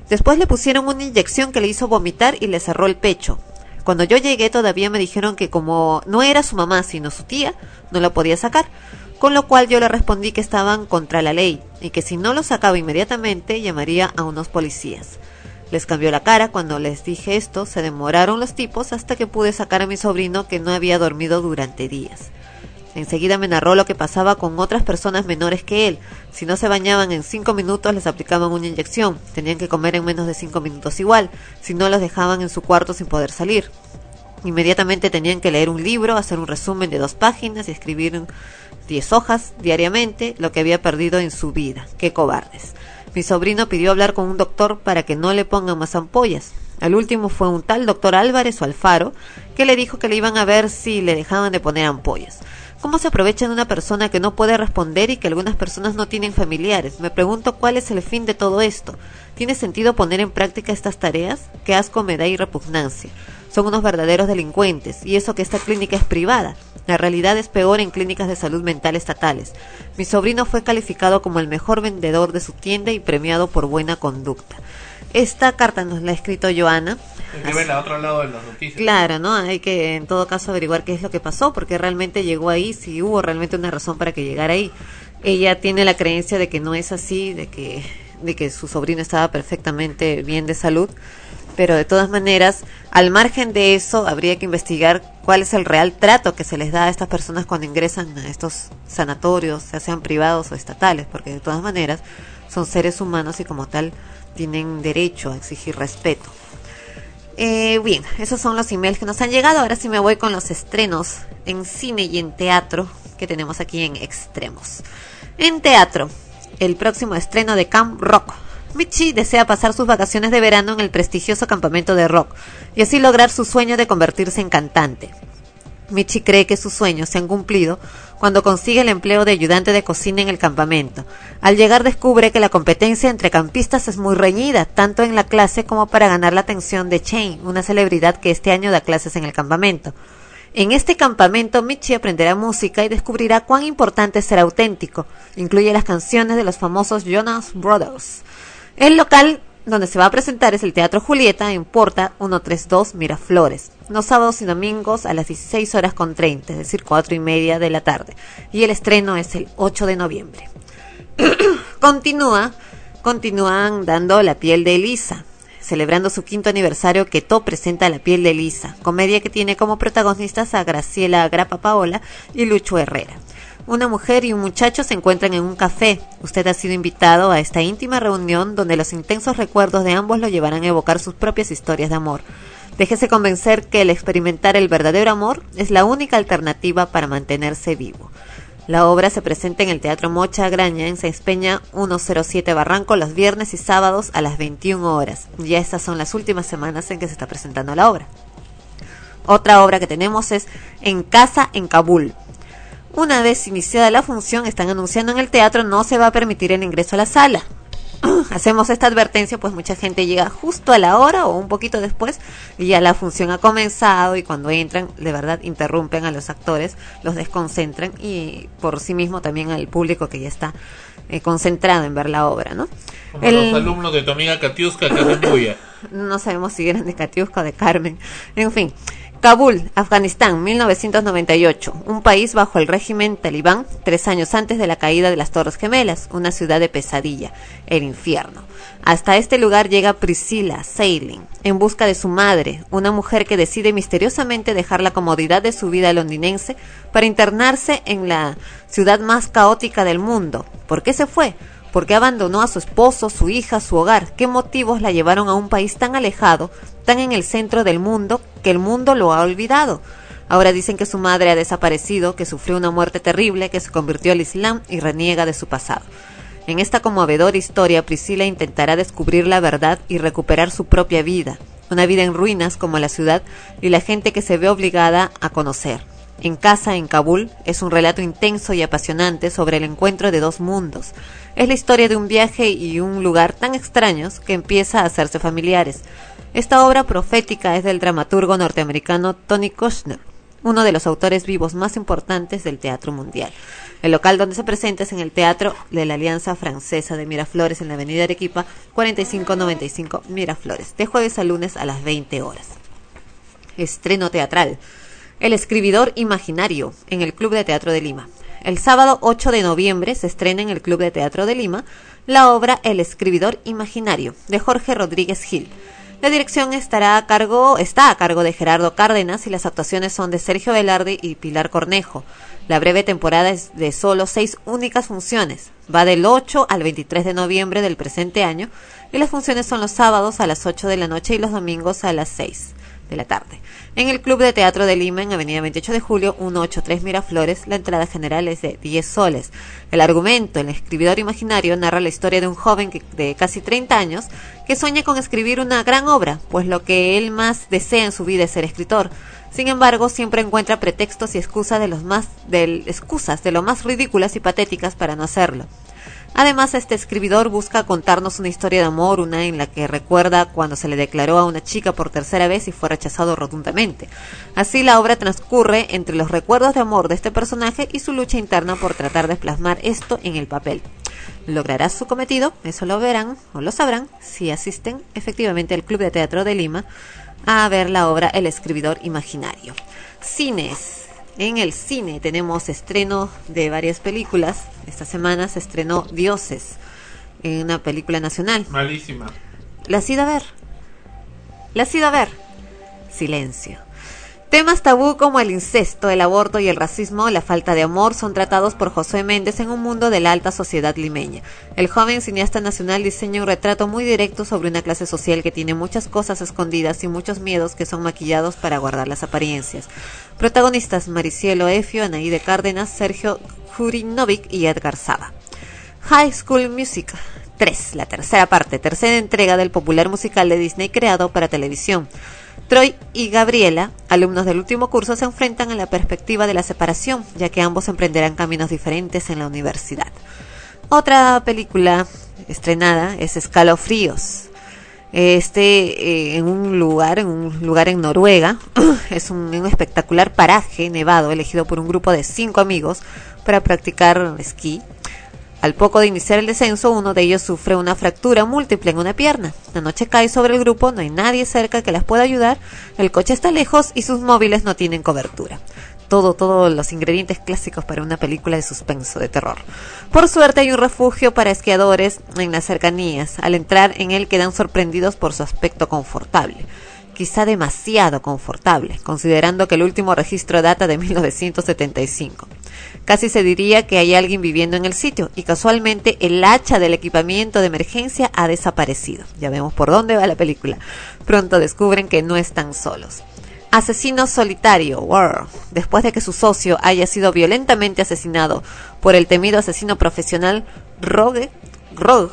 B: Después le pusieron una inyección que le hizo vomitar y le cerró el pecho. Cuando yo llegué todavía me dijeron que como no era su mamá sino su tía, no la podía sacar, con lo cual yo le respondí que estaban contra la ley y que si no lo sacaba inmediatamente llamaría a unos policías. Les cambió la cara cuando les dije esto, se demoraron los tipos hasta que pude sacar a mi sobrino que no había dormido durante días. Enseguida me narró lo que pasaba con otras personas menores que él. Si no se bañaban en cinco minutos les aplicaban una inyección. Tenían que comer en menos de cinco minutos igual. Si no los dejaban en su cuarto sin poder salir. Inmediatamente tenían que leer un libro, hacer un resumen de dos páginas y escribir 10 hojas diariamente, lo que había perdido en su vida. Qué cobardes. Mi sobrino pidió hablar con un doctor para que no le pongan más ampollas. Al último fue un tal doctor Álvarez o Alfaro que le dijo que le iban a ver si le dejaban de poner ampollas. ¿Cómo se aprovecha de una persona que no puede responder y que algunas personas no tienen familiares? Me pregunto cuál es el fin de todo esto. ¿Tiene sentido poner en práctica estas tareas? Qué asco me da y repugnancia. Son unos verdaderos delincuentes, y eso que esta clínica es privada. La realidad es peor en clínicas de salud mental estatales. Mi sobrino fue calificado como el mejor vendedor de su tienda y premiado por buena conducta. Esta carta nos la ha escrito Joana.
C: Que a otro lado de las noticias.
B: Claro, ¿no? Hay que en todo caso averiguar qué es lo que pasó, porque realmente llegó ahí, si hubo realmente una razón para que llegara ahí. Ella tiene la creencia de que no es así, de que, de que su sobrino estaba perfectamente bien de salud, pero de todas maneras, al margen de eso, habría que investigar cuál es el real trato que se les da a estas personas cuando ingresan a estos sanatorios, ya sean privados o estatales, porque de todas maneras son seres humanos y como tal tienen derecho a exigir respeto. Eh, bien, esos son los emails que nos han llegado. Ahora sí me voy con los estrenos en cine y en teatro que tenemos aquí en Extremos. En teatro, el próximo estreno de Camp Rock. Michi desea pasar sus vacaciones de verano en el prestigioso campamento de rock y así lograr su sueño de convertirse en cantante. Michi cree que sus sueños se han cumplido cuando consigue el empleo de ayudante de cocina en el campamento. Al llegar descubre que la competencia entre campistas es muy reñida, tanto en la clase como para ganar la atención de Shane, una celebridad que este año da clases en el campamento. En este campamento, Michi aprenderá música y descubrirá cuán importante ser auténtico. Incluye las canciones de los famosos Jonas Brothers. El local donde se va a presentar es el Teatro Julieta en Porta 132 Miraflores, los sábados y domingos a las 16 horas con 30, es decir, 4 y media de la tarde. Y el estreno es el 8 de noviembre. <clears throat> Continúa, continúan dando La piel de Elisa, celebrando su quinto aniversario, Keto presenta La piel de Elisa, comedia que tiene como protagonistas a Graciela Grapa Paola y Lucho Herrera. Una mujer y un muchacho se encuentran en un café. Usted ha sido invitado a esta íntima reunión donde los intensos recuerdos de ambos lo llevarán a evocar sus propias historias de amor. Déjese convencer que el experimentar el verdadero amor es la única alternativa para mantenerse vivo. La obra se presenta en el Teatro Mocha Graña en Sáenz Peña 107 Barranco los viernes y sábados a las 21 horas. Ya estas son las últimas semanas en que se está presentando la obra. Otra obra que tenemos es En Casa en Kabul. Una vez iniciada la función, están anunciando en el teatro no se va a permitir el ingreso a la sala. <clears throat> Hacemos esta advertencia, pues mucha gente llega justo a la hora o un poquito después y ya la función ha comenzado y cuando entran, de verdad, interrumpen a los actores, los desconcentran y por sí mismo también al público que ya está eh, concentrado en ver la obra, ¿no?
C: Como los alumnos de tu amiga Katiuska que hacen bulla. <laughs>
B: No sabemos si eran de Katiuska o de Carmen. En fin. Kabul, Afganistán, 1998, un país bajo el régimen talibán tres años antes de la caída de las Torres Gemelas, una ciudad de pesadilla, el infierno. Hasta este lugar llega Priscilla Sailing, en busca de su madre, una mujer que decide misteriosamente dejar la comodidad de su vida londinense para internarse en la ciudad más caótica del mundo. ¿Por qué se fue? ¿Por qué abandonó a su esposo, su hija, su hogar? ¿Qué motivos la llevaron a un país tan alejado, tan en el centro del mundo, que el mundo lo ha olvidado? Ahora dicen que su madre ha desaparecido, que sufrió una muerte terrible, que se convirtió al Islam y reniega de su pasado. En esta conmovedora historia, Priscila intentará descubrir la verdad y recuperar su propia vida, una vida en ruinas como la ciudad y la gente que se ve obligada a conocer. En casa, en Kabul, es un relato intenso y apasionante sobre el encuentro de dos mundos. Es la historia de un viaje y un lugar tan extraños que empieza a hacerse familiares. Esta obra profética es del dramaturgo norteamericano Tony Kushner, uno de los autores vivos más importantes del teatro mundial. El local donde se presenta es en el Teatro de la Alianza Francesa de Miraflores en la Avenida Arequipa 4595 Miraflores, de jueves a lunes a las 20 horas. Estreno teatral. El escribidor imaginario en el Club de Teatro de Lima. El sábado 8 de noviembre se estrena en el Club de Teatro de Lima la obra El escribidor imaginario de Jorge Rodríguez Gil. La dirección estará a cargo, está a cargo de Gerardo Cárdenas y las actuaciones son de Sergio Velarde y Pilar Cornejo. La breve temporada es de solo seis únicas funciones. Va del 8 al 23 de noviembre del presente año y las funciones son los sábados a las 8 de la noche y los domingos a las 6. de la tarde. En el Club de Teatro de Lima, en Avenida 28 de Julio, 183 Miraflores, la entrada general es de 10 soles. El argumento, el escribidor imaginario, narra la historia de un joven de casi 30 años que sueña con escribir una gran obra, pues lo que él más desea en su vida es ser escritor. Sin embargo, siempre encuentra pretextos y excusas de los más excusas de lo más ridículas y patéticas para no hacerlo. Además, este escribidor busca contarnos una historia de amor, una en la que recuerda cuando se le declaró a una chica por tercera vez y fue rechazado rotundamente. Así, la obra transcurre entre los recuerdos de amor de este personaje y su lucha interna por tratar de plasmar esto en el papel. ¿Logrará su cometido? Eso lo verán o lo sabrán si asisten efectivamente al Club de Teatro de Lima a ver la obra El escribidor imaginario. Cines. En el cine tenemos estreno de varias películas. Esta semana se estrenó Dioses, en una película nacional.
C: Malísima.
B: ¿La has ido a ver? ¿La has ido a ver? Silencio. Temas tabú como el incesto, el aborto y el racismo, la falta de amor son tratados por José Méndez en un mundo de la alta sociedad limeña. El joven cineasta nacional diseña un retrato muy directo sobre una clase social que tiene muchas cosas escondidas y muchos miedos que son maquillados para guardar las apariencias. Protagonistas Maricielo Efio, Anaíde Cárdenas, Sergio Jurinovic y Edgar Saba. High School Music 3, la tercera parte, tercera entrega del popular musical de Disney creado para televisión. Troy y Gabriela, alumnos del último curso, se enfrentan a la perspectiva de la separación, ya que ambos emprenderán caminos diferentes en la universidad. Otra película estrenada es Escalofríos. Este eh, en un lugar, en un lugar en Noruega, <clears throat> es un, un espectacular paraje nevado elegido por un grupo de cinco amigos para practicar esquí. Al poco de iniciar el descenso, uno de ellos sufre una fractura múltiple en una pierna. La noche cae sobre el grupo, no hay nadie cerca que las pueda ayudar, el coche está lejos y sus móviles no tienen cobertura. Todo, todos los ingredientes clásicos para una película de suspenso, de terror. Por suerte hay un refugio para esquiadores en las cercanías. Al entrar en él quedan sorprendidos por su aspecto confortable quizá demasiado confortable, considerando que el último registro data de 1975. Casi se diría que hay alguien viviendo en el sitio y casualmente el hacha del equipamiento de emergencia ha desaparecido. Ya vemos por dónde va la película. Pronto descubren que no están solos. Asesino solitario, War. Después de que su socio haya sido violentamente asesinado por el temido asesino profesional Rogue, Rogue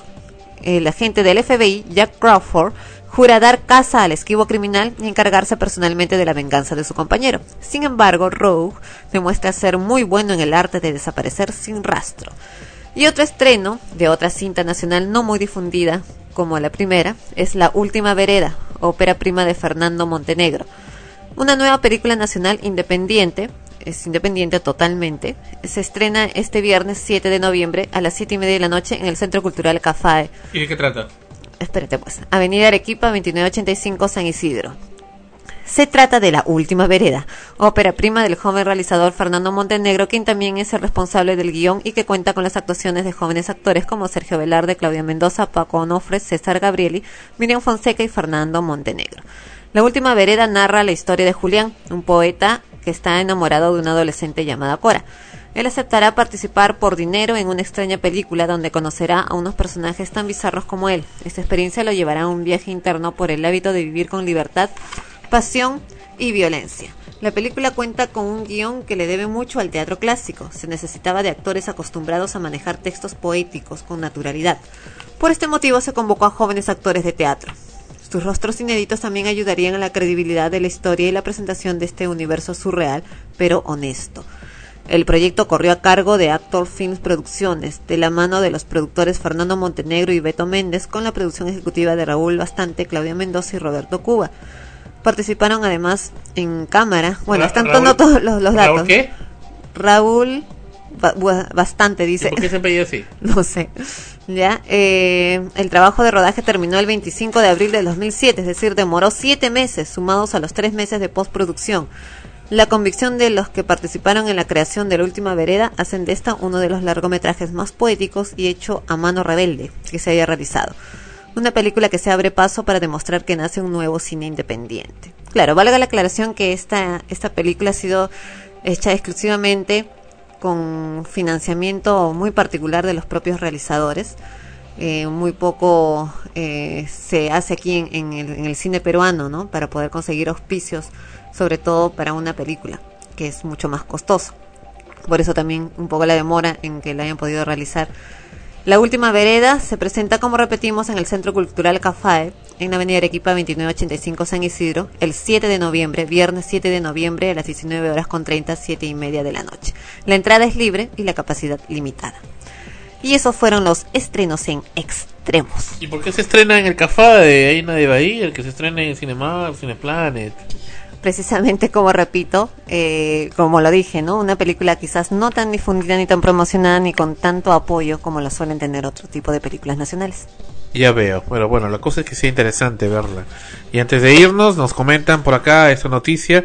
B: el agente del FBI, Jack Crawford, jura dar caza al esquivo criminal y encargarse personalmente de la venganza de su compañero. Sin embargo, Rogue demuestra ser muy bueno en el arte de desaparecer sin rastro. Y otro estreno de otra cinta nacional no muy difundida como la primera es La Última Vereda, ópera prima de Fernando Montenegro. Una nueva película nacional independiente, es independiente totalmente, se estrena este viernes 7 de noviembre a las 7 y media de la noche en el Centro Cultural Cafae.
C: ¿Y de qué trata?
B: Espérate pues, Avenida Arequipa 2985 San Isidro. Se trata de La Última Vereda, ópera prima del joven realizador Fernando Montenegro, quien también es el responsable del guion y que cuenta con las actuaciones de jóvenes actores como Sergio Velarde, Claudia Mendoza, Paco Onofre, César Gabrieli, Miriam Fonseca y Fernando Montenegro. La Última Vereda narra la historia de Julián, un poeta que está enamorado de una adolescente llamada Cora. Él aceptará participar por dinero en una extraña película donde conocerá a unos personajes tan bizarros como él. Esta experiencia lo llevará a un viaje interno por el hábito de vivir con libertad, pasión y violencia. La película cuenta con un guion que le debe mucho al teatro clásico. Se necesitaba de actores acostumbrados a manejar textos poéticos con naturalidad. Por este motivo se convocó a jóvenes actores de teatro. Sus rostros inéditos también ayudarían a la credibilidad de la historia y la presentación de este universo surreal, pero honesto. El proyecto corrió a cargo de Actor Films Producciones, de la mano de los productores Fernando Montenegro y Beto Méndez, con la producción ejecutiva de Raúl Bastante, Claudia Mendoza y Roberto Cuba. Participaron además en cámara. Bueno,
C: Ra-
B: están
C: Raúl-
B: todos los, los datos.
C: ¿Raúl qué?
B: Raúl Bastante, dice.
C: ¿Por qué se así? <laughs>
B: No sé. Ya, eh, el trabajo de rodaje terminó el 25 de abril de 2007, es decir, demoró siete meses, sumados a los tres meses de postproducción. La convicción de los que participaron en la creación de La Última Vereda hacen de esta uno de los largometrajes más poéticos y hecho a mano rebelde que se haya realizado. Una película que se abre paso para demostrar que nace un nuevo cine independiente. Claro, valga la aclaración que esta, esta película ha sido hecha exclusivamente con financiamiento muy particular de los propios realizadores. eh, muy poco eh, se hace aquí en, el, en el cine peruano, ¿no? Para poder conseguir auspicios, sobre todo para una película, que es mucho más costoso. Por eso también un poco la demora en que la hayan podido realizar. La última vereda se presenta, como repetimos, en el Centro Cultural Cafae, en la Avenida Arequipa 2985 San Isidro, el 7 de noviembre, viernes 7 de noviembre a las 19 horas con 30, 7 y media de la noche. La entrada es libre y la capacidad limitada. Y esos fueron los estrenos en extremos.
C: ¿Y por qué se estrena en el de ahí nadie va a ir? El que se estrena en Cinemark, Cineplanet.
B: Precisamente <laughs> como repito, eh, como lo dije, ¿no? Una película quizás no tan difundida ni tan promocionada ni con tanto apoyo como lo suelen tener otro tipo de películas nacionales.
C: Ya veo, pero bueno, la cosa es que sea interesante verla. Y antes de irnos, nos comentan por acá esta noticia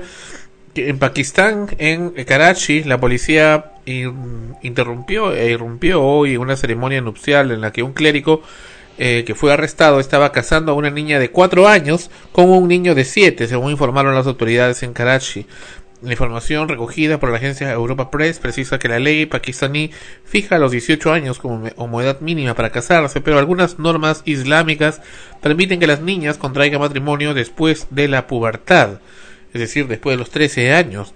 C: en Pakistán, en Karachi, la policía in- interrumpió e irrumpió hoy una ceremonia nupcial en la que un clérigo eh, que fue arrestado estaba casando a una niña de 4 años con un niño de 7, según informaron las autoridades en Karachi. La información recogida por la agencia Europa Press precisa que la ley pakistaní fija los 18 años como, como edad mínima para casarse, pero algunas normas islámicas permiten que las niñas contraigan matrimonio después de la pubertad, es decir, después de los 13 años.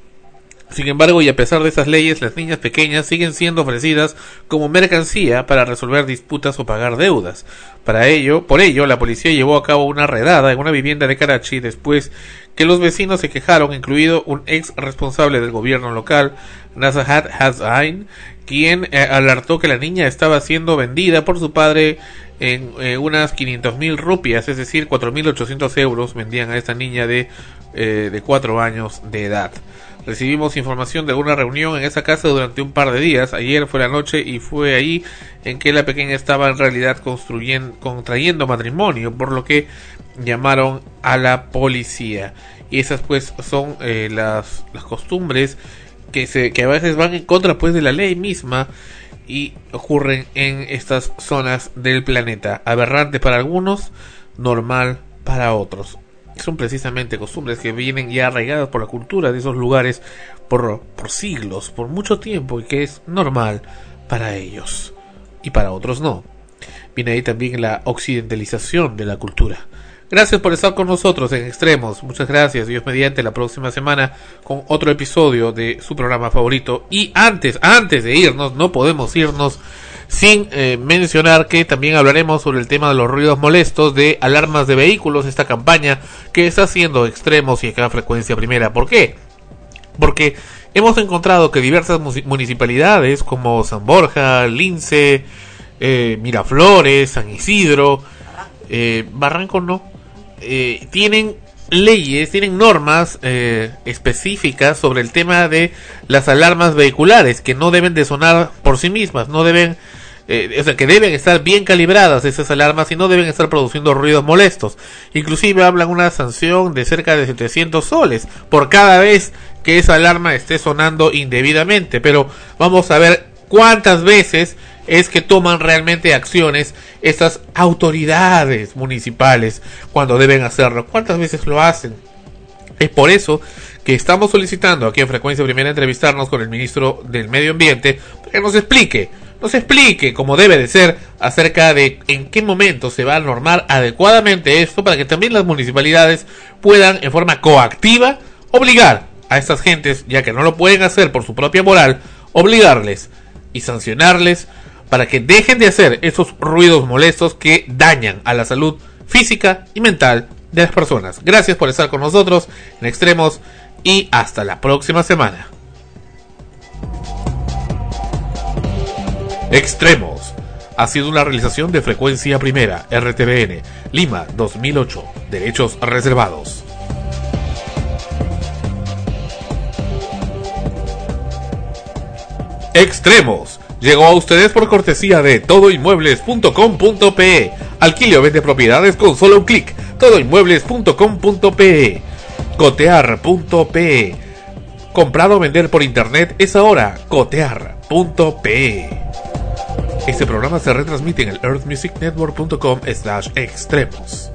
C: Sin embargo, y a pesar de esas leyes, las niñas pequeñas siguen siendo ofrecidas como mercancía para resolver disputas o pagar deudas. Para ello, por ello, la policía llevó a cabo una redada en una vivienda de Karachi después que los vecinos se quejaron, incluido un ex responsable del gobierno local, Nazahat Hazain, quien eh, alertó que la niña estaba siendo vendida por su padre en eh, unas 500 mil rupias, es decir, 4.800 euros vendían a esta niña de, eh, de 4 años de edad. Recibimos información de una reunión en esa casa durante un par de días. Ayer fue la noche y fue ahí en que la pequeña estaba en realidad construyendo, contrayendo matrimonio, por lo que llamaron a la policía. Y esas pues son eh, las, las costumbres que, se, que a veces van en contra pues de la ley misma y ocurren en estas zonas del planeta. Aberrante para algunos, normal para otros. Son precisamente costumbres que vienen ya arraigadas por la cultura de esos lugares por, por siglos, por mucho tiempo y que es normal para ellos y para otros no. Viene ahí también la occidentalización de la cultura. Gracias por estar con nosotros en Extremos. Muchas gracias. Dios mediante la próxima semana con otro episodio de su programa favorito. Y antes, antes de irnos, no podemos irnos sin eh, mencionar que también hablaremos sobre el tema de los ruidos molestos de alarmas de vehículos, esta campaña que está haciendo Extremos y acá Frecuencia Primera. ¿Por qué? Porque hemos encontrado que diversas municipalidades como San Borja, Lince, eh, Miraflores, San Isidro, eh, Barranco no, eh, tienen leyes, tienen normas eh, específicas sobre el tema de las alarmas vehiculares que no deben de sonar por sí mismas, no deben, eh, o sea, que deben estar bien calibradas esas alarmas y no deben estar produciendo ruidos molestos. Inclusive hablan una sanción de cerca de 700 soles por cada vez que esa alarma esté sonando indebidamente, pero vamos a ver cuántas veces es que toman realmente acciones estas autoridades municipales cuando deben hacerlo. ¿Cuántas veces lo hacen? Es por eso que estamos solicitando aquí en Frecuencia Primera entrevistarnos con el ministro del Medio Ambiente para que nos explique, nos explique como debe de ser acerca de en qué momento se va a normar adecuadamente esto para que también las municipalidades puedan en forma coactiva obligar a estas gentes, ya que no lo pueden hacer por su propia moral, obligarles y sancionarles para que dejen de hacer esos ruidos molestos que dañan a la salud física y mental de las personas. Gracias por estar con nosotros en Extremos y hasta la próxima semana. Extremos ha sido una realización de frecuencia primera RTBN Lima 2008 Derechos reservados. Extremos llegó a ustedes por cortesía de todoinmuebles.com.pe. Alquile o vende propiedades con solo un clic. Todoinmuebles.com.pe. Cotear.pe. Comprar o vender por internet es ahora cotear.pe. Este programa se retransmite en el earthmusicnetwork.com slash extremos.